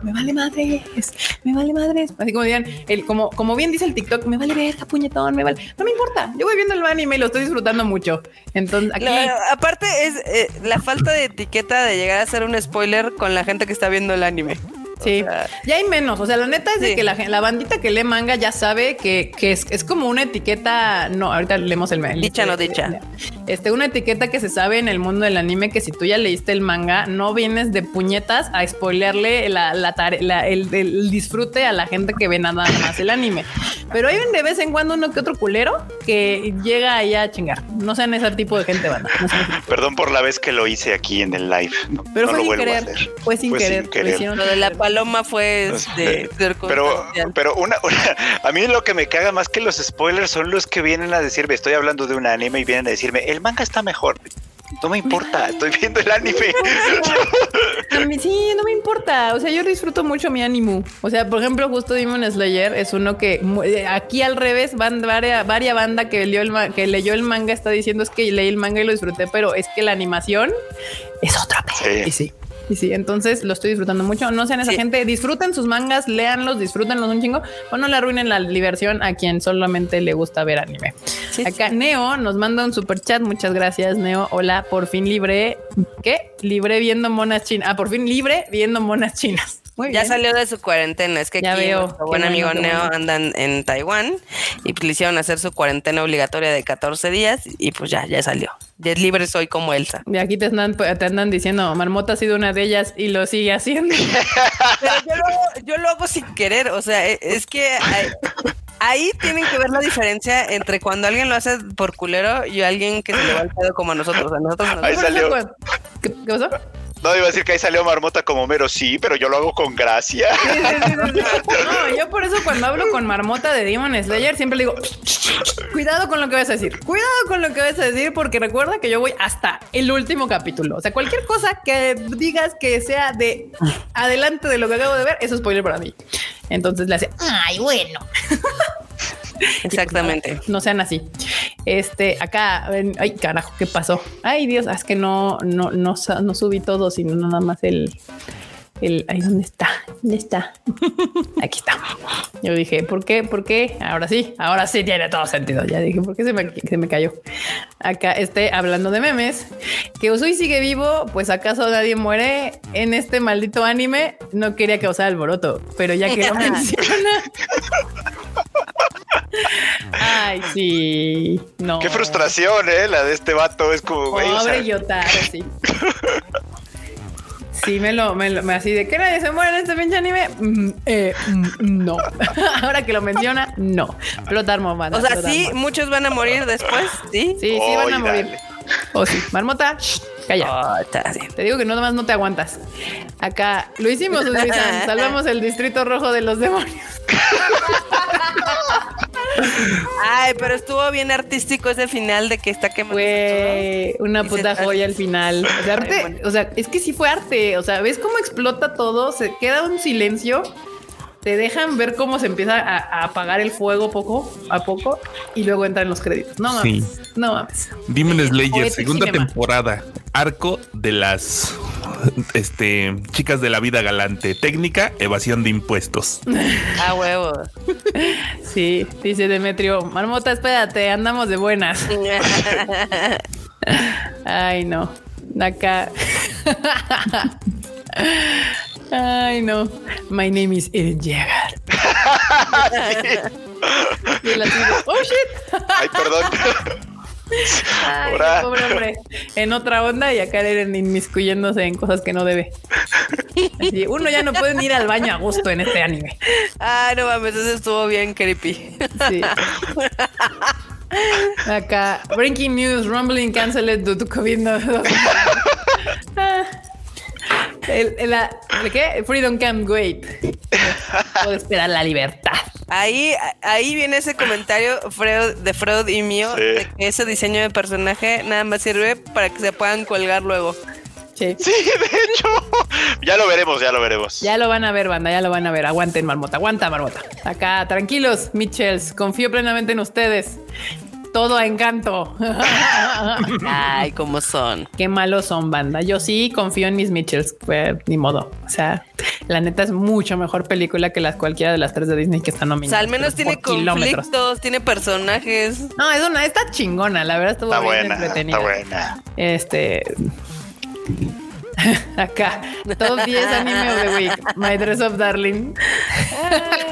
me vale madres, me vale madres. Así como digan, el, como, como bien dice el TikTok, me vale verga, puñetón, me vale. No me importa. Yo voy viendo el anime y lo estoy disfrutando mucho. Entonces, aparte, es eh, la falta de etiqueta de llegar a ser un spoiler con la gente que está viendo el anime. Sí, ya hay menos. O sea, la neta es de que la, la, bandita que lee manga ya sabe que, que es, es, como una etiqueta. No, ahorita leemos el mail. Dicha, no dicha. Este, una etiqueta que se sabe en el mundo del anime que si tú ya leíste el manga, no vienes de puñetas a spoilearle la, la, la el, el, disfrute a la gente que ve nada más el anime. Pero hay de vez en cuando uno que otro culero que llega ahí a chingar. No sean ese tipo de gente, banda. No Perdón por la vez que lo hice aquí en el live. Pero no fue, sin querer, fue sin querer. Fue sin querer. Lo de la paloma fue este, pero pero una, a mí lo que me caga más que los spoilers son los que vienen a decirme estoy hablando de un anime y vienen a decirme el manga está mejor no me importa, estoy viendo el anime. sí, no me importa. O sea, yo disfruto mucho mi ánimo. O sea, por ejemplo, justo Demon Slayer es uno que eh, aquí al revés, van varias, varias banda que leyó, el, que leyó el manga está diciendo es que leí el manga y lo disfruté, pero es que la animación es otra. Sí. Y sí. Y sí, entonces lo estoy disfrutando mucho. No sean esa gente, disfruten sus mangas, léanlos, disfrútenlos un chingo, o no le arruinen la diversión a quien solamente le gusta ver anime. Acá Neo nos manda un super chat. Muchas gracias, Neo. Hola, por fin libre. ¿Qué? Libre viendo monas chinas. Ah, por fin libre viendo monas chinas ya salió de su cuarentena. Es que ya aquí veo, nuestro buen amigo Neo andan en Taiwán y pues le hicieron hacer su cuarentena obligatoria de 14 días y pues ya, ya salió. Ya es libre soy como Elsa. Y aquí te andan, te andan diciendo, Marmota ha sido una de ellas y lo sigue haciendo. Pero yo lo, yo lo hago sin querer. O sea, e, es que hay, ahí tienen que ver la diferencia entre cuando alguien lo hace por culero y alguien que se le va el pedo como a nosotros. A nosotros ahí salió. ¿Qué, ¿Qué pasó? No, iba a decir que ahí salió Marmota como mero, sí, pero yo lo hago con gracia. no, yo por eso cuando hablo con Marmota de Demon Slayer siempre le digo, cuidado con lo que vas a decir, cuidado con lo que vas a decir, porque recuerda que yo voy hasta el último capítulo. O sea, cualquier cosa que digas que sea de adelante de lo que acabo de ver, eso es spoiler para mí. Entonces le hace, ay, bueno. Exactamente. No sean así. Este, acá, ay, carajo, ¿qué pasó? Ay, Dios, es que no, no, no, no subí todo, sino nada más el, el, ahí dónde está, dónde está. Aquí está. Yo dije, ¿por qué? ¿Por qué? Ahora sí, ahora sí tiene todo sentido. Ya dije, ¿por qué se me, se me cayó? Acá, este, hablando de memes, que Usui sigue vivo, pues acaso nadie muere en este maldito anime. No quería causar alboroto, pero ya que lo menciona. Ay, sí. No. Qué frustración, eh, la de este vato. Es como, güey. Pobre Yotaro, sí. Sí, me lo, me lo, me así de que nadie se muere en este pinche anime. Mm, eh, mm, no. Ahora que lo menciona, no. Explotar O sea, sí, muchos van a morir después, ¿sí? Sí, sí, van a morir. O oh, sí. Marmota, calla. Oh, te digo que no más no te aguantas. Acá lo hicimos, Salvamos el distrito rojo de los demonios. Ay, pero estuvo bien artístico ese final de que está quemando. Fue una puta joya al final. O sea, arte, o sea, es que sí fue arte. O sea, ¿ves cómo explota todo? Se queda un silencio. Te dejan ver cómo se empieza a, apagar el fuego poco a poco y luego entran los créditos. No mames. No mames. Demon Slayer, segunda temporada. Arco de las este, chicas de la vida galante. Técnica, evasión de impuestos. A huevo. Sí, dice Demetrio. Marmota, espérate, andamos de buenas. Ay, no. Acá. Ay, no. My name is Eren Jaeger. oh shit. Ay, perdón. Ay, pobre hombre. En otra onda y acá Eren inmiscuyéndose en cosas que no debe. Así, uno ya no puede ir al baño a gusto en este anime. Ah, no mames, eso estuvo bien creepy. Sí. Acá, breaking news, rumbling canceled due to COVID. No, no. Ah. El, el- la- ¿el qué? Freedom can't wait. Puedo esperar la libertad. Ahí, ahí viene ese comentario Freud, de Freud y mío Sí. de que ese diseño de personaje nada más sirve para que se puedan colgar luego. Sí. Sí, de hecho. Ya lo veremos, ya lo veremos. Ya lo van a ver, banda, ya lo van a ver. Aguanten, marmota, aguanta, marmota. Acá, tranquilos, Mitchells, confío plenamente en ustedes. Todo a encanto. Ay, cómo son. Qué malos son, banda. Yo sí confío en mis Mitchells, pues, ni modo. O sea, la neta es mucho mejor película que las cualquiera de las tres de Disney que están O nominadas. sea, al menos tiene por kilómetros. conflictos, tiene personajes. No, es una, está chingona, la verdad estuvo Está bien buena, entretenida. está buena. Este. Acá, top 10 anime of the week. My Dress of Darling.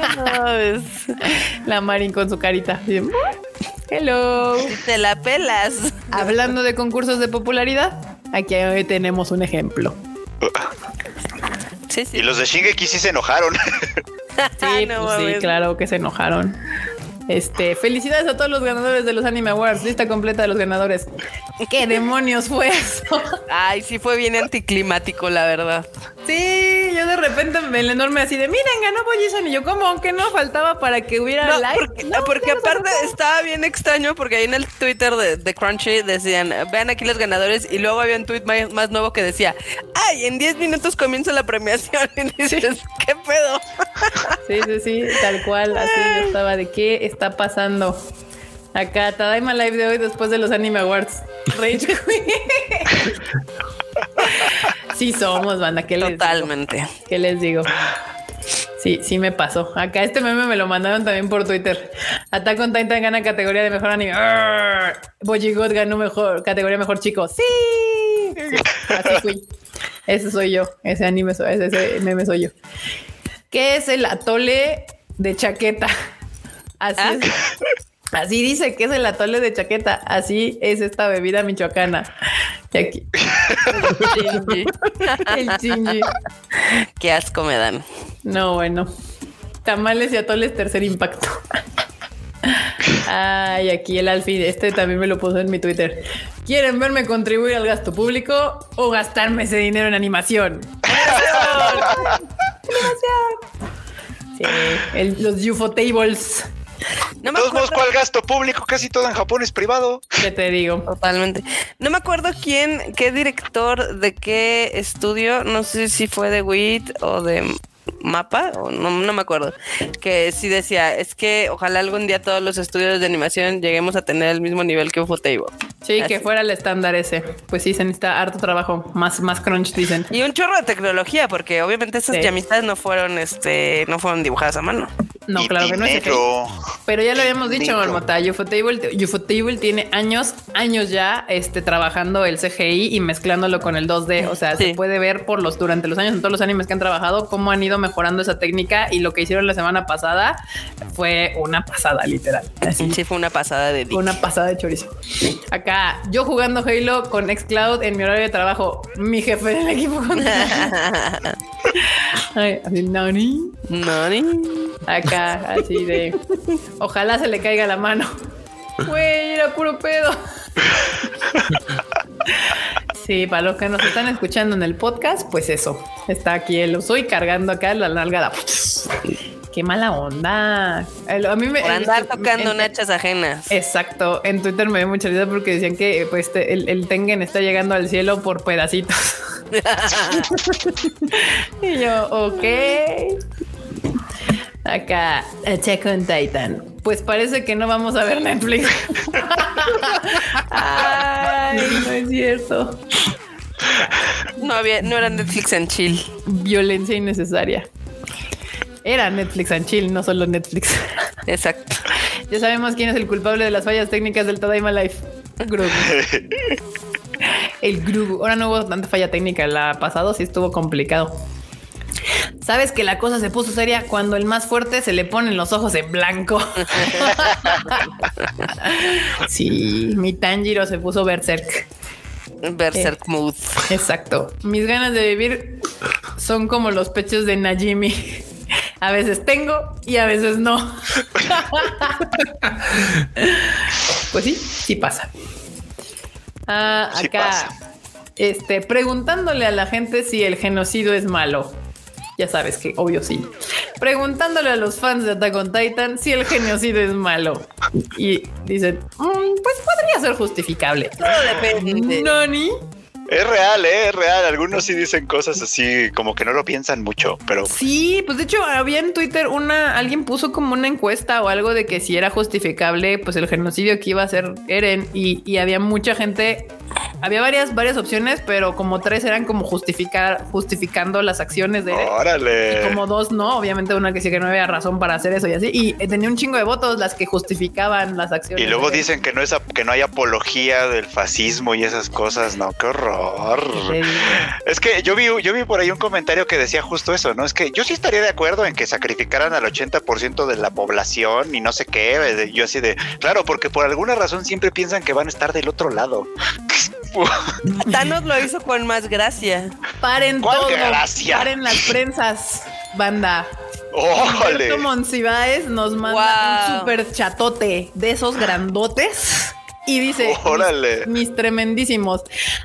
La Marin con su carita. Bien. Hello. te la pelas. Hablando de concursos de popularidad, aquí hoy tenemos un ejemplo. Sí, sí. Y los de Shingeki sí se enojaron. Sí, No pues sí, claro que se enojaron. Este, felicidades a todos los ganadores de los Anime Awards. Lista completa de los ganadores. ¿Qué demonios fue eso? Ay, sí fue bien anticlimático, la verdad. Sí, yo de repente me el enorme así de miren, ganó Boyison y yo como aunque no faltaba para que hubiera No, like. porque, No, porque no aparte estaba bien extraño porque ahí en el Twitter de, de Crunchy decían, vean aquí los ganadores y luego había un tweet más, más nuevo que decía, ay, en 10 minutos comienza la premiación y dices, ¿qué pedo? Sí, sí, sí, tal cual, así yo estaba de qué está pasando. Acá, Tadaima Live de hoy después de los Anime Awards. Rage. Sí somos, banda, ¿qué les digo? Totalmente. ¿Qué les digo? Sí, sí me pasó. Acá este meme me lo mandaron también por Twitter. Attack on Titan gana categoría de mejor anime. Arr. Boji God ganó mejor categoría mejor chico. Sí. Sí, así fui. Ese soy yo. Ese anime soy, ese, ese meme soy yo. ¿Qué es el atole de chaqueta? Así ¿Ah? es. Así dice que es el atole de chaqueta. Así es esta bebida michoacana. Y aquí. El chingy. Qué asco me dan. No, bueno. Tamales y atoles, tercer impacto. Ay, aquí el Alfie, este también me lo puso en mi Twitter. ¿Quieren verme contribuir al gasto público o gastarme ese dinero en animación? ¡Animación! Sí, el- los UFO tables. No me todos modos, acuerdo ¿cuál gasto público? Casi todo en Japón es privado. ¿Qué te digo? totalmente. No me acuerdo quién, qué director de qué estudio, no sé si fue de WIT o de Mapa, o no, no me acuerdo, que sí decía, es que ojalá algún día todos los estudios de animación lleguemos a tener el mismo nivel que Ufotable. Sí, que fuera el estándar ese. Pues sí, se necesita harto trabajo, más, más crunch, dicen. Y un chorro de tecnología, porque obviamente esas Sí. llamitas no fueron, este, no fueron dibujadas a mano. No, Y claro que no. Pero ya lo habíamos dicho. Marmota. Ufotable, Ufotable tiene años, años ya este, trabajando el CGI y mezclándolo con el 2D. O sea, Sí. se puede ver por los durante los años en todos los animes que han trabajado cómo han ido mejorando esa técnica y lo que hicieron la semana pasada fue una pasada, literal. Así. Sí, fue una pasada de dick. una pasada de chorizo. Acá, yo jugando Halo con Xcloud en mi horario de trabajo, mi jefe del equipo. con- Ay, así, Nani. Nani. Acá, así de. Ojalá se le caiga la mano. Güey, era puro pedo. Sí, para los que nos están escuchando en el podcast, pues eso. Está aquí el soy cargando acá la nalgada. Qué mala onda. El- A mí me. Por andar en- tocando en- nachas ajenas. Exacto. En Twitter me dio mucha risa porque decían que pues te- el, el Tengen está llegando al cielo por pedacitos. y yo, ok. Acá, Attack on Titan. Pues parece que no vamos a ver Netflix. Ay, no es cierto. No había, no era Netflix en chill. Violencia innecesaria. Era Netflix and Chill, no solo Netflix. Exacto. ya sabemos quién es el culpable de las fallas técnicas del Tadaima Life. Grogu. El Grogu. Ahora no hubo tanta falla técnica. La pasado sí estuvo complicado. Sabes que la cosa se puso seria cuando el más fuerte se le ponen los ojos en blanco. sí, mi Tanjiro se puso berserk. Berserk Mood. Exacto. Mis ganas de vivir son como los pechos de Najimi. A veces tengo y a veces no. pues sí, sí pasa. Ah, Sí acá, pasa. este, preguntándole a la gente si el genocidio es malo. Ya sabes que obvio sí. Preguntándole a los fans de Attack on Titan si el genocidio es malo. Y dicen, "Mm, pues podría ser justificable. Todo depende. Nani. Es real, ¿eh? es real. Algunos sí dicen cosas así como que no lo piensan mucho, pero Sí, pues de hecho había en Twitter una, alguien puso como una encuesta o algo de que si era justificable, pues el genocidio que iba a hacer Eren y, y había mucha gente, había varias, varias opciones, pero como tres eran como justificar, justificando las acciones de órale. Y como dos no, obviamente una que sí que no había razón para hacer eso y así. Y eh, tenía un chingo de votos las que justificaban las acciones. Y luego dicen que no es que no hay apología del fascismo y esas cosas, no, qué horror. Es que yo vi, yo vi por ahí un comentario que decía justo eso, ¿no? Es que yo sí estaría de acuerdo en que sacrificaran al 80% de la población y no sé qué. Yo así de, claro, porque por alguna razón siempre piensan que van a estar del otro lado. Thanos lo hizo con más gracia. Paren ¿Cuál todo. gracia? Paren las prensas, banda. ¡Órale! Humberto Monsiváis nos manda Wow. un super chatote de esos grandotes y dice: Órale. mis, mis tremendísimos.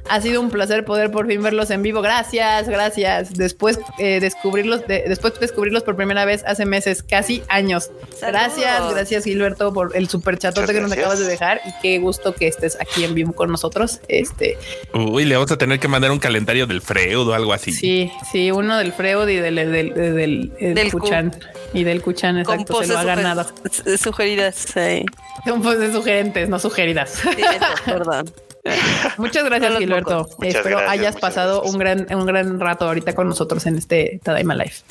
Ha sido un placer poder por fin verlos en vivo. Gracias, gracias. Después eh, descubrirlos, de- después descubrirlos por primera vez hace meses, casi años. Gracias, Saludos. gracias Gilberto por el super chatote que nos acabas de dejar y qué gusto que estés aquí en vivo con nosotros. Este, Uy, le vamos a tener que mandar un calendario del Freud o algo así. sí, sí, uno del Freud y del del, del, del- del Del Q. Cuchán y del Cuchán, Con exacto, se lo ha ganado. suger- sugeridas. Sí. Son poses sugerentes, no sugeridas. Sí, eso, perdón. Muchas gracias, Gilberto. Muchas Espero gracias, hayas pasado gracias. un gran, un gran rato ahorita con nosotros en este Tadaima Life.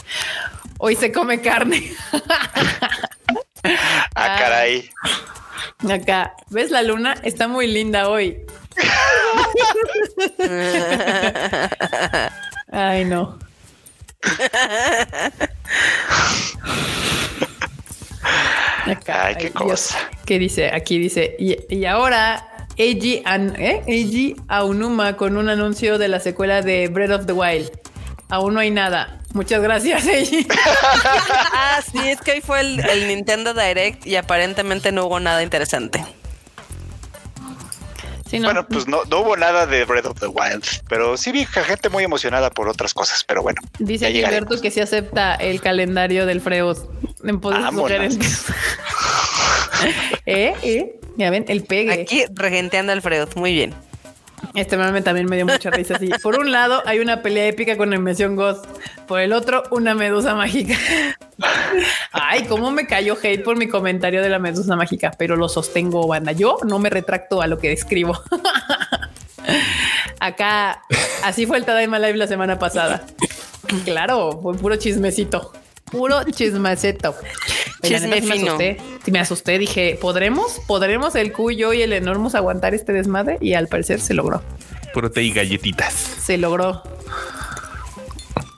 Hoy se come carne. Ah, caray. Acá, ¿ves la luna? Está muy linda hoy. Ay, no. Acá, Ay, qué cosa. ¿Qué dice? Aquí dice, y, y ahora Eiji, An- ¿eh? Eiji Aonuma con un anuncio de la secuela de Breath of the Wild. Aún no hay nada. Muchas gracias, Eiji. ah, sí, es que hoy fue el, el Nintendo Direct y aparentemente no hubo nada interesante. Sí, no. Bueno, pues no, no hubo nada de Breath of the Wild, pero sí vi gente muy emocionada por otras cosas, pero bueno. Dice. Gilberto que sí acepta el calendario del Freud en sugerentes. ¿Eh? ¿Eh? Ya ven, el pegue. Aquí regenteando al Freud. Muy bien. Este meme también me dio mucha risa. Así. Por un lado, hay una pelea épica con Invención Ghost. Por el otro, una medusa mágica. Ay, cómo me cayó hate por mi comentario de la medusa mágica, pero lo sostengo, banda. Yo no me retracto a lo que describo. Acá, así fue el Tadaima Live la semana pasada. Claro, fue puro chismecito. Puro la Chisme neta sí me asusté. Sí, me asusté. Dije, ¿podremos? ¿Podremos el Q, yo y el Enormous aguantar este desmadre? Y al parecer se logró. Puro té y galletitas. Se logró.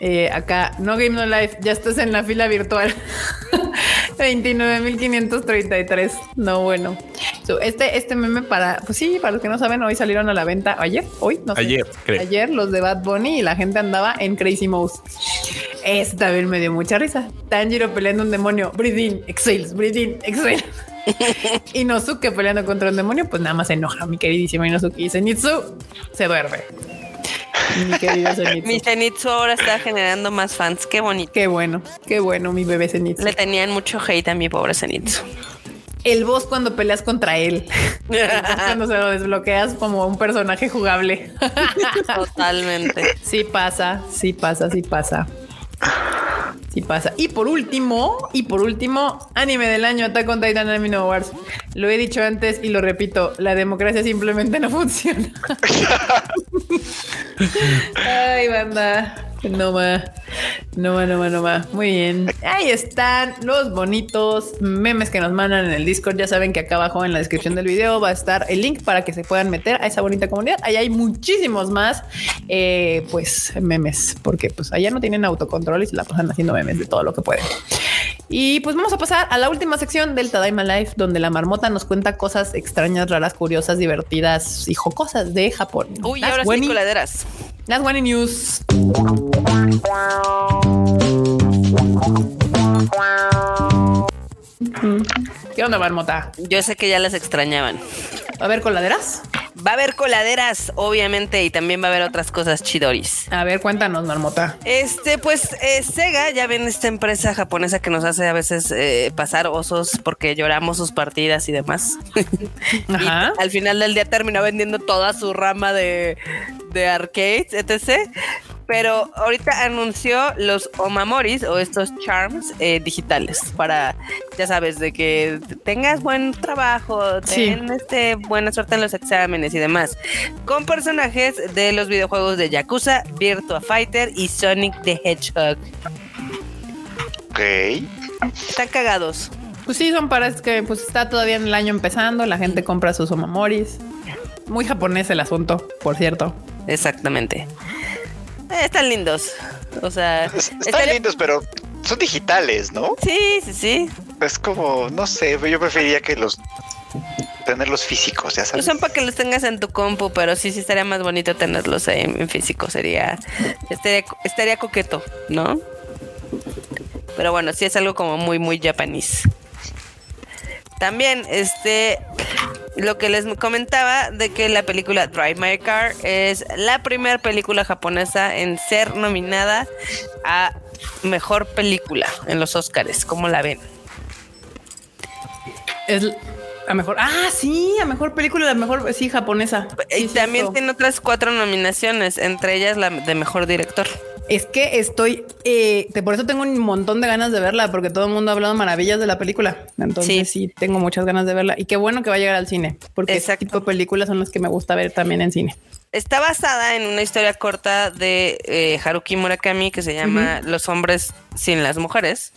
Eh, acá, no game no life, ya estás en la fila virtual. 29.533. No, bueno. So, este, este meme para, pues sí, para los que no saben, hoy salieron a la venta. Ayer, hoy, no sé. Ayer, creo. Ayer los de Bad Bunny y la gente andaba en Crazy Mouse. Este también me dio mucha risa. Tanjiro peleando un demonio. Breathe in, exhales, breathe in, exhale. Inosuke peleando contra un demonio, pues nada más se enoja, mi queridísimo Inosuke. Y Zenitsu se duerme. Mi querido Zenitsu. Mi Zenitsu ahora está generando más fans. Qué bonito. Qué bueno, qué bueno, mi bebé Zenitsu. Le tenían mucho hate a mi pobre Zenitsu. El boss cuando peleas contra él. Cuando se lo desbloqueas como un personaje jugable. Totalmente. Sí pasa, sí pasa, sí pasa. Sí pasa. Y por último, y por último, anime del año, Attack on Titan Anime Awards. Lo he dicho antes y lo repito, la democracia simplemente no funciona. Ay, banda. No va, no va, no va, no va. Muy bien. Ahí están los bonitos memes que nos mandan en el Discord. Ya saben que acá abajo en la descripción del video va a estar el link para que se puedan meter a esa bonita comunidad. Ahí hay muchísimos más, eh, pues, memes, porque pues allá no tienen autocontrol y se la pasan haciendo memes de todo lo que pueden. Y pues vamos a pasar a la última sección del Tadaima Life, donde la marmota nos cuenta cosas extrañas, raras, curiosas, divertidas y jocosas de Japón. Uy, ahora sí, coladeras. Las Wani News. ¿Qué onda, marmota? Yo sé que ya las extrañaban. A ver, coladeras. Va a haber coladeras, obviamente, y también va a haber otras cosas chidoris. A ver, cuéntanos, marmota. Este, pues eh, Sega, ya ven esta empresa japonesa que nos hace a veces eh, pasar osos porque lloramos sus partidas y demás. Ajá. Y al final del día terminó vendiendo toda su rama de, de arcades, etc. Pero ahorita anunció los Omamoris o estos charms eh, digitales para, ya sabes, de que tengas buen trabajo, Sí. ten este, buena suerte en los exámenes y demás. Con personajes de los videojuegos de Yakuza, Virtua Fighter y Sonic the Hedgehog. Ok. Están cagados. Pues sí, son para es que pues está todavía en el año empezando, la gente compra sus omamoris. Muy japonés el asunto, por cierto. Exactamente. Eh, están lindos. O sea, Es- Están estaría- lindos, pero son digitales, ¿no? Sí, sí, sí. Es como, no sé, yo preferiría que los tenerlos físicos, ya No sabes. son para que los tengas en tu compu, pero sí, sí estaría más bonito tenerlos en, en físico. Sería, estaría, estaría coqueto, ¿no? Pero bueno, sí es algo como muy, muy japonés. También, este, lo que les comentaba de que la película Drive My Car es la primera película japonesa en ser nominada a mejor película en los Oscars. ¿Cómo la ven? Es a mejor. Ah, sí, a mejor película, la mejor, sí, japonesa. Sí, y también tiene otras cuatro nominaciones, entre ellas la de mejor director. Es que estoy, eh, te- por eso tengo un montón de ganas de verla, porque todo el mundo ha hablado maravillas de la película. Entonces Sí. sí, tengo muchas ganas de verla. Y qué bueno que va a llegar al cine, porque ese tipo de películas son las que me gusta ver también en cine. Está basada en una historia corta de eh, Haruki Murakami que se llama Los hombres sin las mujeres.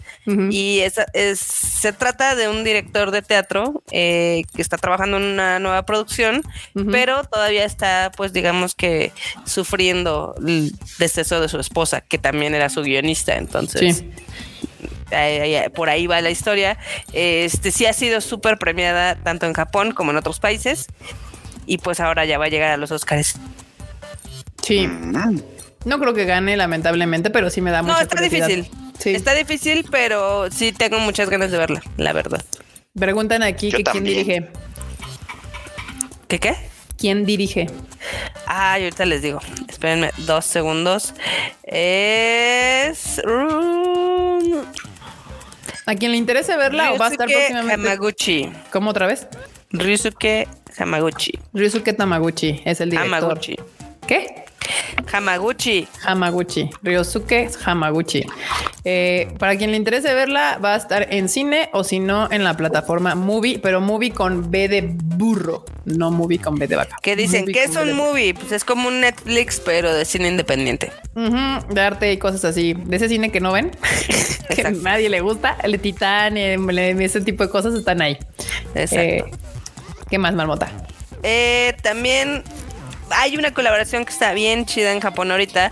Y esa- es, se trata de un director de teatro eh, que está trabajando en una nueva producción, pero todavía está, pues digamos que sufriendo el deceso de su esposa, que también era su guionista. Entonces, Sí. por ahí va la historia. Este sí ha sido súper premiada tanto en Japón como en otros países. Y pues ahora ya va a llegar a los Oscars. Sí. Mm. No creo que gane, lamentablemente, pero sí me da No, mucha está curiosidad. difícil. Sí. Está difícil, pero sí tengo muchas ganas de verla, la verdad. Preguntan aquí Yo que quién dirige. ¿Qué qué? ¿Quién dirige? Ah, ahorita les digo. Espérenme dos segundos. Es. A quien le interese verla o va a estar próximamente. Hamaguchi. ¿Cómo otra vez? Ryusuke Hamaguchi. Ryusuke Tamaguchi es el director. Hamaguchi. ¿Qué? Hamaguchi. Hamaguchi. Ryosuke Hamaguchi. Eh, para quien le interese verla, va a estar en cine o si no en la plataforma Movie, pero Movie con B de burro, no Movie con B de vaca. Que dicen, Movie ¿qué con es un movie? Pues es como un Netflix, pero de cine independiente. De arte y cosas así, de ese cine que no ven, que nadie le gusta, el de Titán, ese tipo de cosas están ahí. Exacto. Eh, ¿Qué más, Marmota? Eh, también hay una colaboración que está bien chida en Japón ahorita,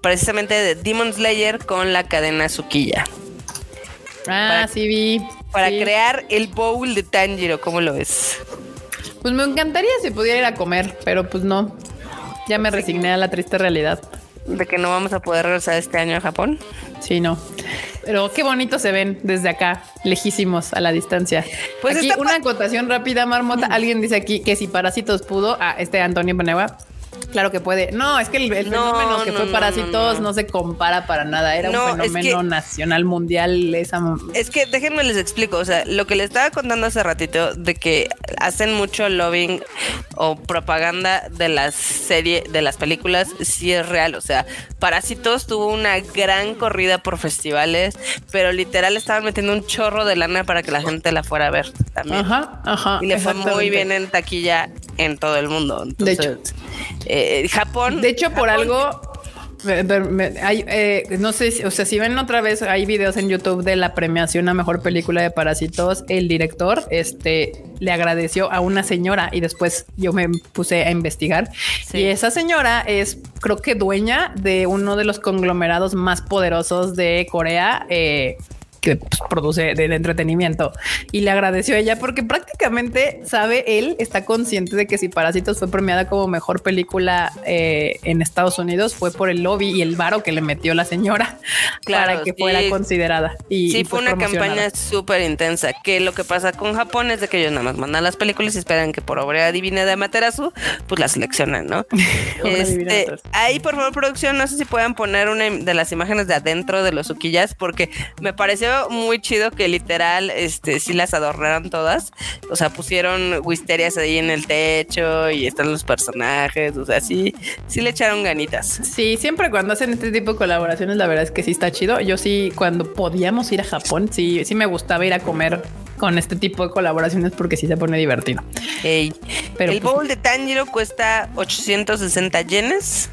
precisamente de Demon Slayer con la cadena Tsukilla. Ah, Para- sí vi. Para sí. crear el bowl de Tanjiro, ¿cómo lo ves? Pues me encantaría si pudiera ir a comer, pero pues no. Ya me resigné a la triste realidad. De que no vamos a poder regresar este año a Japón. Sí, no. Pero qué bonito se ven desde acá, lejísimos a la distancia. Pues aquí una acotación rápida, Marmota. Alguien dice aquí que si Parásitos pudo, a este Antonio Penegua. Claro que puede. No, es que el, el No, fenómeno que no, fue no, Parásitos no, se compara para nada. Era un es fenómeno que- nacional, mundial. Esa Es que déjenme les explico, o sea, lo que les estaba contando hace ratito de que hacen mucho lobbying o propaganda de las series, de las películas, sí es real, o sea, Parásitos tuvo una gran corrida por festivales, pero literal estaban metiendo un chorro de lana para que la gente la fuera a ver también. Ajá, ajá. Y le fue muy bien en taquilla en todo el mundo. De hecho. Eh, Japón. De hecho, por algo. hay, eh, no sé, si- o sea, si ven otra vez, hay videos en YouTube de la premiación a mejor película de Parásitos. El director, este, le agradeció a una señora y después yo me puse a investigar. Sí. Y esa señora es, creo que dueña de uno de los conglomerados más poderosos de Corea. eh, que pues, produce del entretenimiento y le agradeció a ella porque prácticamente sabe él está consciente de que si Parásitos fue premiada como mejor película eh, en Estados Unidos fue por el lobby y el varo que le metió la señora Claro, para que sí. fuera considerada. Y, Sí, y fue una campaña súper intensa. Que lo que pasa con Japón es de que ellos nada más mandan las películas y esperan que por obra divina de Amaterasu, pues la seleccionen, ¿no? Este, ahí, por favor, producción, no sé si puedan poner una de las imágenes de adentro de los uquillas, porque me pareció muy chido que literal, este, sí las adornaron todas. O sea, pusieron wisterias ahí en el techo y están los personajes. O sea, sí, sí le echaron ganitas. Sí, siempre cuando hacen este tipo de colaboraciones, la verdad es que sí está chido. Yo sí, cuando podíamos ir a Japón, sí, sí me gustaba ir a comer con este tipo de colaboraciones porque sí se pone divertido. Pero el pues, bowl de Tanjiro cuesta 860 yenes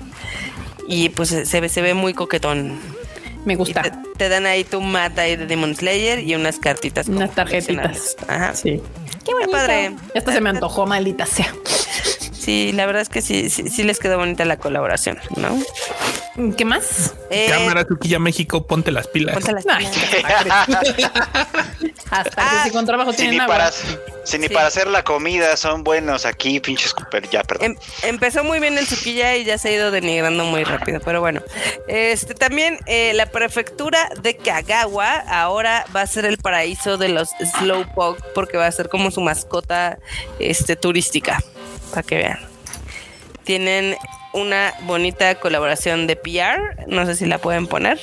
y pues se ve, se ve muy coquetón. Me gusta. te, te dan ahí tu mata ahí de Demon Slayer y unas cartitas. Unas tarjetitas. Ajá. Sí. Qué padre. Ya hasta se me antojó, maldita sea. Sí, la verdad es que sí, sí, sí les quedó bonita la colaboración, ¿no? ¿Qué más? Eh, Cámara Tuquilla México, ponte las pilas. ponte las Ay, pilas. Hasta Ah, que si con trabajo tienen ni, agua. para, si ni Sí. para hacer la comida son buenos aquí, pinches Cooper. Ya, perdón. Em- empezó muy bien el Tsukilla y ya se ha ido denigrando muy rápido, pero bueno. Este también eh, la prefectura de Kagawa ahora va a ser el paraíso de los Slowpoke porque va a ser como su mascota este turística, para que vean. Tienen una bonita colaboración de PR, no sé si la pueden poner.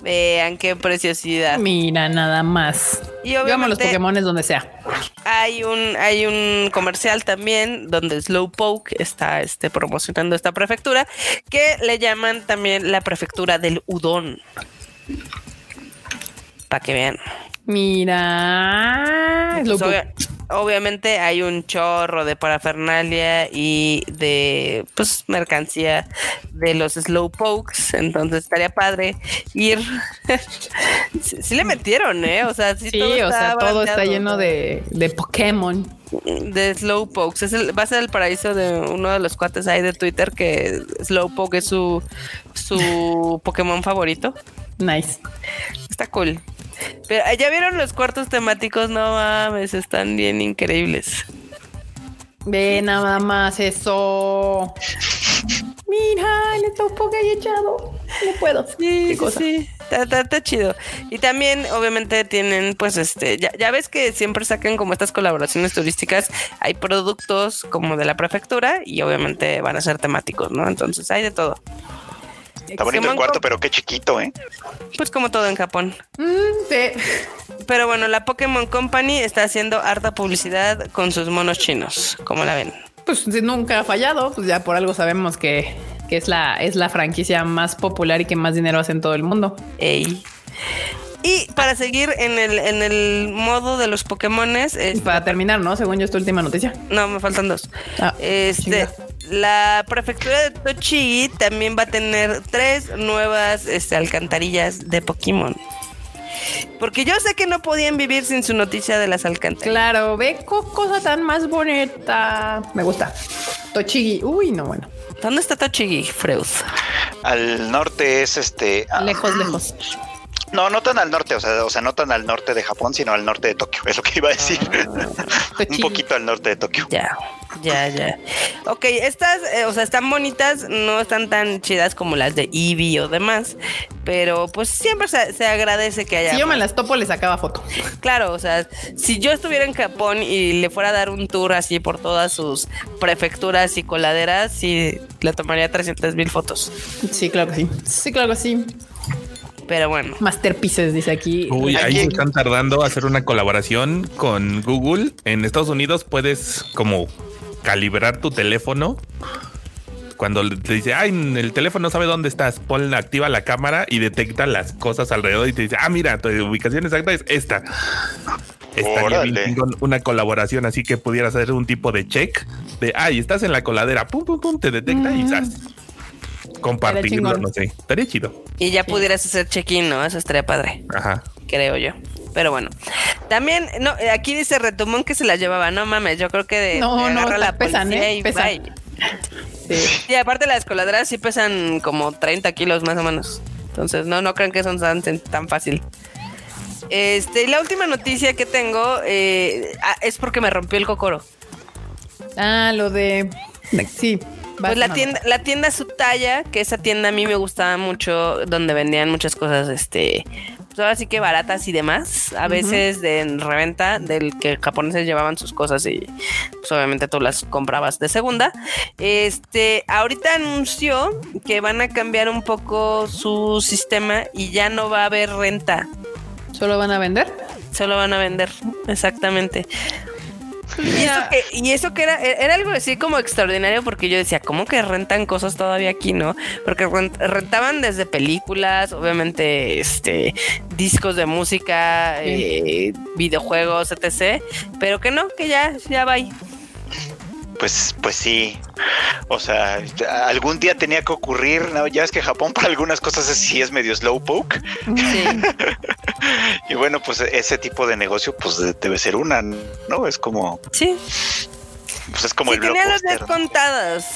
Vean qué preciosidad. Mira, nada más. Y Llevamos los Pokémones donde sea. hay un, hay un comercial también donde Slowpoke está este, promocionando esta prefectura que le llaman también la prefectura del udon. Para que vean. Mira. Obvia- obviamente hay un chorro de parafernalia y de pues mercancía de los slowpokes, entonces estaría padre ir. sí, sí le metieron, ¿eh? O sea, sí, Sí, todo o sea, todo está lleno de, de Pokémon. de Slowpoke. Es el- va a ser el paraíso de uno de los cuates ahí de Twitter que Slowpoke es su, su Pokémon favorito. Nice. Está cool. Pero ya vieron los cuartos temáticos, no mames, están bien increíbles. Ve nada más eso. Mira, Slowpoke ahí echado. No puedo. Sí, cosa. sí. Está, está- está chido. Y también, obviamente, tienen, pues, este, ya, ya ves que siempre sacan como estas colaboraciones turísticas. Hay productos como de la prefectura y obviamente van a ser temáticos, ¿no? Entonces hay de todo. Está bonito el cuarto, pero qué chiquito, ¿eh? Pues como todo en Japón. Mm, sí. Pero bueno, la Pokémon Company está haciendo harta publicidad con sus monos chinos. ¿Cómo la ven? Pues si nunca ha fallado, pues ya por algo sabemos que, que es la es la franquicia más popular y que más dinero hace en todo el mundo. Ey. Y para seguir en el, en el modo de los Pokémones, Y para terminar, ¿no? Según yo, esta última noticia. no, me faltan dos. Ah, Este, chinga. La prefectura de Tochigi también va a tener tres nuevas este, alcantarillas de Pokémon. Porque yo sé que no podían vivir sin su noticia de las alcantarillas. Claro, ve co- cosa tan más bonita. Me gusta. Tochigi. Uy, no, bueno. ¿Dónde está Tochigi, Freud? Al norte es este. ah, Lejos, lejos. No, no tan al norte, o sea, o sea, no tan al norte de Japón, sino al norte de Tokio, es lo que iba a decir. Un Tochigi. poquito al norte de Tokio. Ya, ya, ya. Ok, estas, eh, o sea, están bonitas, no están tan chidas como las de Eevee o demás, pero pues siempre se, se agradece que haya. Si yo me las topo, le sacaba foto. Claro, o sea, si yo estuviera en Japón y le fuera a dar un tour así por todas sus prefecturas y coladeras, sí le tomaría 300 mil fotos. Sí, claro que sí. Sí, claro que sí. Pero bueno, Masterpieces, dice aquí. Uy, ahí se están tardando a hacer una colaboración con Google. En Estados Unidos puedes como calibrar tu teléfono. Cuando te dice, ay, el teléfono sabe dónde estás, pon, activa la cámara y detecta las cosas alrededor y te dice, ah, mira, tu ubicación exacta es esta. Estaría bien chingón una colaboración así que pudieras hacer un tipo de check de, ay, estás en la coladera, pum, pum, pum, te detecta y zas. Compartirlo, no sé. Estaría chido. y ya pudieras hacer check-in, ¿no? Eso estaría padre. Ajá. creo yo. Pero bueno, también, no, eh, aquí dice Retumón que se la llevaba, no mames, yo creo que de, No, de no, la pesan, policía ¿eh? y Pesan. bye. Sí. Y aparte las coladeras sí pesan como 30 kilos más o menos. Entonces, no, no crean que son tan, tan fácil. Este, y la última noticia que tengo eh, ah, es porque me rompió el cocoro. Ah, lo de. Sí. Pues la tienda, la tienda su talla, que esa tienda a mí me gustaba mucho, donde vendían muchas cosas, este, pues ahora sí que baratas y demás, a veces de reventa, del que japoneses llevaban sus cosas y pues obviamente tú las comprabas de segunda. Este, ahorita anunció que van a cambiar un poco su sistema y ya no va a haber renta. ¿Solo van a vender? Solo van a vender, exactamente. Y eso, que, y eso que era, era algo así como extraordinario porque yo decía, ¿cómo que rentan cosas todavía aquí, no? Porque rentaban desde películas, obviamente, este, discos de música, eh, videojuegos, etc. Pero que no, que ya, ya va ahí pues, pues sí. O sea, algún día tenía que ocurrir, ¿no? Ya es que Japón para algunas cosas sí es medio slowpoke. Sí. y bueno, pues ese tipo de negocio, pues debe ser una, ¿no? Es como. Sí. Pues es como el tenía las contadas,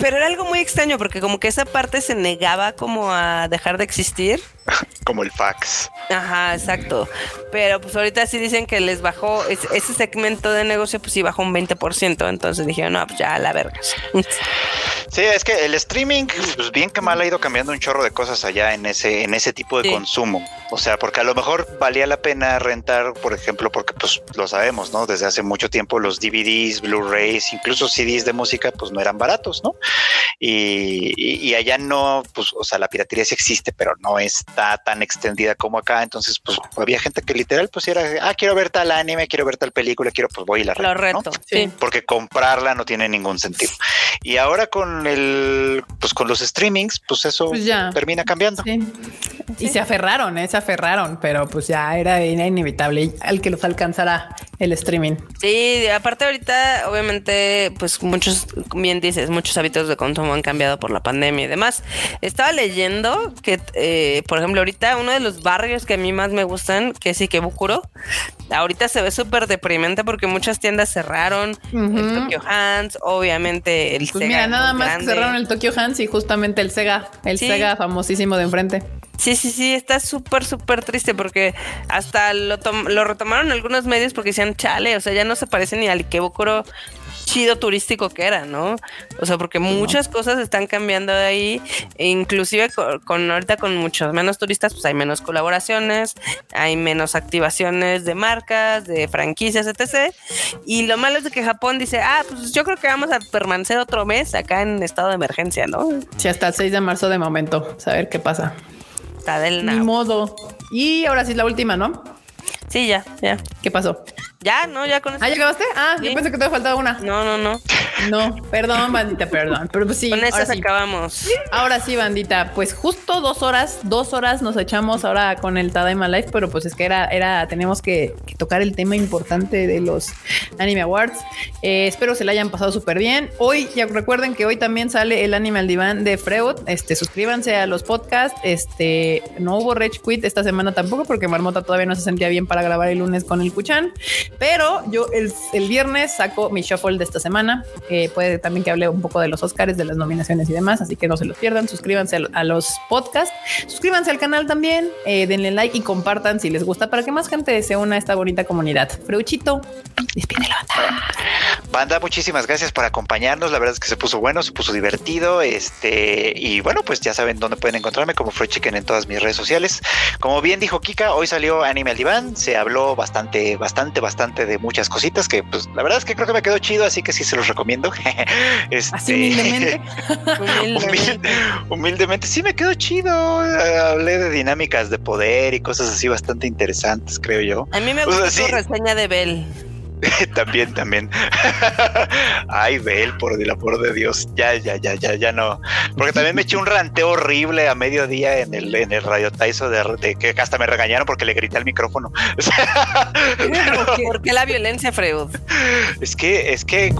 pero era algo muy extraño porque como que esa parte se negaba como a dejar de existir. como el fax. Ajá, exacto. Pero pues ahorita sí dicen que les bajó ese segmento de negocio, pues sí bajó un 20%. Entonces dijeron, no, pues ya la verga. Sí, es que el streaming, pues bien que mal ha ido cambiando un chorro de cosas allá en ese, en ese tipo de consumo. O sea, porque a lo mejor valía la pena rentar, por ejemplo, porque pues lo sabemos, ¿no? Desde hace mucho tiempo los DVDs, Blu-rays, incluso CDs de música, pues no eran baratos, ¿no? Y, y, allá no, pues, o sea, la piratería sí existe, pero no está tan extendida como acá. Entonces, pues había gente que literal, pues era, ah, quiero ver tal anime, quiero ver tal película, quiero, pues voy y la rento. Lo reto, sí. Porque comprarla no tiene ningún sentido. Y ahora con el, pues con los streamings, pues eso pues termina cambiando. Y se aferraron, ¿eh? se aferraron, pero pues ya era inevitable al que los alcanzara el streaming. Sí, aparte ahorita, obviamente, pues muchos, bien dices, muchos hábitos de consumo han cambiado por la pandemia y demás. Estaba leyendo que, eh, por ejemplo, ahorita uno de los barrios que a mí más me gustan, que es Ikebukuro, ahorita se ve súper deprimente porque muchas tiendas cerraron, el Tokyo Hands, obviamente el pues Mira, nada más cerraron el Tokyo Hands y justamente el Sega, el Sega famosísimo de enfrente. Sí, sí, sí, está súper, súper triste porque hasta lo, lo retomaron algunos medios porque decían, chale, o sea, ya no se parece ni al Ikebukuro chido turístico que era, ¿no? O sea, porque muchas cosas están cambiando de ahí, e inclusive con, ahorita con muchos menos turistas, pues hay menos colaboraciones, hay menos activaciones de marcas, de franquicias, etc. Y lo malo es de que Japón dice, ah, pues yo creo que vamos a permanecer otro mes acá en estado de emergencia, ¿no? Sí, hasta el 6 de marzo de momento, a ver qué pasa. Está del Ni modo. Y ahora sí la última, ¿no? Sí, ya, ya. ¿Qué pasó? Ya, no, ya con eso. ¿Ah, ya acabaste? Ah, yo pensé que te faltaba una. No, no, no. No, perdón, bandita, perdón. Pero pues sí. Con esas acabamos. Ahora sí, bandita. Pues justo dos horas, dos horas nos echamos ahora con el Tadaima Life, pero pues es que era, era, tenemos que, tocar el tema importante de los Anime Awards. Eh, espero se la hayan pasado súper bien. Hoy, ya recuerden que hoy también sale el Anime al Diván de Freud. Este, suscríbanse a los podcasts. Este, no hubo Rage Quit esta semana tampoco, porque Marmota todavía no se sentía bien para grabar el lunes con el Kuchan. Pero yo el, viernes saco mi shuffle de esta semana. puede también que hable un poco de los Oscars, de las nominaciones y demás. Así que no se los pierdan. Suscríbanse a, los podcasts. Suscríbanse al canal también. Eh, denle like y compartan si les gusta para que más gente se una a esta bonita comunidad. Freuchito, despide la banda. Banda, muchísimas gracias por acompañarnos. La verdad es que se puso bueno, se puso divertido. Este, y bueno, pues ya saben dónde pueden encontrarme como Freud Chicken en todas mis redes sociales. Como bien dijo Kika, hoy salió Anime al Diván. Se habló bastante, bastante, bastante de muchas cositas que pues la verdad es que creo que me quedó chido, así que sí se los recomiendo. este, así humildemente. humildemente. sí me quedó chido. Hablé de dinámicas de poder y cosas así bastante interesantes, creo yo. A mí me gustó su reseña de Bell. también, también. Ay, Bel, por el amor de Dios. Ya, ya, ya, ya, ya no. Porque también me eché un ranteo horrible a mediodía en el, en el Radio Taiso de, que hasta me regañaron porque le grité al micrófono. ¿Por qué la violencia, Freud? Es que, es que